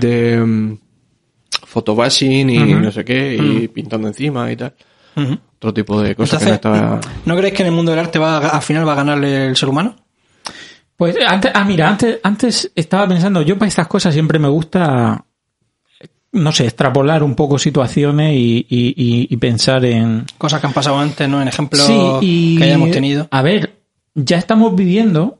[SPEAKER 2] de um, photobashing y no sé qué, y pintando encima y tal. Otro tipo de cosas
[SPEAKER 3] Entonces,
[SPEAKER 2] que no estaba...
[SPEAKER 3] ¿no crees que en el mundo del arte va a- al final va a ganarle el ser humano?
[SPEAKER 4] Pues antes, ah, mira, antes, antes estaba pensando, yo para estas cosas siempre me gusta, no sé, extrapolar un poco situaciones y, y- y- y pensar en...
[SPEAKER 3] Cosas que han pasado antes, ¿no? En ejemplos
[SPEAKER 4] Sí, y...
[SPEAKER 3] que hayamos tenido.
[SPEAKER 4] A ver, ya estamos viviendo,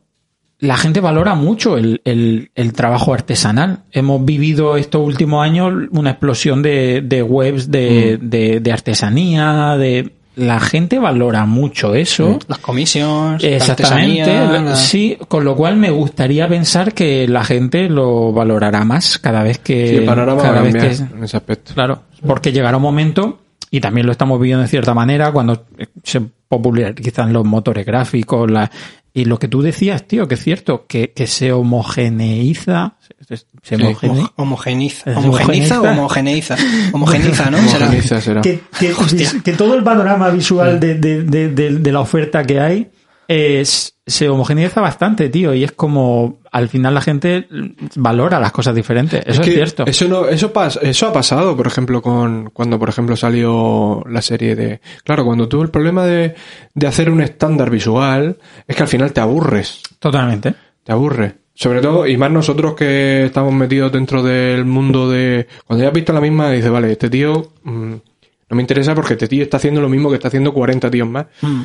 [SPEAKER 4] la gente valora mucho el, el- el trabajo artesanal. Hemos vivido estos últimos años una explosión de, de webs de,
[SPEAKER 3] Mm.
[SPEAKER 4] de- de artesanía, de... La gente valora mucho eso.
[SPEAKER 3] Las comisiones,
[SPEAKER 4] Exactamente,
[SPEAKER 3] la-
[SPEAKER 4] sí, con lo cual me gustaría pensar que la gente lo valorará más cada vez que...
[SPEAKER 2] Sí, el panorama va a
[SPEAKER 4] cada vez que-
[SPEAKER 2] en ese aspecto.
[SPEAKER 4] Claro, porque llegará un momento, y también lo estamos viviendo de cierta manera, cuando se popularizan los motores gráficos, la, y lo que tú decías, tío, que es cierto, que, que se homogeneiza, se, se
[SPEAKER 2] Sí.
[SPEAKER 4] homogene-
[SPEAKER 3] Homo- Homogeniza.
[SPEAKER 4] ¿Es
[SPEAKER 3] ¿Homogeniza o
[SPEAKER 4] homogeneiza?
[SPEAKER 3] homogeneiza? ¿no?
[SPEAKER 2] Homogeniza será.
[SPEAKER 4] que, que- que todo el panorama visual de, de- de- de- de la oferta que hay es- se homogeneiza bastante, tío, y es como al final la gente valora las cosas diferentes. Eso es,
[SPEAKER 2] que
[SPEAKER 4] cierto.
[SPEAKER 2] Eso no, eso pas- eso ha pasado, por ejemplo, con cuando por ejemplo salió la serie de. Claro, cuando tuvo el problema de, de hacer un estándar visual, es que al final te aburres.
[SPEAKER 4] Totalmente.
[SPEAKER 2] Te aburre. Sobre todo, y más nosotros que estamos metidos dentro del mundo de. Cuando ya has visto la misma, dices, vale, este tío mm, no me interesa porque este tío está haciendo lo mismo que está haciendo 40 tíos más.
[SPEAKER 3] Mm.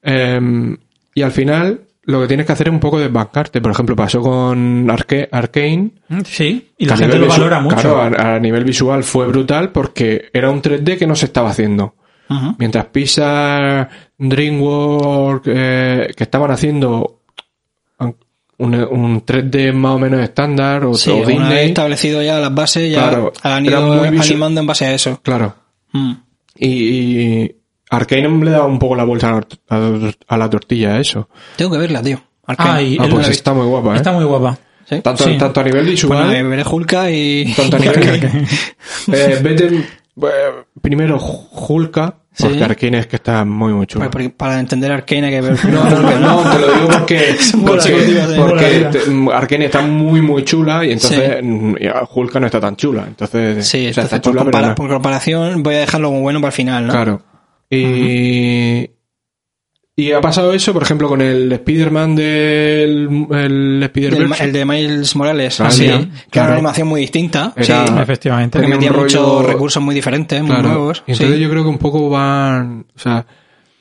[SPEAKER 2] Em, y al final, lo que tienes que hacer es un poco desbancarte. Por ejemplo, pasó con Arque Arkane.
[SPEAKER 4] Sí, y la gente lo valora mucho.
[SPEAKER 2] Claro, a, a nivel visual fue brutal porque era un 3D que no se estaba haciendo. Mientras Pixar, DreamWorks, eh, que estaban haciendo un, un 3D más o menos estándar, o,
[SPEAKER 3] Sí,
[SPEAKER 2] o
[SPEAKER 3] una vez
[SPEAKER 2] Disney.
[SPEAKER 3] establecido ya las bases, ya
[SPEAKER 2] Claro,
[SPEAKER 3] han ido animando en base a eso.
[SPEAKER 2] Claro.
[SPEAKER 3] Mm.
[SPEAKER 2] Y, y Arkane le daba un poco la vuelta a la, tortilla a eso.
[SPEAKER 3] Tengo que verla, tío. Arcane.
[SPEAKER 4] Ah, y
[SPEAKER 2] Ah, pues está muy guapa, ¿eh?
[SPEAKER 4] Está muy guapa.
[SPEAKER 3] ¿Sí?
[SPEAKER 2] Tanto,
[SPEAKER 4] sí.
[SPEAKER 2] tanto a nivel visual.
[SPEAKER 3] Bueno, veré Hulka y...
[SPEAKER 2] tanto a nivel. eh, vete, eh, primero Hulka, porque
[SPEAKER 3] Sí.
[SPEAKER 2] Arkane es que está muy, muy chulo.
[SPEAKER 3] Pues, porque para entender Arcane hay que ver...
[SPEAKER 2] No, no, no, no, te lo digo porque, porque, porque te- mm, Arkane está muy, muy chula y entonces mm, Hulka no está tan chula. Entonces,
[SPEAKER 3] Sí,
[SPEAKER 2] o sea,
[SPEAKER 3] entonces,
[SPEAKER 2] está
[SPEAKER 3] por,
[SPEAKER 2] chula, pero
[SPEAKER 3] compara-
[SPEAKER 2] no.
[SPEAKER 3] por comparación voy a dejarlo como bueno para el final, ¿no?
[SPEAKER 2] Claro. Y, y ha pasado eso, por ejemplo, con el Spider-Man del el
[SPEAKER 3] El,
[SPEAKER 2] Spider-Verse.
[SPEAKER 3] el de Miles Morales,
[SPEAKER 2] Ah,
[SPEAKER 3] sí, que era una animación muy distinta,
[SPEAKER 2] Era-
[SPEAKER 3] sí,
[SPEAKER 4] Efectivamente.
[SPEAKER 3] porque metía
[SPEAKER 2] rollo-
[SPEAKER 3] muchos recursos muy diferentes, muy
[SPEAKER 2] Claro.
[SPEAKER 3] nuevos.
[SPEAKER 2] Y entonces
[SPEAKER 3] sí.
[SPEAKER 2] yo creo que un poco van, o sea,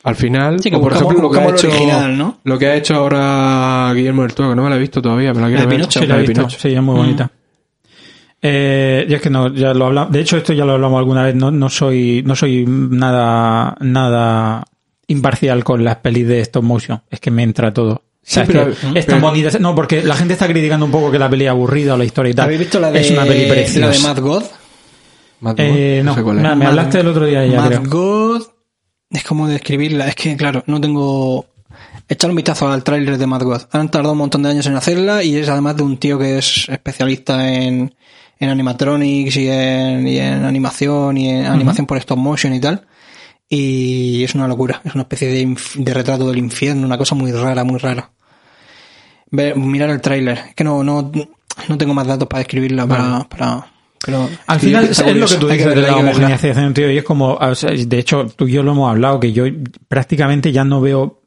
[SPEAKER 2] al final,
[SPEAKER 3] Sí, que
[SPEAKER 2] o por ejemplo lo que ha hecho,
[SPEAKER 3] lo original, ¿no?
[SPEAKER 2] lo que ha hecho ahora Guillermo del Toro, que no me la he visto todavía, me la quiero ver.
[SPEAKER 3] Pinocho?
[SPEAKER 4] Sí, la he
[SPEAKER 2] de
[SPEAKER 4] visto.
[SPEAKER 2] Pinocho.
[SPEAKER 4] Sí, es muy bonita. Eh, y es que no, ya lo hablamos. De hecho, esto ya lo hablamos alguna vez. No, no soy, no soy nada, nada imparcial con las pelis de stop motion. Es que me entra todo. O sea,
[SPEAKER 2] Sí,
[SPEAKER 4] es,
[SPEAKER 2] pero-
[SPEAKER 4] que es tan bonita. No, porque la gente está criticando un poco que la peli es aburrida o la historia y tal.
[SPEAKER 3] ¿Habéis visto la de,
[SPEAKER 4] es una peli
[SPEAKER 3] la de. Mad God?
[SPEAKER 2] Mad
[SPEAKER 4] Eh, no,
[SPEAKER 2] sé cuál es.
[SPEAKER 4] me, me
[SPEAKER 3] Mad-
[SPEAKER 4] hablaste el otro día ella,
[SPEAKER 3] Mad
[SPEAKER 4] creo.
[SPEAKER 3] God es como describirla, es que claro, no tengo echar un vistazo al tráiler de Mad God. Han tardado un montón de años en hacerla y es además de un tío que es especialista en, en animatronics y en, y en animación y en animación por stop motion y tal. Y es una locura, es una especie de, de retrato del infierno, una cosa muy rara, muy rara. Ver, mirar el tráiler, es que no, no, no tengo más datos para describirla, para, para, pero
[SPEAKER 4] Al final es lo que tú dices de la homogeneización, tío, y es como, o sea, de hecho, tú y yo lo hemos hablado, que yo prácticamente ya no veo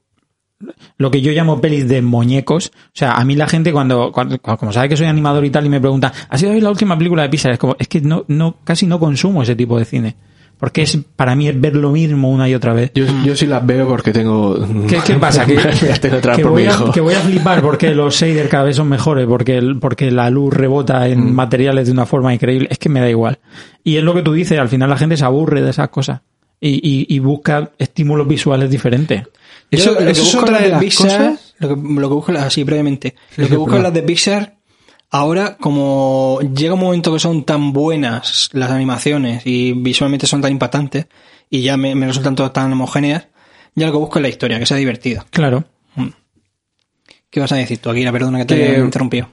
[SPEAKER 4] lo que yo llamo pelis de muñecos. O sea, a mí la gente cuando, cuando como sabe que soy animador y tal y me pregunta, ¿ha sido hoy la última película de Pixar? Es como, es que no, no, casi no consumo ese tipo de cine. Porque es, para mí es ver lo mismo una y otra vez.
[SPEAKER 2] Yo, yo sí las veo porque tengo.
[SPEAKER 4] ¿Qué, qué pasa? Que,
[SPEAKER 2] tengo
[SPEAKER 4] que voy a, que voy a flipar porque los shader cada vez son mejores, porque, el- porque la luz rebota
[SPEAKER 2] Mm.
[SPEAKER 4] en materiales de una forma increíble. Es que me da igual. Y es lo que tú dices, al final la gente se aburre de esas cosas. Y, y, y busca estímulos visuales diferentes.
[SPEAKER 2] Eso,
[SPEAKER 3] lo que
[SPEAKER 2] eso es
[SPEAKER 3] busco
[SPEAKER 2] otra de
[SPEAKER 3] las Pixar,
[SPEAKER 2] cosas.
[SPEAKER 3] Lo que, lo que busco, así brevemente,
[SPEAKER 2] Sí,
[SPEAKER 3] lo que busco en
[SPEAKER 2] perdón.
[SPEAKER 3] las de Pixar, ahora como llega un momento que son tan buenas las animaciones y visualmente son tan impactantes y ya me, me resultan todas tan homogéneas, ya lo que busco es la historia, que sea divertida.
[SPEAKER 4] Claro.
[SPEAKER 3] ¿Qué vas a decir tú, Akira? Perdona que te
[SPEAKER 2] Que-
[SPEAKER 3] haya interrumpido.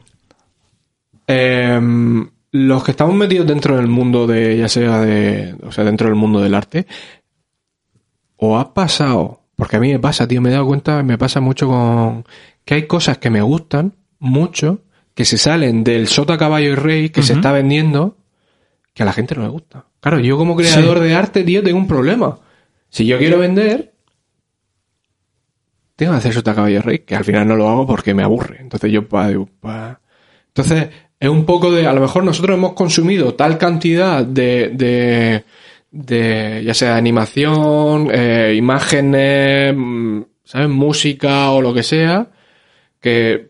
[SPEAKER 2] Em, los que estamos metidos dentro del mundo de, ya sea de, o sea, dentro del mundo del arte, o ha pasado, porque a mí me pasa, tío, me he dado cuenta, me pasa mucho con que hay cosas que me gustan mucho, que se salen del sota caballo y rey que se está vendiendo, que a la gente no le gusta. Claro, yo como creador de arte, tío, tengo un problema. Si yo quiero vender, tengo que hacer sota caballo y rey, que al final no lo hago porque me aburre. Entonces yo pa, pa. Entonces, es un poco de, a lo mejor nosotros hemos consumido tal cantidad de, de, de ya sea animación, eh, imágenes, mm, ¿sabes? Música o lo que sea, que,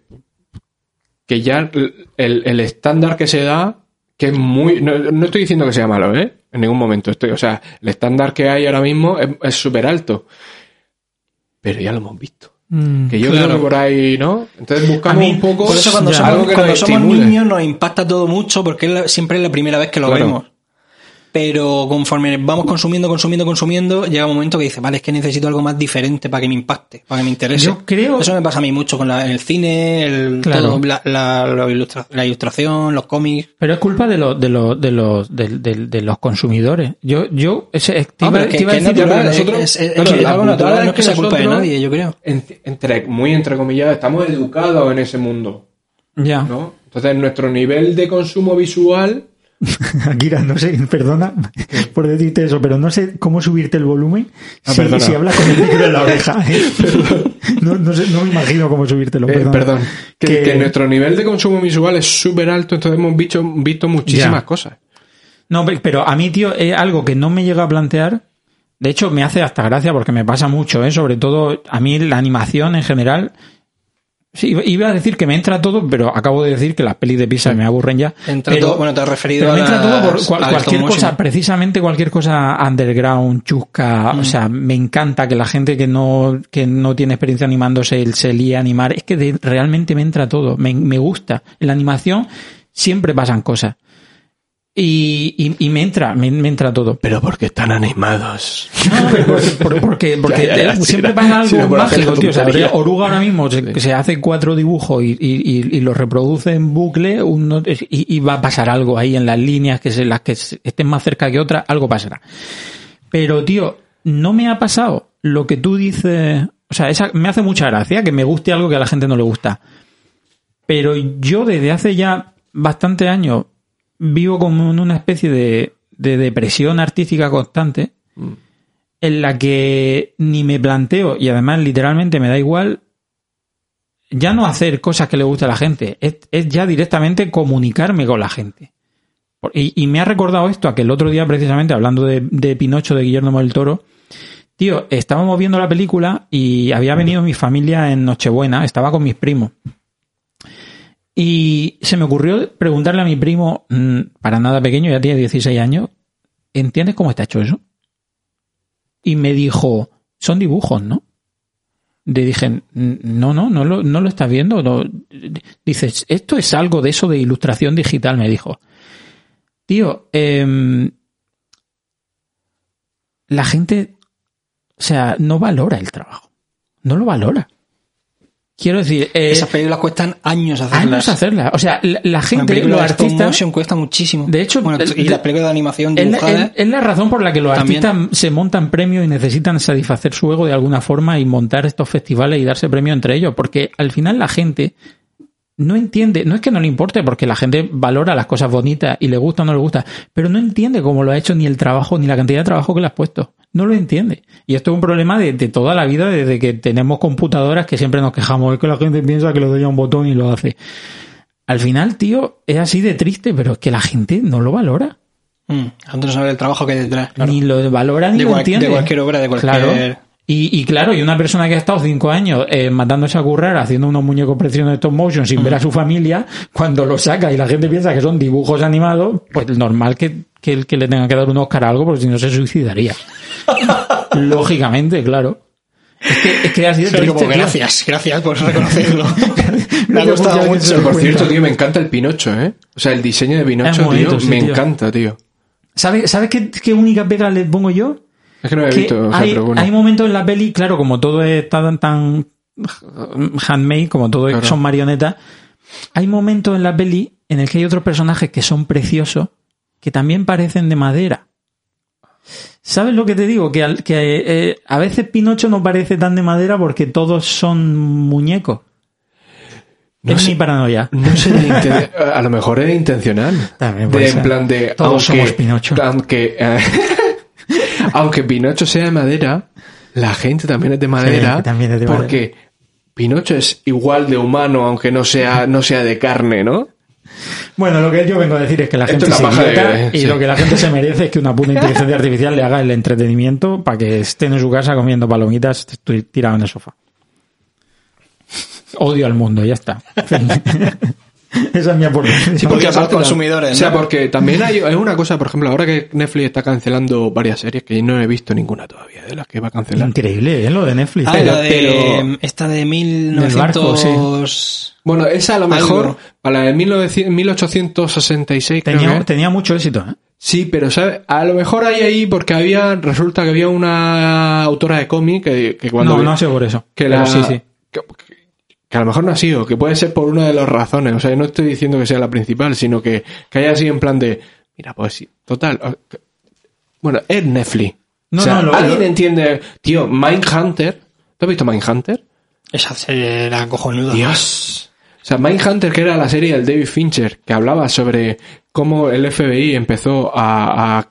[SPEAKER 2] que ya el, el estándar que se da, que es muy, no, no estoy diciendo que sea malo, ¿eh? En ningún momento estoy, o sea, el estándar que hay ahora mismo es súper alto. Pero ya lo hemos visto. Que yo
[SPEAKER 3] Claro.
[SPEAKER 2] creo que por ahí, ¿no? Entonces buscamos
[SPEAKER 4] mí,
[SPEAKER 2] un poco
[SPEAKER 3] Por eso cuando
[SPEAKER 4] Ya.
[SPEAKER 3] somos,
[SPEAKER 2] algo que
[SPEAKER 3] cuando somos niños nos impacta todo mucho porque siempre es la primera vez que lo
[SPEAKER 2] Claro.
[SPEAKER 3] vemos. Pero conforme vamos consumiendo, consumiendo, consumiendo, llega un momento que dices, vale, es que necesito algo más diferente para que me impacte, para que me interese.
[SPEAKER 4] Yo creo-
[SPEAKER 3] Eso me pasa a mí mucho con la- el cine, el,
[SPEAKER 4] Claro.
[SPEAKER 3] todo, la, la- la ilustra- la ilustración, los cómics.
[SPEAKER 4] Pero es culpa de los de los de los de, de- de los consumidores. Yo yo ese,
[SPEAKER 3] pero
[SPEAKER 2] nosotros-
[SPEAKER 3] algo natural, no
[SPEAKER 2] es
[SPEAKER 3] que sea culpa de nadie, yo creo.
[SPEAKER 2] En- entre, muy entrecomillado, estamos educados en ese mundo,
[SPEAKER 4] ya.
[SPEAKER 2] ¿no? Entonces nuestro nivel de consumo visual
[SPEAKER 4] Akira, no sé, perdona por decirte eso, pero no sé cómo subirte el volumen
[SPEAKER 2] Ah,
[SPEAKER 4] si, hablas con el micro en la oreja. ¿eh? No, no, sé, no me imagino cómo subírtelo.
[SPEAKER 2] Eh, perdón. Que,
[SPEAKER 4] Que-
[SPEAKER 2] que nuestro nivel de consumo visual es súper alto, entonces hemos visto, visto muchísimas
[SPEAKER 4] Ya.
[SPEAKER 2] cosas.
[SPEAKER 4] No, pe- pero a mí, tío, es algo que no me llega a plantear. De hecho, me hace hasta gracia porque me pasa mucho, ¿eh? Sobre todo, a mí la animación en general. Sí, iba- a decir que me entra todo, pero acabo de decir que las pelis de Pixar me aburren ya.
[SPEAKER 3] Entra
[SPEAKER 4] pero,
[SPEAKER 3] todo- bueno, te has referido
[SPEAKER 4] pero me
[SPEAKER 3] a
[SPEAKER 4] entra todo por cual- cualquier cosa, precisamente cualquier cosa underground, chusca.
[SPEAKER 3] Mm.
[SPEAKER 4] O sea, me encanta que la gente que no, que no tiene experiencia animándose se líe a animar. Es que de- realmente me entra todo. Me, me gusta. En la animación siempre pasan cosas. Y, y, y me entra, me, me entra todo.
[SPEAKER 2] Pero porque están animados.
[SPEAKER 4] No, porque, por- porque, porque
[SPEAKER 2] Ya, ya, ya, si
[SPEAKER 4] siempre pasa algo mágico, tío. O sea. Oruga ahora mismo se, se hace cuatro dibujos y, y, los reproduce en bucle uno- y, va a pasar algo ahí en las líneas que se, las que estén más cerca que otras, algo pasará. Pero, tío, no me ha pasado lo que tú dices. O sea, esa, me hace mucha gracia que me guste algo que a la gente no le gusta. Pero yo desde hace ya bastantes años vivo como en una especie de, de depresión artística constante en la que ni me planteo y además literalmente me da igual ya no hacer cosas que le guste a la gente, es, es ya directamente comunicarme con la gente. Y me ha recordado esto a que el otro día precisamente hablando de, de Pinocho de Guillermo del Toro, tío, estábamos viendo la película y había venido mi familia en Nochebuena, estaba con mis primos. Y se me ocurrió preguntarle a mi primo, mm, para nada pequeño, ya tiene 16 años, ¿entiendes cómo está hecho eso? Y me dijo, son dibujos, ¿no? Le dije, no, no, no lo, no lo estás viendo. no". Dices, esto es algo de eso de ilustración digital, me dijo. Tío, em, la gente, o sea, no valora el trabajo. No lo valora. Quiero decir, eh,
[SPEAKER 3] Esas películas cuestan años hacerlas.
[SPEAKER 4] años hacerlas. O sea, la, la gente, los artistas,
[SPEAKER 3] motion cuesta muchísimo.
[SPEAKER 4] De hecho,
[SPEAKER 3] Bueno, y las películas de animación
[SPEAKER 4] es la,
[SPEAKER 3] dibujadas.
[SPEAKER 4] es- es la razón por la que los
[SPEAKER 3] También.
[SPEAKER 4] artistas se montan premios y necesitan satisfacer su ego de alguna forma y montar estos festivales y darse premios entre ellos, porque al final la gente no entiende, no es que no le importe, porque la gente valora las cosas bonitas y le gusta o no le gusta, pero no entiende cómo lo ha hecho ni el trabajo, ni la cantidad de trabajo que le has puesto. no lo entiende. Y esto es un problema de, de toda la vida, desde que tenemos computadoras que siempre nos quejamos, es que la gente piensa que le doy a un botón y lo hace. Al final, tío, es así de triste, pero es que la gente no lo valora.
[SPEAKER 3] Mm, antes no sabe el trabajo que hay detrás. claro.
[SPEAKER 4] Ni lo valora ni
[SPEAKER 3] de,
[SPEAKER 4] lo entiende.
[SPEAKER 3] de cualquier obra, de cualquier.
[SPEAKER 4] Claro. Y, y claro, y una persona que ha estado cinco años eh, mandándose a currar, haciendo unos muñecos preciosos de stop motion sin ver a su familia, cuando lo saca y la gente piensa que son dibujos animados, pues normal que, que, el que le tenga que dar un Oscar a algo, porque si no se suicidaría. Lógicamente, claro. Es que, es que así de
[SPEAKER 3] Pero
[SPEAKER 4] triste,
[SPEAKER 3] como, gracias, gracias por reconocerlo. Me ha
[SPEAKER 4] gente
[SPEAKER 3] mucho.
[SPEAKER 2] Por
[SPEAKER 4] cuenta.
[SPEAKER 2] cierto, tío, me encanta el Pinocho, ¿eh? O sea, el diseño de Pinocho,
[SPEAKER 4] bonito,
[SPEAKER 2] tío,
[SPEAKER 4] sí,
[SPEAKER 2] me
[SPEAKER 4] tío.
[SPEAKER 2] encanta, tío.
[SPEAKER 4] ¿Sabes ¿sabe qué, qué única pega le pongo yo?
[SPEAKER 2] Es que no lo he visto, o sea,
[SPEAKER 4] hay,
[SPEAKER 2] pero bueno.
[SPEAKER 4] hay momentos en la peli, claro, como todo es tan, tan handmade, como todo
[SPEAKER 2] Claro.
[SPEAKER 4] son marionetas, hay momentos en la peli en el que hay otros personajes que son preciosos que también parecen de madera. ¿Sabes lo que te digo? Que, al- que eh, a veces Pinocho no parece tan de madera porque todos son muñecos.
[SPEAKER 2] No
[SPEAKER 4] es
[SPEAKER 2] sé.
[SPEAKER 4] mi paranoia.
[SPEAKER 2] No sé, a lo mejor es intencional.
[SPEAKER 4] También
[SPEAKER 2] de, en plan de.
[SPEAKER 4] Todos somos Pinocho.
[SPEAKER 2] Aunque, eh, aunque Pinocho sea de madera, la gente también es de madera.
[SPEAKER 4] también es de madera.
[SPEAKER 2] porque Pinocho es igual de humano, aunque no sea, no sea de carne, ¿no?
[SPEAKER 4] Bueno, lo que yo vengo a decir es que la
[SPEAKER 2] Esto
[SPEAKER 4] gente se idiota y
[SPEAKER 2] sí.
[SPEAKER 4] lo que la gente se merece es que una puta inteligencia artificial le haga el entretenimiento para que estén en su casa comiendo palomitas tirado en el sofá. Odio al mundo, ya está. Esa es mi aportación.
[SPEAKER 3] Sí, porque aparte consumidores,
[SPEAKER 2] O sea, porque también hay, hay una cosa, por ejemplo, ahora que Netflix está cancelando varias series, que yo no he visto ninguna todavía de las que va a cancelar.
[SPEAKER 4] Increíble, ¿eh? Lo de Netflix.
[SPEAKER 3] Ah,
[SPEAKER 2] Pero-
[SPEAKER 3] la de,
[SPEAKER 2] pero-
[SPEAKER 3] esta de
[SPEAKER 4] Del barco,
[SPEAKER 3] 1900...
[SPEAKER 2] Bueno, esa a lo mejor,
[SPEAKER 3] Algo.
[SPEAKER 2] para la de 1900 1866, creo que
[SPEAKER 4] tenía, tenía mucho éxito, ¿eh?
[SPEAKER 2] Sí, pero ¿sabes? a lo mejor hay ahí porque había, resulta que había una autora de cómic que, que cuando...
[SPEAKER 4] no, no ha sido por eso.
[SPEAKER 2] que la,
[SPEAKER 4] sí, sí.
[SPEAKER 2] Que, que a lo mejor no ha sido, que puede ser por una de las razones. O sea, no estoy diciendo que sea la principal, sino que, que haya así en plan de, mira, pues sí, total. Bueno, es Netflix.
[SPEAKER 4] No,
[SPEAKER 2] o sea,
[SPEAKER 4] no, lo-
[SPEAKER 2] ¿alguien
[SPEAKER 4] lo-
[SPEAKER 2] entiende? Tío, Mindhunter. ¿Tú has visto Mindhunter?
[SPEAKER 3] Esa serie era cojonuda.
[SPEAKER 2] Dios. O sea, Mindhunter, que era la serie del David Fincher, que hablaba sobre cómo el FBI empezó a-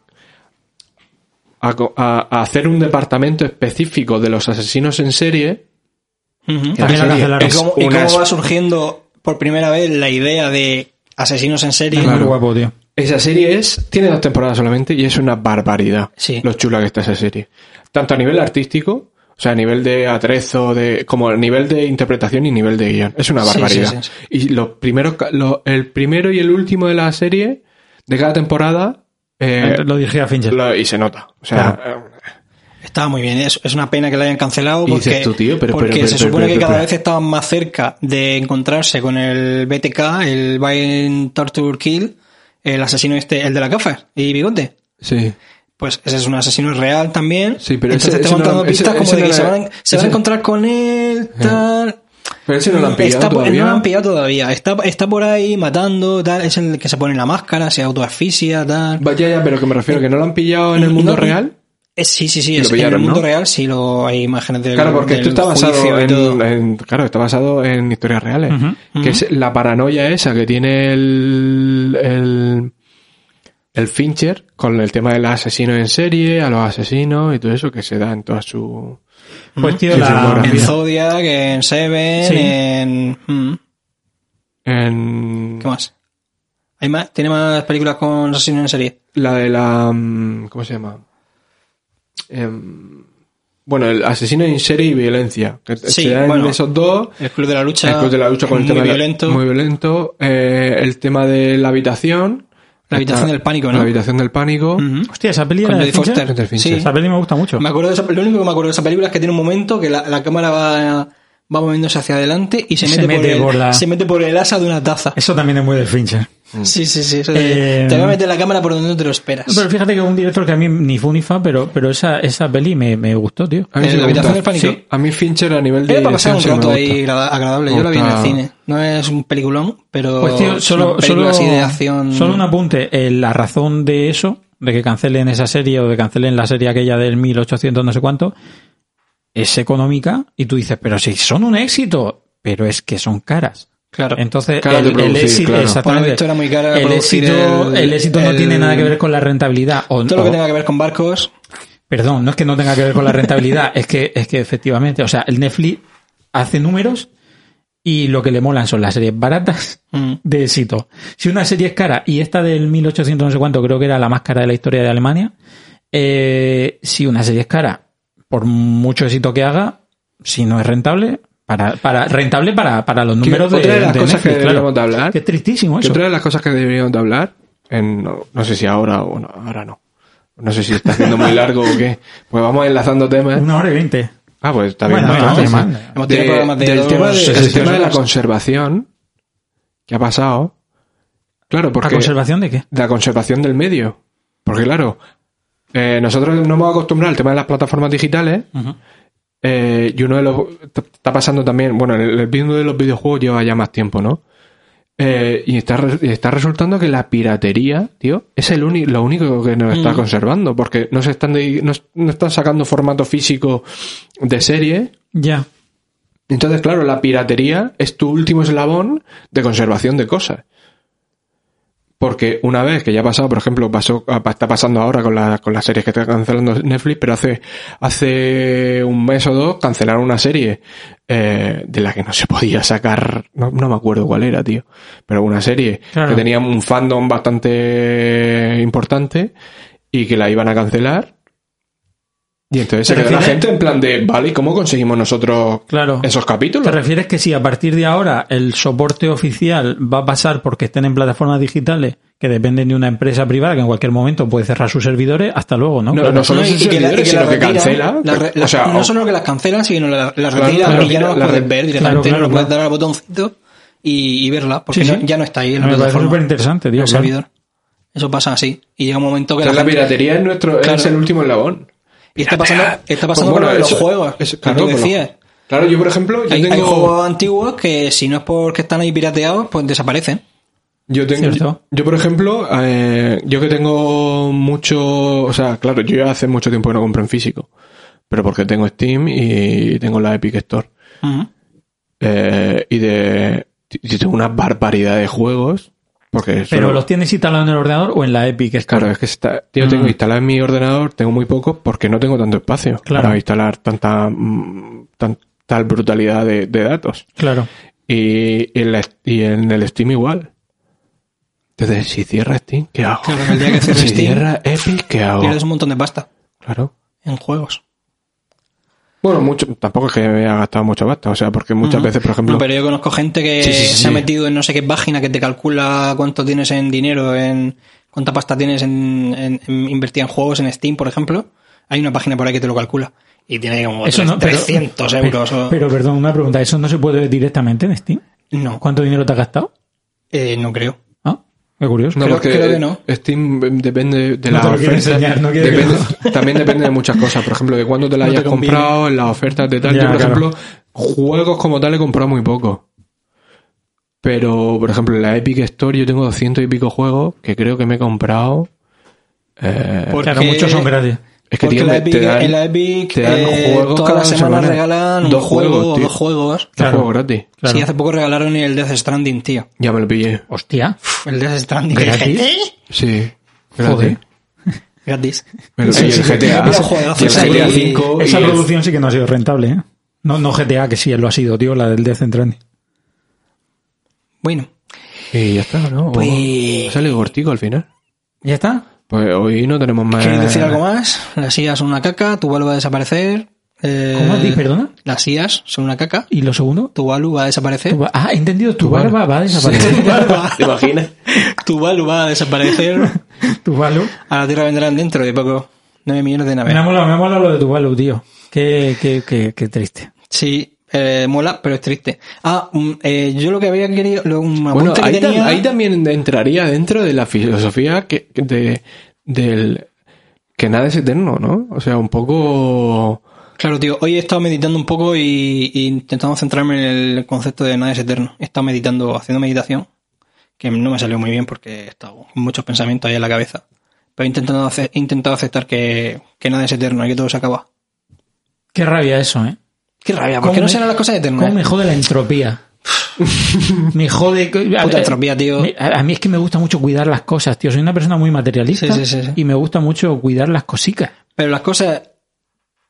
[SPEAKER 2] a hacer un departamento específico de los asesinos en serie.
[SPEAKER 4] La
[SPEAKER 2] serie.
[SPEAKER 3] ¿Y cómo, y
[SPEAKER 2] una-
[SPEAKER 3] cómo va surgiendo por primera vez la idea de asesinos en serie?
[SPEAKER 4] Es muy guapo, tío.
[SPEAKER 2] Esa serie es, tiene dos temporadas solamente y es una barbaridad.
[SPEAKER 3] Sí.
[SPEAKER 2] Lo chula que está esa serie. Tanto a nivel artístico, o sea, a nivel de atrezo, de, como a nivel de interpretación y nivel de guion. Es una
[SPEAKER 3] Sí,
[SPEAKER 2] barbaridad.
[SPEAKER 3] sí, sí,
[SPEAKER 2] Y los primeros, ca- lo- el primero y el último de la serie, de cada temporada, eh,
[SPEAKER 4] lo dije a Fincher.
[SPEAKER 2] lo- y se nota. O sea, eh,
[SPEAKER 3] Estaba muy bien. Es, es una pena que la hayan cancelado porque,
[SPEAKER 2] tú, tío, pero-
[SPEAKER 3] porque
[SPEAKER 2] pero- pero-
[SPEAKER 3] se supone que cada vez estaban más cerca de encontrarse con el BTK, el Violent Torture Kill, el asesino este, el de la gafa y bigote.
[SPEAKER 2] sí.
[SPEAKER 3] Pues ese es un asesino real también.
[SPEAKER 2] Sí, pero
[SPEAKER 3] Entonces
[SPEAKER 2] ese-
[SPEAKER 3] te
[SPEAKER 2] ese
[SPEAKER 3] van
[SPEAKER 2] no-
[SPEAKER 3] dando
[SPEAKER 2] ese-
[SPEAKER 3] pistas como
[SPEAKER 2] ese
[SPEAKER 3] de
[SPEAKER 2] no
[SPEAKER 3] que se
[SPEAKER 2] era-
[SPEAKER 3] van, a- se van
[SPEAKER 2] ese-
[SPEAKER 3] a encontrar con él, tal.
[SPEAKER 2] Pero ese no lo han pillado
[SPEAKER 3] está,
[SPEAKER 2] todavía.
[SPEAKER 3] No lo han pillado todavía. Está, está por ahí matando, tal. Es el que se pone la máscara, se autoasfixia, tal.
[SPEAKER 2] Vaya, ya, pero que me refiero, que no lo han pillado en el mundo
[SPEAKER 3] No,
[SPEAKER 2] real.
[SPEAKER 3] Eh, sí, sí, sí. Es- en
[SPEAKER 2] pillaron,
[SPEAKER 3] el mundo
[SPEAKER 2] ¿no?
[SPEAKER 3] real sí lo hay imágenes del
[SPEAKER 2] Claro, porque esto está basado en, en- claro, está basado en historias reales. Que es la paranoia esa que tiene el, el, el Fincher con el tema del asesino en serie, a los asesinos y todo eso que se da en toda su...
[SPEAKER 4] Pues, tío, la.
[SPEAKER 3] En Zodiac, en Seven,
[SPEAKER 4] Sí.
[SPEAKER 3] en... mm,
[SPEAKER 2] En
[SPEAKER 3] ¿Qué más? ¿Hay más? ¿Tiene más películas con asesinos en serie?
[SPEAKER 2] la de la... mm, ¿Cómo se llama? Em, bueno, el asesino en serie y violencia. Que
[SPEAKER 3] Sí,
[SPEAKER 2] se da en
[SPEAKER 3] bueno.
[SPEAKER 2] esos dos.
[SPEAKER 3] El Club de la Lucha.
[SPEAKER 2] El club de la lucha con el tema de la-
[SPEAKER 3] violento.
[SPEAKER 2] muy violento. Eh, el tema de la habitación.
[SPEAKER 3] La habitación del pánico, ¿no?
[SPEAKER 2] La habitación del pánico.
[SPEAKER 4] Hostia, esa peli era de.
[SPEAKER 3] Foster. Sí.
[SPEAKER 4] Esa peli me gusta mucho.
[SPEAKER 3] Me acuerdo de esa, lo único que me acuerdo de esa película es que tiene un momento que la, la cámara va, va moviéndose hacia adelante y se,
[SPEAKER 4] Se
[SPEAKER 3] mete,
[SPEAKER 4] mete
[SPEAKER 3] por, el,
[SPEAKER 4] por la-
[SPEAKER 3] se mete por el asa de una taza.
[SPEAKER 4] Eso también es muy de Fincher.
[SPEAKER 3] Sí, sí, sí. de-
[SPEAKER 4] Eh,
[SPEAKER 3] te va a meter la cámara por donde no te lo esperas.
[SPEAKER 4] Pero fíjate que es un director que a mí ni fu ni fa, pero, pero esa, esa peli me, me gustó, tío.
[SPEAKER 2] A mí
[SPEAKER 3] ¿En
[SPEAKER 2] sí me? Sí, a mí Fincher a nivel de
[SPEAKER 3] Era para pasar un
[SPEAKER 2] sí
[SPEAKER 3] rato ahí agradable. Yo la vi en el cine. No es un peliculón, pero
[SPEAKER 4] Pues tío,
[SPEAKER 3] es
[SPEAKER 4] solo, solo,
[SPEAKER 3] así de acción.
[SPEAKER 4] solo un apunte. Eh, la razón de eso, de que cancelen esa serie o de cancelen la serie aquella del 1800 no sé cuánto, es económica y tú dices, pero si son un éxito, pero es que son caras.
[SPEAKER 3] Claro.
[SPEAKER 4] Entonces, el, éxito,
[SPEAKER 2] claro.
[SPEAKER 4] exactamente.
[SPEAKER 3] Era muy cara
[SPEAKER 4] el éxito,
[SPEAKER 3] el-
[SPEAKER 4] el éxito no
[SPEAKER 3] el-
[SPEAKER 4] tiene nada que ver con la rentabilidad. O,
[SPEAKER 3] Todo lo que
[SPEAKER 4] o-
[SPEAKER 3] tenga que ver con barcos.
[SPEAKER 4] Perdón, no es que no tenga que ver con la rentabilidad, es que, es que efectivamente, o sea, el Netflix hace números y lo que le molan son las series baratas
[SPEAKER 3] Mm.
[SPEAKER 4] de éxito. Si una serie es cara, y esta del 1800 no sé cuánto creo que era la más cara de la historia de Alemania, eh, si una serie es cara, por mucho éxito que haga, si no es rentable, para, para rentable para, para los números de,
[SPEAKER 2] otra de las
[SPEAKER 4] de
[SPEAKER 2] cosas que
[SPEAKER 4] Netflix,
[SPEAKER 2] deberíamos de hablar-
[SPEAKER 4] Que es tristísimo
[SPEAKER 2] Que
[SPEAKER 4] eso.
[SPEAKER 2] otra de las cosas que deberíamos de hablar, en, no, no sé si ahora o no, ahora no. No sé si está haciendo muy largo o qué. Pues vamos enlazando temas.
[SPEAKER 4] Una hora y veinte.
[SPEAKER 2] Ah, pues está bien.
[SPEAKER 4] Bueno,
[SPEAKER 2] ¿no?
[SPEAKER 4] no.
[SPEAKER 3] Hemos
[SPEAKER 2] de-
[SPEAKER 3] tenido programas de
[SPEAKER 2] del tema, de,
[SPEAKER 3] sí,
[SPEAKER 2] el
[SPEAKER 3] sí,
[SPEAKER 2] tema de la conservación que ha pasado. Claro, porque
[SPEAKER 4] ¿La conservación de qué?
[SPEAKER 2] de la conservación del medio. Porque claro, eh, nosotros nos hemos acostumbrado al tema de las plataformas digitales. Eh, y uno de los está pasando también, bueno, el, el mundo de los videojuegos lleva ya más tiempo, ¿no? Eh, y está, está resultando que la piratería, tío, es el uni- lo único que nos está conservando, porque no se están de- no, no están sacando formato físico de serie.
[SPEAKER 4] Ya.
[SPEAKER 2] Entonces, claro, la piratería es tu último eslabón de conservación de cosas. Porque una vez que ya ha pasado, por ejemplo, pasó, está pasando ahora con, la- con las series que está cancelando Netflix, pero hace, hace un mes o dos cancelaron una serie eh, de la que no se podía sacar, no, no me acuerdo cuál era, tío, pero una serie
[SPEAKER 4] Claro.
[SPEAKER 2] que tenía un fandom bastante importante y que la iban a cancelar. Y entonces se
[SPEAKER 4] ¿Te
[SPEAKER 2] quedó la gente en plan de, vale, ¿y cómo conseguimos nosotros
[SPEAKER 4] Claro.
[SPEAKER 2] esos capítulos?
[SPEAKER 4] ¿Te refieres que si a partir de ahora el soporte oficial va a pasar porque estén en plataformas digitales que dependen de una empresa privada que en cualquier momento puede cerrar sus servidores, hasta luego, ¿no?
[SPEAKER 2] No,
[SPEAKER 4] Claro.
[SPEAKER 2] no solo
[SPEAKER 3] No, y
[SPEAKER 2] sus
[SPEAKER 3] que la- y
[SPEAKER 2] servidores,
[SPEAKER 3] que
[SPEAKER 2] sino que cancela. o sea,
[SPEAKER 3] no solo que las cancelan, sino la, la
[SPEAKER 2] claro,
[SPEAKER 3] y ya no las
[SPEAKER 2] la
[SPEAKER 3] puedes ver directamente,
[SPEAKER 4] claro,
[SPEAKER 3] no puedes
[SPEAKER 4] claro.
[SPEAKER 3] dar al botoncito y, y verla, porque
[SPEAKER 4] Sí,
[SPEAKER 3] no-
[SPEAKER 4] sí.
[SPEAKER 3] ya no está ahí en la
[SPEAKER 4] Me
[SPEAKER 3] plataforma.
[SPEAKER 4] súper interesante, tío.
[SPEAKER 3] el servidor. Eso pasa así. Y llega un momento que
[SPEAKER 2] o sea,
[SPEAKER 3] la,
[SPEAKER 2] la
[SPEAKER 3] gente-
[SPEAKER 2] piratería es nuestro
[SPEAKER 3] Claro.
[SPEAKER 2] es el último eslabón.
[SPEAKER 3] Y está pasando, está pasando
[SPEAKER 2] Pues bueno,
[SPEAKER 3] con los
[SPEAKER 2] eso-
[SPEAKER 3] juegos,
[SPEAKER 2] eso-
[SPEAKER 3] que
[SPEAKER 2] claro,
[SPEAKER 3] tú decías.
[SPEAKER 2] Claro, yo por ejemplo, yo
[SPEAKER 3] Hay, hay
[SPEAKER 2] tengo
[SPEAKER 3] juegos antiguos que si no es porque están ahí pirateados, pues desaparecen.
[SPEAKER 2] yo tengo yo por ejemplo, eh, yo que tengo mucho, o sea, claro, yo ya hace mucho tiempo que no compro en físico, pero porque tengo Steam y tengo la Epic Store. Eh, y de y tengo una barbaridad de juegos porque
[SPEAKER 4] Pero los tienes instalados en el ordenador o en la Epic Store?
[SPEAKER 2] Claro, es que está, yo tengo
[SPEAKER 4] Mm.
[SPEAKER 2] instalado en mi ordenador, tengo muy poco porque no tengo tanto espacio
[SPEAKER 4] Claro.
[SPEAKER 2] para instalar tanta, mm, tan- tal brutalidad de, de datos.
[SPEAKER 4] Claro.
[SPEAKER 2] Y, en la- y en el Steam igual. Entonces, si cierra Steam, ¿qué hago?
[SPEAKER 3] Claro, el día que cierre
[SPEAKER 2] si
[SPEAKER 3] Steam,
[SPEAKER 2] cierra Epic, ¿qué hago?
[SPEAKER 3] Pierdes un montón de pasta
[SPEAKER 2] Claro.
[SPEAKER 3] en juegos.
[SPEAKER 2] Bueno, mucho, tampoco es que haya gastado mucho basta, o sea, porque muchas veces, por ejemplo,
[SPEAKER 3] No, pero yo conozco gente que
[SPEAKER 2] Sí, sí, sí,
[SPEAKER 3] se ha metido en no sé qué página que te calcula cuánto tienes en dinero, en cuánta pasta tienes en, en- en invertida en juegos en Steam, por ejemplo. Hay una página por ahí que te lo calcula. Y tiene como
[SPEAKER 4] Eso no, pero-
[SPEAKER 3] 300
[SPEAKER 4] pero-
[SPEAKER 3] euros. o-
[SPEAKER 4] Pero, perdón, una pregunta. ¿Eso no se puede ver directamente en Steam?
[SPEAKER 3] no,
[SPEAKER 4] ¿Cuánto dinero te has gastado?
[SPEAKER 3] eh, no creo.
[SPEAKER 4] Qué curioso.
[SPEAKER 2] No,
[SPEAKER 3] Creo-
[SPEAKER 2] porque
[SPEAKER 3] creo que no.
[SPEAKER 2] Steam depende de
[SPEAKER 4] No
[SPEAKER 2] la
[SPEAKER 4] te
[SPEAKER 2] oferta.
[SPEAKER 4] enseñar, no
[SPEAKER 2] Depende- también depende de muchas cosas. Por ejemplo, de cuándo te la
[SPEAKER 3] No te
[SPEAKER 2] hayas
[SPEAKER 3] conviene.
[SPEAKER 2] comprado, en las ofertas de tal.
[SPEAKER 4] Ya,
[SPEAKER 2] Yo, por
[SPEAKER 4] claro.
[SPEAKER 2] ejemplo, juegos como tal he comprado muy poco. Pero, por ejemplo, en la Epic Store yo tengo 200 y pico juegos que creo que me he comprado. eh,
[SPEAKER 3] Porque-
[SPEAKER 4] Claro, muchos son gratis.
[SPEAKER 2] Es que
[SPEAKER 3] porque
[SPEAKER 2] tío,
[SPEAKER 3] la
[SPEAKER 2] me-
[SPEAKER 3] Epic,
[SPEAKER 2] te dan,
[SPEAKER 3] en la Epic
[SPEAKER 2] te dan
[SPEAKER 3] eh,
[SPEAKER 2] juegos
[SPEAKER 3] todas
[SPEAKER 2] cada
[SPEAKER 3] las semanas
[SPEAKER 2] semana.
[SPEAKER 3] regalan un
[SPEAKER 2] Dos
[SPEAKER 3] juego
[SPEAKER 2] juegos,
[SPEAKER 3] o
[SPEAKER 2] tío.
[SPEAKER 3] dos juegos.
[SPEAKER 2] dos
[SPEAKER 4] Claro.
[SPEAKER 2] juegos gratis.
[SPEAKER 4] Claro.
[SPEAKER 3] Sí, hace poco regalaron el Death Stranding, tío.
[SPEAKER 2] Ya me lo pillé.
[SPEAKER 4] Hostia.
[SPEAKER 3] El Death Stranding.
[SPEAKER 4] ¿Gratis?
[SPEAKER 3] ¿Eh?
[SPEAKER 2] Sí.
[SPEAKER 4] Joder.
[SPEAKER 2] Gratis.
[SPEAKER 3] Gratis.
[SPEAKER 2] Me lo
[SPEAKER 3] Sí,
[SPEAKER 2] el GTA. y el
[SPEAKER 3] Sí,
[SPEAKER 2] GTA
[SPEAKER 3] y-
[SPEAKER 2] 5.
[SPEAKER 4] Esa producción sí que no ha sido rentable, ¿eh? No, no GTA, que sí, lo ha sido, tío, la del Death Stranding.
[SPEAKER 3] Bueno,
[SPEAKER 2] Y ya está, ¿no?
[SPEAKER 3] Pues-
[SPEAKER 2] salido cortico al final.
[SPEAKER 4] ¿Ya está?
[SPEAKER 2] Pues hoy no tenemos más.
[SPEAKER 3] ¿quieres decir algo más? Las IAS son una caca, tu Tuvalu va a desaparecer. Eh,
[SPEAKER 4] ¿Cómo dicho? Perdona.
[SPEAKER 3] Las IAS son una caca,
[SPEAKER 4] ¿Y lo segundo?
[SPEAKER 3] Tuvalu va a desaparecer.
[SPEAKER 4] Tu Ah, he entendido, tu,
[SPEAKER 2] Tu barba.
[SPEAKER 4] barba va a desaparecer.
[SPEAKER 3] Tu barba.
[SPEAKER 2] ¿Te imaginas?
[SPEAKER 3] Tuvalu va a desaparecer.
[SPEAKER 4] tu balo.
[SPEAKER 3] A la Tierra vendrán dentro de poco 9 millones de
[SPEAKER 4] Me ha
[SPEAKER 3] naves.
[SPEAKER 4] molado, me ha molado lo de tu balo, tío. Qué, qué, qué, qué triste.
[SPEAKER 3] Sí, eh, mola, pero es triste. Ah, mm, eh, yo lo que había querido, lo, un
[SPEAKER 2] Bueno,
[SPEAKER 3] que
[SPEAKER 2] ahí, tam-
[SPEAKER 3] tenía...
[SPEAKER 2] ahí también entraría dentro de la filosofía que, de, del que nada es eterno, ¿no? O sea, un poco...
[SPEAKER 3] Claro, tío, hoy he estado meditando un poco y, y intentando centrarme en el concepto de nada es eterno. He estado meditando, haciendo meditación, que no me salió muy bien porque he estado con muchos pensamientos ahí en la cabeza. Pero he intentado, he intentado aceptar que, que nada es eterno y que todo se acaba.
[SPEAKER 4] Qué rabia eso, ¿eh?
[SPEAKER 3] Qué rabia,
[SPEAKER 4] ¿Cómo
[SPEAKER 3] porque no serán las cosas eternas.
[SPEAKER 4] ¿Cómo me jode la entropía? me jode... a-
[SPEAKER 3] Puta entropía, tío.
[SPEAKER 4] A, a mí es que me gusta mucho cuidar las cosas, tío. Soy una persona muy materialista
[SPEAKER 3] Sí, sí, sí,
[SPEAKER 4] y me gusta mucho cuidar las cositas.
[SPEAKER 3] Pero las cosas,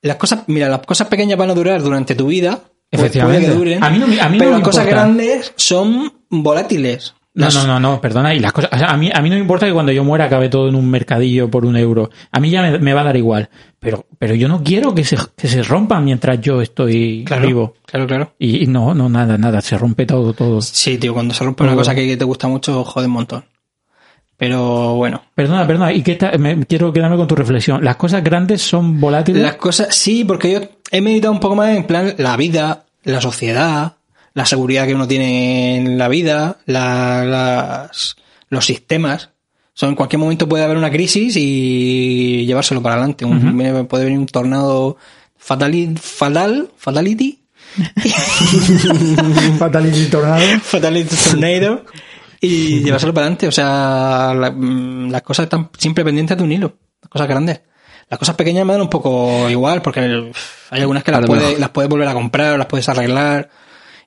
[SPEAKER 3] las cosas, mira, las cosas pequeñas van a durar durante tu vida. Pu-
[SPEAKER 4] Efectivamente.
[SPEAKER 3] puede que duren,
[SPEAKER 4] A mí no a mí no
[SPEAKER 3] pero
[SPEAKER 4] me
[SPEAKER 3] las cosas
[SPEAKER 4] importa.
[SPEAKER 3] grandes son volátiles.
[SPEAKER 4] No, no, no, no, perdona. Y las cosas, o sea, a mí, a mí no me importa que cuando yo muera acabe todo en un mercadillo por un euro. A mí ya me, me va a dar igual. Pero, pero yo no quiero que se, que se rompan mientras yo estoy
[SPEAKER 3] Claro,
[SPEAKER 4] vivo.
[SPEAKER 3] claro, claro.
[SPEAKER 4] Y, y no, no, nada, nada. Se rompe todo, todo.
[SPEAKER 3] Sí, tío, cuando se rompe una cosa que te gusta mucho, jode un montón. Pero bueno,
[SPEAKER 4] Perdona, perdona. Y que esta- me, quiero quedarme con tu reflexión. Las cosas grandes son volátiles.
[SPEAKER 3] las cosas, sí, porque yo he meditado un poco más en plan la vida, la sociedad, la seguridad que uno tiene en la vida, la- las, los sistemas. O sea, en cualquier momento puede haber una crisis y llevárselo para adelante. Un- Puede venir un tornado fatali- fatal, fatality,
[SPEAKER 4] Fatality Tornado.
[SPEAKER 3] fatality tornado y llevárselo para adelante. O sea, la- mm, las cosas están siempre pendientes de un hilo, las cosas grandes. Las cosas pequeñas me dan un poco igual porque hay algunas que las puedes, las puedes volver a comprar o las puedes arreglar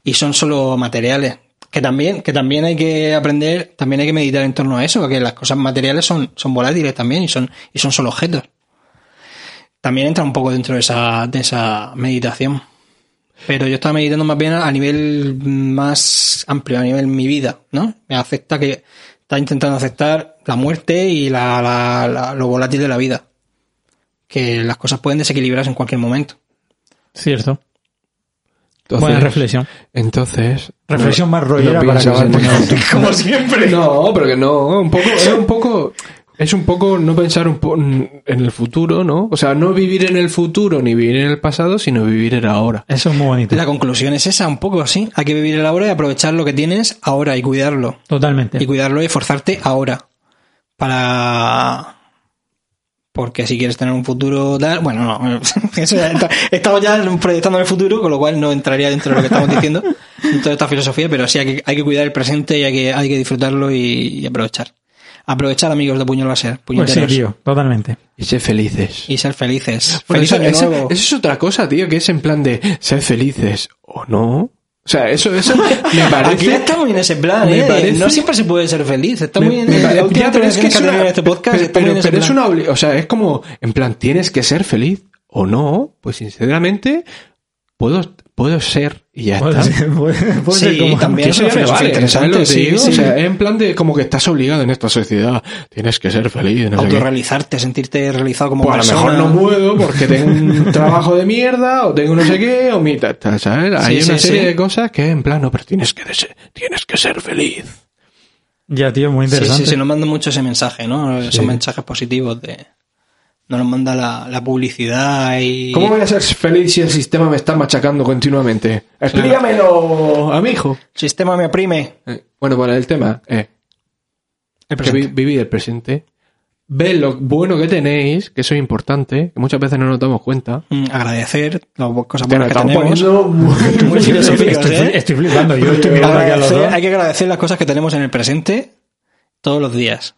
[SPEAKER 3] y son solo materiales. Que también, que también hay que aprender, también hay que meditar en torno a eso, que las cosas materiales son, son volátiles también y son, y son solo objetos. También entra un poco dentro de esa, de esa meditación. Pero yo estaba meditando más bien a nivel más amplio, a nivel mi vida, ¿no? Me acepta que está intentando aceptar la muerte y la, la- la- lo volátil de la vida. Que las cosas pueden desequilibrarse en cualquier momento.
[SPEAKER 4] Cierto.
[SPEAKER 2] Entonces,
[SPEAKER 4] Buena reflexión.
[SPEAKER 2] Entonces.
[SPEAKER 4] Reflexión más
[SPEAKER 2] no
[SPEAKER 4] rollera para
[SPEAKER 2] pienses
[SPEAKER 4] acabar.
[SPEAKER 3] Como siempre.
[SPEAKER 2] No, pero que no. Un poco, es un poco. Es un poco no pensar un po- en el futuro, ¿no? O sea, no vivir en el futuro ni vivir en el pasado, sino vivir en ahora.
[SPEAKER 4] Eso es muy bonito.
[SPEAKER 3] La conclusión es esa, un poco así. Hay que vivir el ahora y aprovechar lo que tienes ahora y cuidarlo.
[SPEAKER 4] Totalmente.
[SPEAKER 3] Y cuidarlo y esforzarte ahora. Para. Porque si quieres tener un futuro tal. Bueno, no. Eso ya está- estamos ya proyectando el futuro, con lo cual no entraría dentro de lo que estamos diciendo. En toda esta filosofía, pero sí hay que, hay que cuidar el presente y hay que, hay que disfrutarlo y, y aprovechar. Aprovechar, amigos de Puño Láser.
[SPEAKER 4] Pues sí, tío. Totalmente.
[SPEAKER 2] Y ser felices.
[SPEAKER 3] y ser felices.
[SPEAKER 2] Bueno,
[SPEAKER 3] Feliz
[SPEAKER 2] eso,
[SPEAKER 3] año
[SPEAKER 2] eso-
[SPEAKER 3] nuevo.
[SPEAKER 2] eso es otra cosa, tío, que es en plan de ser felices o no. O sea, eso, eso me
[SPEAKER 3] Aquí
[SPEAKER 2] parece.
[SPEAKER 3] estamos en ese plan, ¿eh?
[SPEAKER 2] parece-
[SPEAKER 3] No siempre se puede ser feliz. Está muy en la última
[SPEAKER 2] es que es una-
[SPEAKER 3] en este podcast.
[SPEAKER 2] pero,
[SPEAKER 3] está muy
[SPEAKER 2] es una o sea, es como, en plan, tienes que ser feliz o no. Pues sinceramente, puedo, puedo ser y ya
[SPEAKER 4] Puede
[SPEAKER 2] está.
[SPEAKER 4] ser, puede- puede
[SPEAKER 3] Sí,
[SPEAKER 4] ser como-
[SPEAKER 3] también.
[SPEAKER 2] Que eso ya
[SPEAKER 3] es
[SPEAKER 2] me
[SPEAKER 3] una
[SPEAKER 2] vale,
[SPEAKER 3] filosofía
[SPEAKER 2] ¿sabes lo que te
[SPEAKER 3] interesante,
[SPEAKER 2] digo?
[SPEAKER 3] sí,
[SPEAKER 2] O sea,
[SPEAKER 3] sí.
[SPEAKER 2] en plan de como que estás obligado en esta sociedad. Tienes que ser feliz. No sé.
[SPEAKER 3] Autorrealizarte, sentirte realizado como
[SPEAKER 2] Pues a lo
[SPEAKER 3] persona.
[SPEAKER 2] mejor no puedo porque tengo un trabajo de mierda o tengo no sé qué o mi ta- ta- ¿sabes? Hay
[SPEAKER 3] Sí,
[SPEAKER 2] una
[SPEAKER 3] sí,
[SPEAKER 2] serie
[SPEAKER 3] sí.
[SPEAKER 2] de cosas que en plan, no, pero tienes que, ser- tienes que ser feliz.
[SPEAKER 4] Ya, tío, muy
[SPEAKER 3] Sí,
[SPEAKER 4] interesante.
[SPEAKER 3] sí, sí, nos manda mucho ese mensaje, ¿no? Esos
[SPEAKER 2] Sí.
[SPEAKER 3] mensajes positivos de... No nos manda la, la publicidad y...
[SPEAKER 2] ¿Cómo voy a ser feliz si el sistema me está machacando continuamente? Explícamelo a mi hijo.
[SPEAKER 3] El sistema me oprime.
[SPEAKER 2] Eh, Bueno, bueno, el tema es
[SPEAKER 3] El
[SPEAKER 2] que vi- vivir el presente. Ve lo bueno que tenéis, que eso es importante, que muchas veces no nos damos cuenta.
[SPEAKER 3] Mm, Agradecer las cosas buenas que tenemos. Muy filosóficos,
[SPEAKER 4] estoy,
[SPEAKER 3] ¿eh?
[SPEAKER 4] estoy flipando. Yo estoy mirando aquí a los
[SPEAKER 3] Agradecer-
[SPEAKER 4] dos.
[SPEAKER 3] hay que agradecer las cosas que tenemos en el presente todos los días.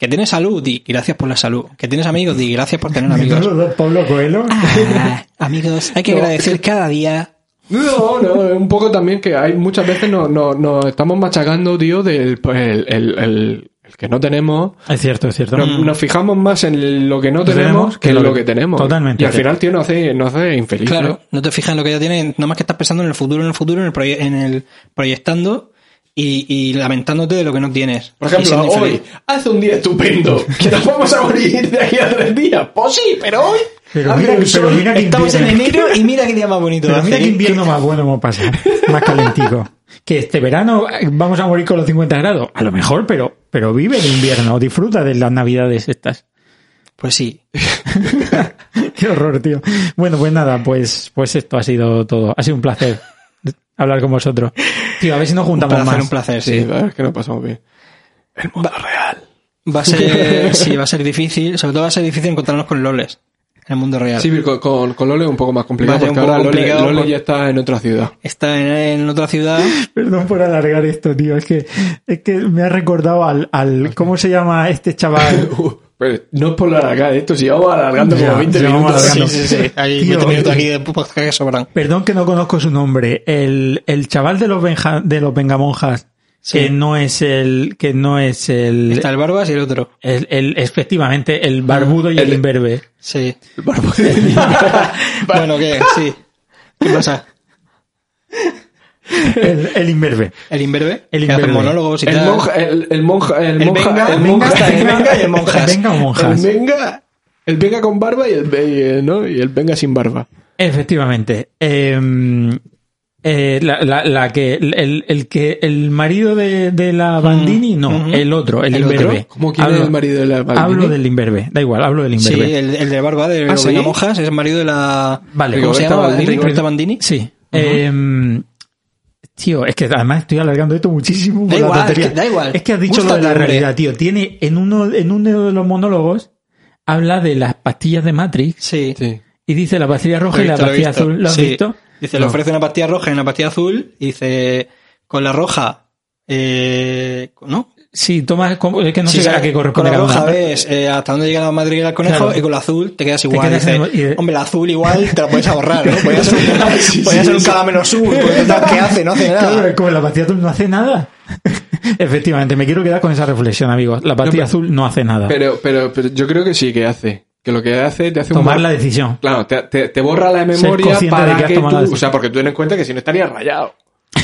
[SPEAKER 3] Que tienes salud, di gracias por la salud. Que tienes amigos, di gracias por tener amigos.
[SPEAKER 4] Pablo Coelho.
[SPEAKER 3] Ah, amigos, hay que
[SPEAKER 2] No.
[SPEAKER 3] agradecer cada día.
[SPEAKER 2] No, no, es un poco también que hay muchas veces nos no, no estamos machacando, tío, del pues, el, el- el- el que no tenemos.
[SPEAKER 4] Es cierto, es cierto.
[SPEAKER 2] Nos, nos fijamos más en lo que no tenemos que en lo que tenemos.
[SPEAKER 4] Totalmente.
[SPEAKER 2] Y al final, tío, nos hace, nos hace infeliz.
[SPEAKER 3] Claro, no te fijas en lo que ya tienes, nada más que estás pensando en el futuro, en el futuro, en el, proye- en el proyectando y, y lamentándote de lo que no tienes.
[SPEAKER 2] Por ejemplo, hoy hace un día estupendo. Que nos vamos a morir de aquí a tres días. Pues sí, pero hoy.
[SPEAKER 4] Pero
[SPEAKER 2] hace
[SPEAKER 4] mira-
[SPEAKER 2] un
[SPEAKER 4] pero
[SPEAKER 2] sol.
[SPEAKER 4] mira que
[SPEAKER 3] Estamos en enero y mira qué día más bonito.
[SPEAKER 4] Pero mira qué invierno más bueno hemos pasado. Más calentico. Que este verano eh, vamos a morir con los 50 grados. A lo mejor, pero, pero vive el invierno. Disfruta de las navidades estas.
[SPEAKER 3] Pues sí.
[SPEAKER 4] Qué horror, tío. Bueno, pues nada, pues, pues esto ha sido todo. Ha sido un placer hablar con vosotros. Tío, a ver si nos
[SPEAKER 3] Un
[SPEAKER 4] juntamos
[SPEAKER 3] placer,
[SPEAKER 4] más.
[SPEAKER 3] un placer,
[SPEAKER 2] Sí,
[SPEAKER 3] sí.
[SPEAKER 2] es que nos pasamos bien. El mundo real.
[SPEAKER 3] Va a ser, sí, va a ser difícil. Sobre todo va a ser difícil encontrarnos con loles en el mundo real.
[SPEAKER 2] Sí, con, con, con Lole es un poco más complicado
[SPEAKER 3] Vaya, un
[SPEAKER 2] porque ahora Lole,
[SPEAKER 3] complicado
[SPEAKER 2] Lole ya está en otra ciudad.
[SPEAKER 3] Está en, en otra ciudad.
[SPEAKER 4] Perdón por alargar esto, tío. Es que, es que me ha recordado al, al, ¿cómo se llama este chaval?
[SPEAKER 2] Pero no es por alargar esto, si vamos alargando
[SPEAKER 4] Ya,
[SPEAKER 2] como 20
[SPEAKER 4] ya vamos
[SPEAKER 2] minutos.
[SPEAKER 4] alargando.
[SPEAKER 3] Sí, sí, sí. Hay
[SPEAKER 4] Tío.
[SPEAKER 3] 20 minutos aquí de podcast que sobran.
[SPEAKER 4] Perdón que no conozco su nombre. El, el chaval de los, Benja- de los Vengamonjas que no es el, que no es el,
[SPEAKER 3] Está el Barbas y el otro.
[SPEAKER 4] el, el- efectivamente, el barbudo y el,
[SPEAKER 2] El-
[SPEAKER 4] imberbe.
[SPEAKER 3] Sí.
[SPEAKER 2] El barbo-
[SPEAKER 3] bueno, ¿qué? Sí. ¿Qué pasa?
[SPEAKER 4] El, el imberbe.
[SPEAKER 3] ¿El imberbe?
[SPEAKER 4] El
[SPEAKER 3] Que hace
[SPEAKER 4] imberbe.
[SPEAKER 3] monólogos y
[SPEAKER 2] el
[SPEAKER 3] tal.
[SPEAKER 2] monja, el, el monja, el,
[SPEAKER 3] El
[SPEAKER 2] monja,
[SPEAKER 3] venga,
[SPEAKER 2] el
[SPEAKER 3] venga
[SPEAKER 2] monja,
[SPEAKER 3] está el venga y el monjas.
[SPEAKER 4] Venga o
[SPEAKER 2] el venga, el venga con barba y el, ¿no? y el venga sin barba.
[SPEAKER 4] Efectivamente. Eh, eh, la, la- la que, el, el que, el marido de, de la Bandini, no, el otro, el,
[SPEAKER 3] ¿El otro?
[SPEAKER 4] imberbe.
[SPEAKER 2] ¿Cómo quién
[SPEAKER 4] Hablo-
[SPEAKER 2] es el marido de la Bandini?
[SPEAKER 4] Hablo del imberbe, da igual, hablo del
[SPEAKER 3] Sí,
[SPEAKER 4] imberbe.
[SPEAKER 3] el, el de Barba, de
[SPEAKER 2] ¿Ah, sí?
[SPEAKER 3] Venga Monjas, es el marido de la...
[SPEAKER 4] Vale,
[SPEAKER 3] ¿Cómo se llama?
[SPEAKER 2] Bandini.
[SPEAKER 3] Rigoberta Bandini.
[SPEAKER 4] Sí. Eh, tío, es que además estoy alargando esto muchísimo.
[SPEAKER 3] Da igual, es que da igual.
[SPEAKER 4] Es que has dicho lo de la
[SPEAKER 3] hombre.
[SPEAKER 4] realidad, tío. Tiene en uno, en uno de los monólogos, habla de las pastillas de Matrix
[SPEAKER 3] Sí.
[SPEAKER 2] Sí.
[SPEAKER 4] y dice la pastilla roja y la pastilla azul. ¿Lo has
[SPEAKER 3] Sí.
[SPEAKER 4] visto?
[SPEAKER 3] Dice, le ofrece una pastilla roja y una pastilla azul. Y dice, con la roja, eh, ¿no?
[SPEAKER 4] Sí, toma, como- es que no
[SPEAKER 3] Sí,
[SPEAKER 4] sé
[SPEAKER 3] sea,
[SPEAKER 4] a qué
[SPEAKER 3] con
[SPEAKER 4] corresponde
[SPEAKER 3] la
[SPEAKER 4] cada
[SPEAKER 3] roja ves eh, hasta dónde llega la madriguera del conejo
[SPEAKER 4] Claro.
[SPEAKER 3] y con la azul te quedas igual.
[SPEAKER 4] quedas
[SPEAKER 3] Dice,
[SPEAKER 4] en el- y-
[SPEAKER 3] Hombre, la azul igual te la puedes ahorrar, ¿no? Podría ser un, podría ser un calamero ¿qué hace? No hace
[SPEAKER 4] Claro,
[SPEAKER 3] nada.
[SPEAKER 4] es como la pastilla azul no hace nada. Efectivamente, me quiero quedar con esa reflexión, amigos. La
[SPEAKER 2] pero-
[SPEAKER 4] azul no hace nada.
[SPEAKER 2] Pero, pero, pero yo creo que sí que hace. Que lo que hace, te hace
[SPEAKER 4] Tomar
[SPEAKER 2] un...
[SPEAKER 4] la decisión.
[SPEAKER 2] Claro, te, te, te borra la memoria
[SPEAKER 4] de
[SPEAKER 2] para
[SPEAKER 4] que la
[SPEAKER 2] tú... O sea, porque tú ten en cuenta que si no estarías rayado.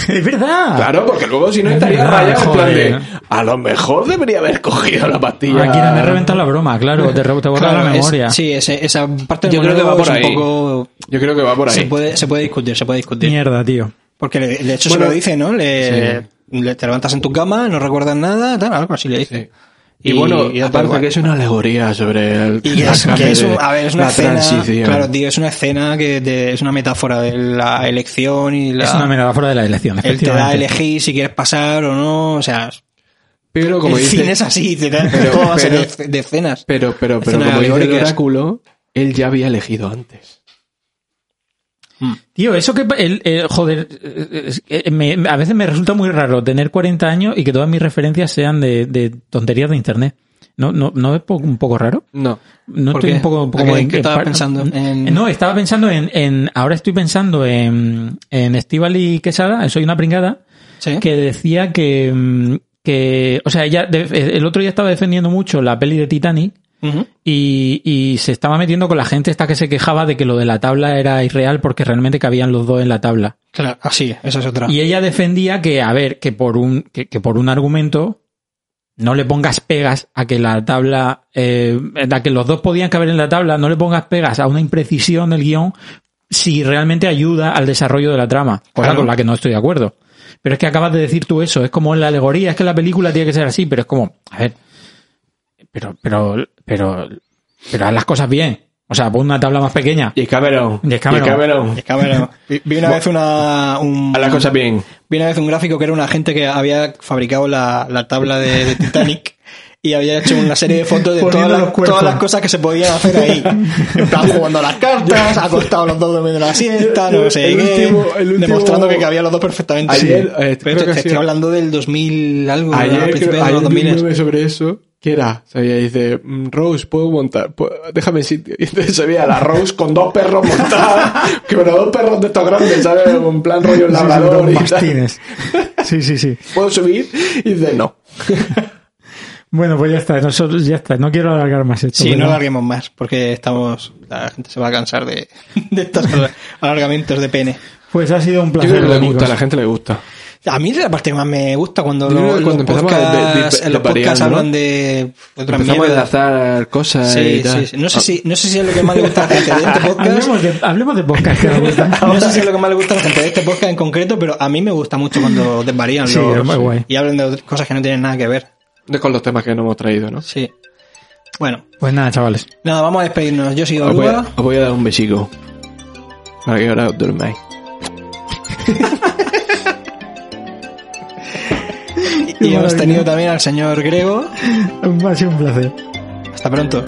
[SPEAKER 4] es verdad.
[SPEAKER 2] Claro, porque luego si no
[SPEAKER 4] Es
[SPEAKER 2] estarías
[SPEAKER 4] verdad,
[SPEAKER 2] rayado en plan
[SPEAKER 4] joder.
[SPEAKER 2] de... A lo mejor debería haber cogido la pastilla.
[SPEAKER 4] Aquí me reventa la broma, claro. Te, re- te borra
[SPEAKER 3] Claro,
[SPEAKER 4] la
[SPEAKER 3] es-
[SPEAKER 4] memoria.
[SPEAKER 3] sí, ese- esa parte del
[SPEAKER 2] Yo creo que va por
[SPEAKER 3] es un
[SPEAKER 2] ahí.
[SPEAKER 3] poco...
[SPEAKER 2] Yo creo que va por ahí.
[SPEAKER 3] Se puede, se puede discutir, se puede discutir.
[SPEAKER 4] Mierda, tío.
[SPEAKER 3] Porque le- de hecho
[SPEAKER 2] Bueno,
[SPEAKER 3] se lo dice, ¿no? Le, le- te levantas en tu cama, no recuerdas nada, tal, algo así le dice.
[SPEAKER 2] Sí. Y, bueno,
[SPEAKER 3] y
[SPEAKER 2] aparte
[SPEAKER 3] igual.
[SPEAKER 2] que es una alegoría sobre el...
[SPEAKER 3] Y es, que es un- a ver, es una
[SPEAKER 2] la
[SPEAKER 3] escena,
[SPEAKER 2] transición.
[SPEAKER 3] claro, tío, es una escena que de- es una metáfora de la elección y la,
[SPEAKER 4] Es una metáfora de la elección,
[SPEAKER 3] él te da a elegir si quieres pasar o no, o sea,
[SPEAKER 2] Pero como
[SPEAKER 3] el
[SPEAKER 2] dice...
[SPEAKER 3] cine es así, te da
[SPEAKER 2] Pero-
[SPEAKER 3] toda base
[SPEAKER 2] pero-
[SPEAKER 3] de, de escenas.
[SPEAKER 2] Pero, pero, pero
[SPEAKER 3] Escenas
[SPEAKER 2] como dice el oráculo, él ya había elegido antes.
[SPEAKER 4] Tío, eso que... El, el- joder, eh, eh, me- a veces me resulta muy raro tener 40 años y que todas mis referencias sean de, de tonterías de internet. ¿No, no, ¿No es un poco raro?
[SPEAKER 2] No.
[SPEAKER 4] No
[SPEAKER 3] ¿Por
[SPEAKER 4] estoy
[SPEAKER 3] qué?
[SPEAKER 4] un poco... un poco
[SPEAKER 3] ¿A qué-
[SPEAKER 4] en- en-
[SPEAKER 3] pensando? En-
[SPEAKER 4] No, estaba pensando en, en... Ahora estoy pensando en, en Estivali Quesada, Soy una pringada,
[SPEAKER 3] Sí.
[SPEAKER 4] que decía que... mm, que o sea, ella el otro día estaba defendiendo mucho la peli de Titanic Y, y se estaba metiendo con la gente esta que se quejaba de que lo de la tabla era irreal porque realmente cabían los dos en la tabla.
[SPEAKER 3] Claro, así, esa es otra.
[SPEAKER 4] Y ella defendía que, a ver, que por un, que, que por un argumento no le pongas pegas a que la tabla, eh, a que los dos podían caber en la tabla, no le pongas pegas a una imprecisión del guion si realmente ayuda al desarrollo de la trama, cosa
[SPEAKER 3] Claro.
[SPEAKER 4] con la que no estoy de acuerdo. Pero es que acabas de decir tú eso, es como en la alegoría, es que la película tiene que ser así, pero es como, a ver, pero, pero, pero, pero haz las cosas bien. O sea, pon una tabla más pequeña.
[SPEAKER 2] Y Cameron.
[SPEAKER 4] Y Cameron.
[SPEAKER 2] Y Cameron.
[SPEAKER 3] Vi, vi una vez una, un,
[SPEAKER 2] A las cosas bien.
[SPEAKER 3] Vi una vez un gráfico que era una gente que había fabricado la, la tabla de, de Titanic y había hecho una serie de fotos de todas las, todas las cosas que se podían hacer ahí. Plan, jugando a las cartas, acostados los dos durmiendo la siesta, no sé
[SPEAKER 2] El
[SPEAKER 3] qué.
[SPEAKER 2] último- el último-
[SPEAKER 3] demostrando que cabían los dos perfectamente.
[SPEAKER 2] Ayer, eh,
[SPEAKER 3] Pero
[SPEAKER 2] creo
[SPEAKER 3] te,
[SPEAKER 2] que
[SPEAKER 3] estoy hablando del 2000 algo,
[SPEAKER 2] Ayer, creo,
[SPEAKER 3] de los
[SPEAKER 2] ayer vi un
[SPEAKER 3] 2000.
[SPEAKER 2] meme sobre eso. ¿Qué era? Dice, mm, Rose, ¿puedo montar? ¿Puedo- Déjame sitio. Y entonces se veía a la Rose con dos perros montados. que pero dos perros de estos grandes, ¿sabes? En plan rollo labrador
[SPEAKER 4] Dos
[SPEAKER 2] y tal.
[SPEAKER 4] mastines. Sí, sí, sí.
[SPEAKER 2] ¿Puedo subir? Y dice, no.
[SPEAKER 4] Bueno, pues ya está, nosotros ya está, no quiero alargar más esto.
[SPEAKER 3] Sí,
[SPEAKER 4] pero-
[SPEAKER 3] no alarguemos más, porque estamos, la gente se va a cansar de, de estos alargamientos de pene.
[SPEAKER 4] Pues ha sido un
[SPEAKER 2] Yo
[SPEAKER 4] placer.
[SPEAKER 2] creo que le gusta, a la gente le gusta.
[SPEAKER 3] A mí es la parte que más me gusta cuando, lo-
[SPEAKER 2] cuando
[SPEAKER 3] los
[SPEAKER 2] empezamos a de- de-
[SPEAKER 3] podcasts,
[SPEAKER 2] de
[SPEAKER 3] los podcasts
[SPEAKER 2] ¿no?
[SPEAKER 3] hablan de otra
[SPEAKER 2] Empezamos a enlazar cosas y
[SPEAKER 3] Sí,
[SPEAKER 2] tal.
[SPEAKER 3] sí, sí. No sé si, no sé si es lo que más le gusta a la gente de este podcast.
[SPEAKER 4] Hablemos de, hablemos de podcast que nos gusta.
[SPEAKER 3] No sé si es lo que más le gusta a la gente de este podcast en concreto, pero a mí me gusta mucho cuando desvarían
[SPEAKER 4] Sí,
[SPEAKER 3] los-
[SPEAKER 4] es muy guay.
[SPEAKER 3] y hablan de cosas que no tienen nada que ver.
[SPEAKER 2] De con los temas que no hemos traído, ¿no?
[SPEAKER 3] Sí. Bueno,
[SPEAKER 4] Pues nada, chavales.
[SPEAKER 3] nada, vamos a despedirnos. Yo soy
[SPEAKER 2] Os voy, a, os voy a dar un besico. Para que ahora os durmáis.
[SPEAKER 3] Y hemos tenido también al señor Grego.
[SPEAKER 4] Ha sido un placer.
[SPEAKER 3] Hasta pronto.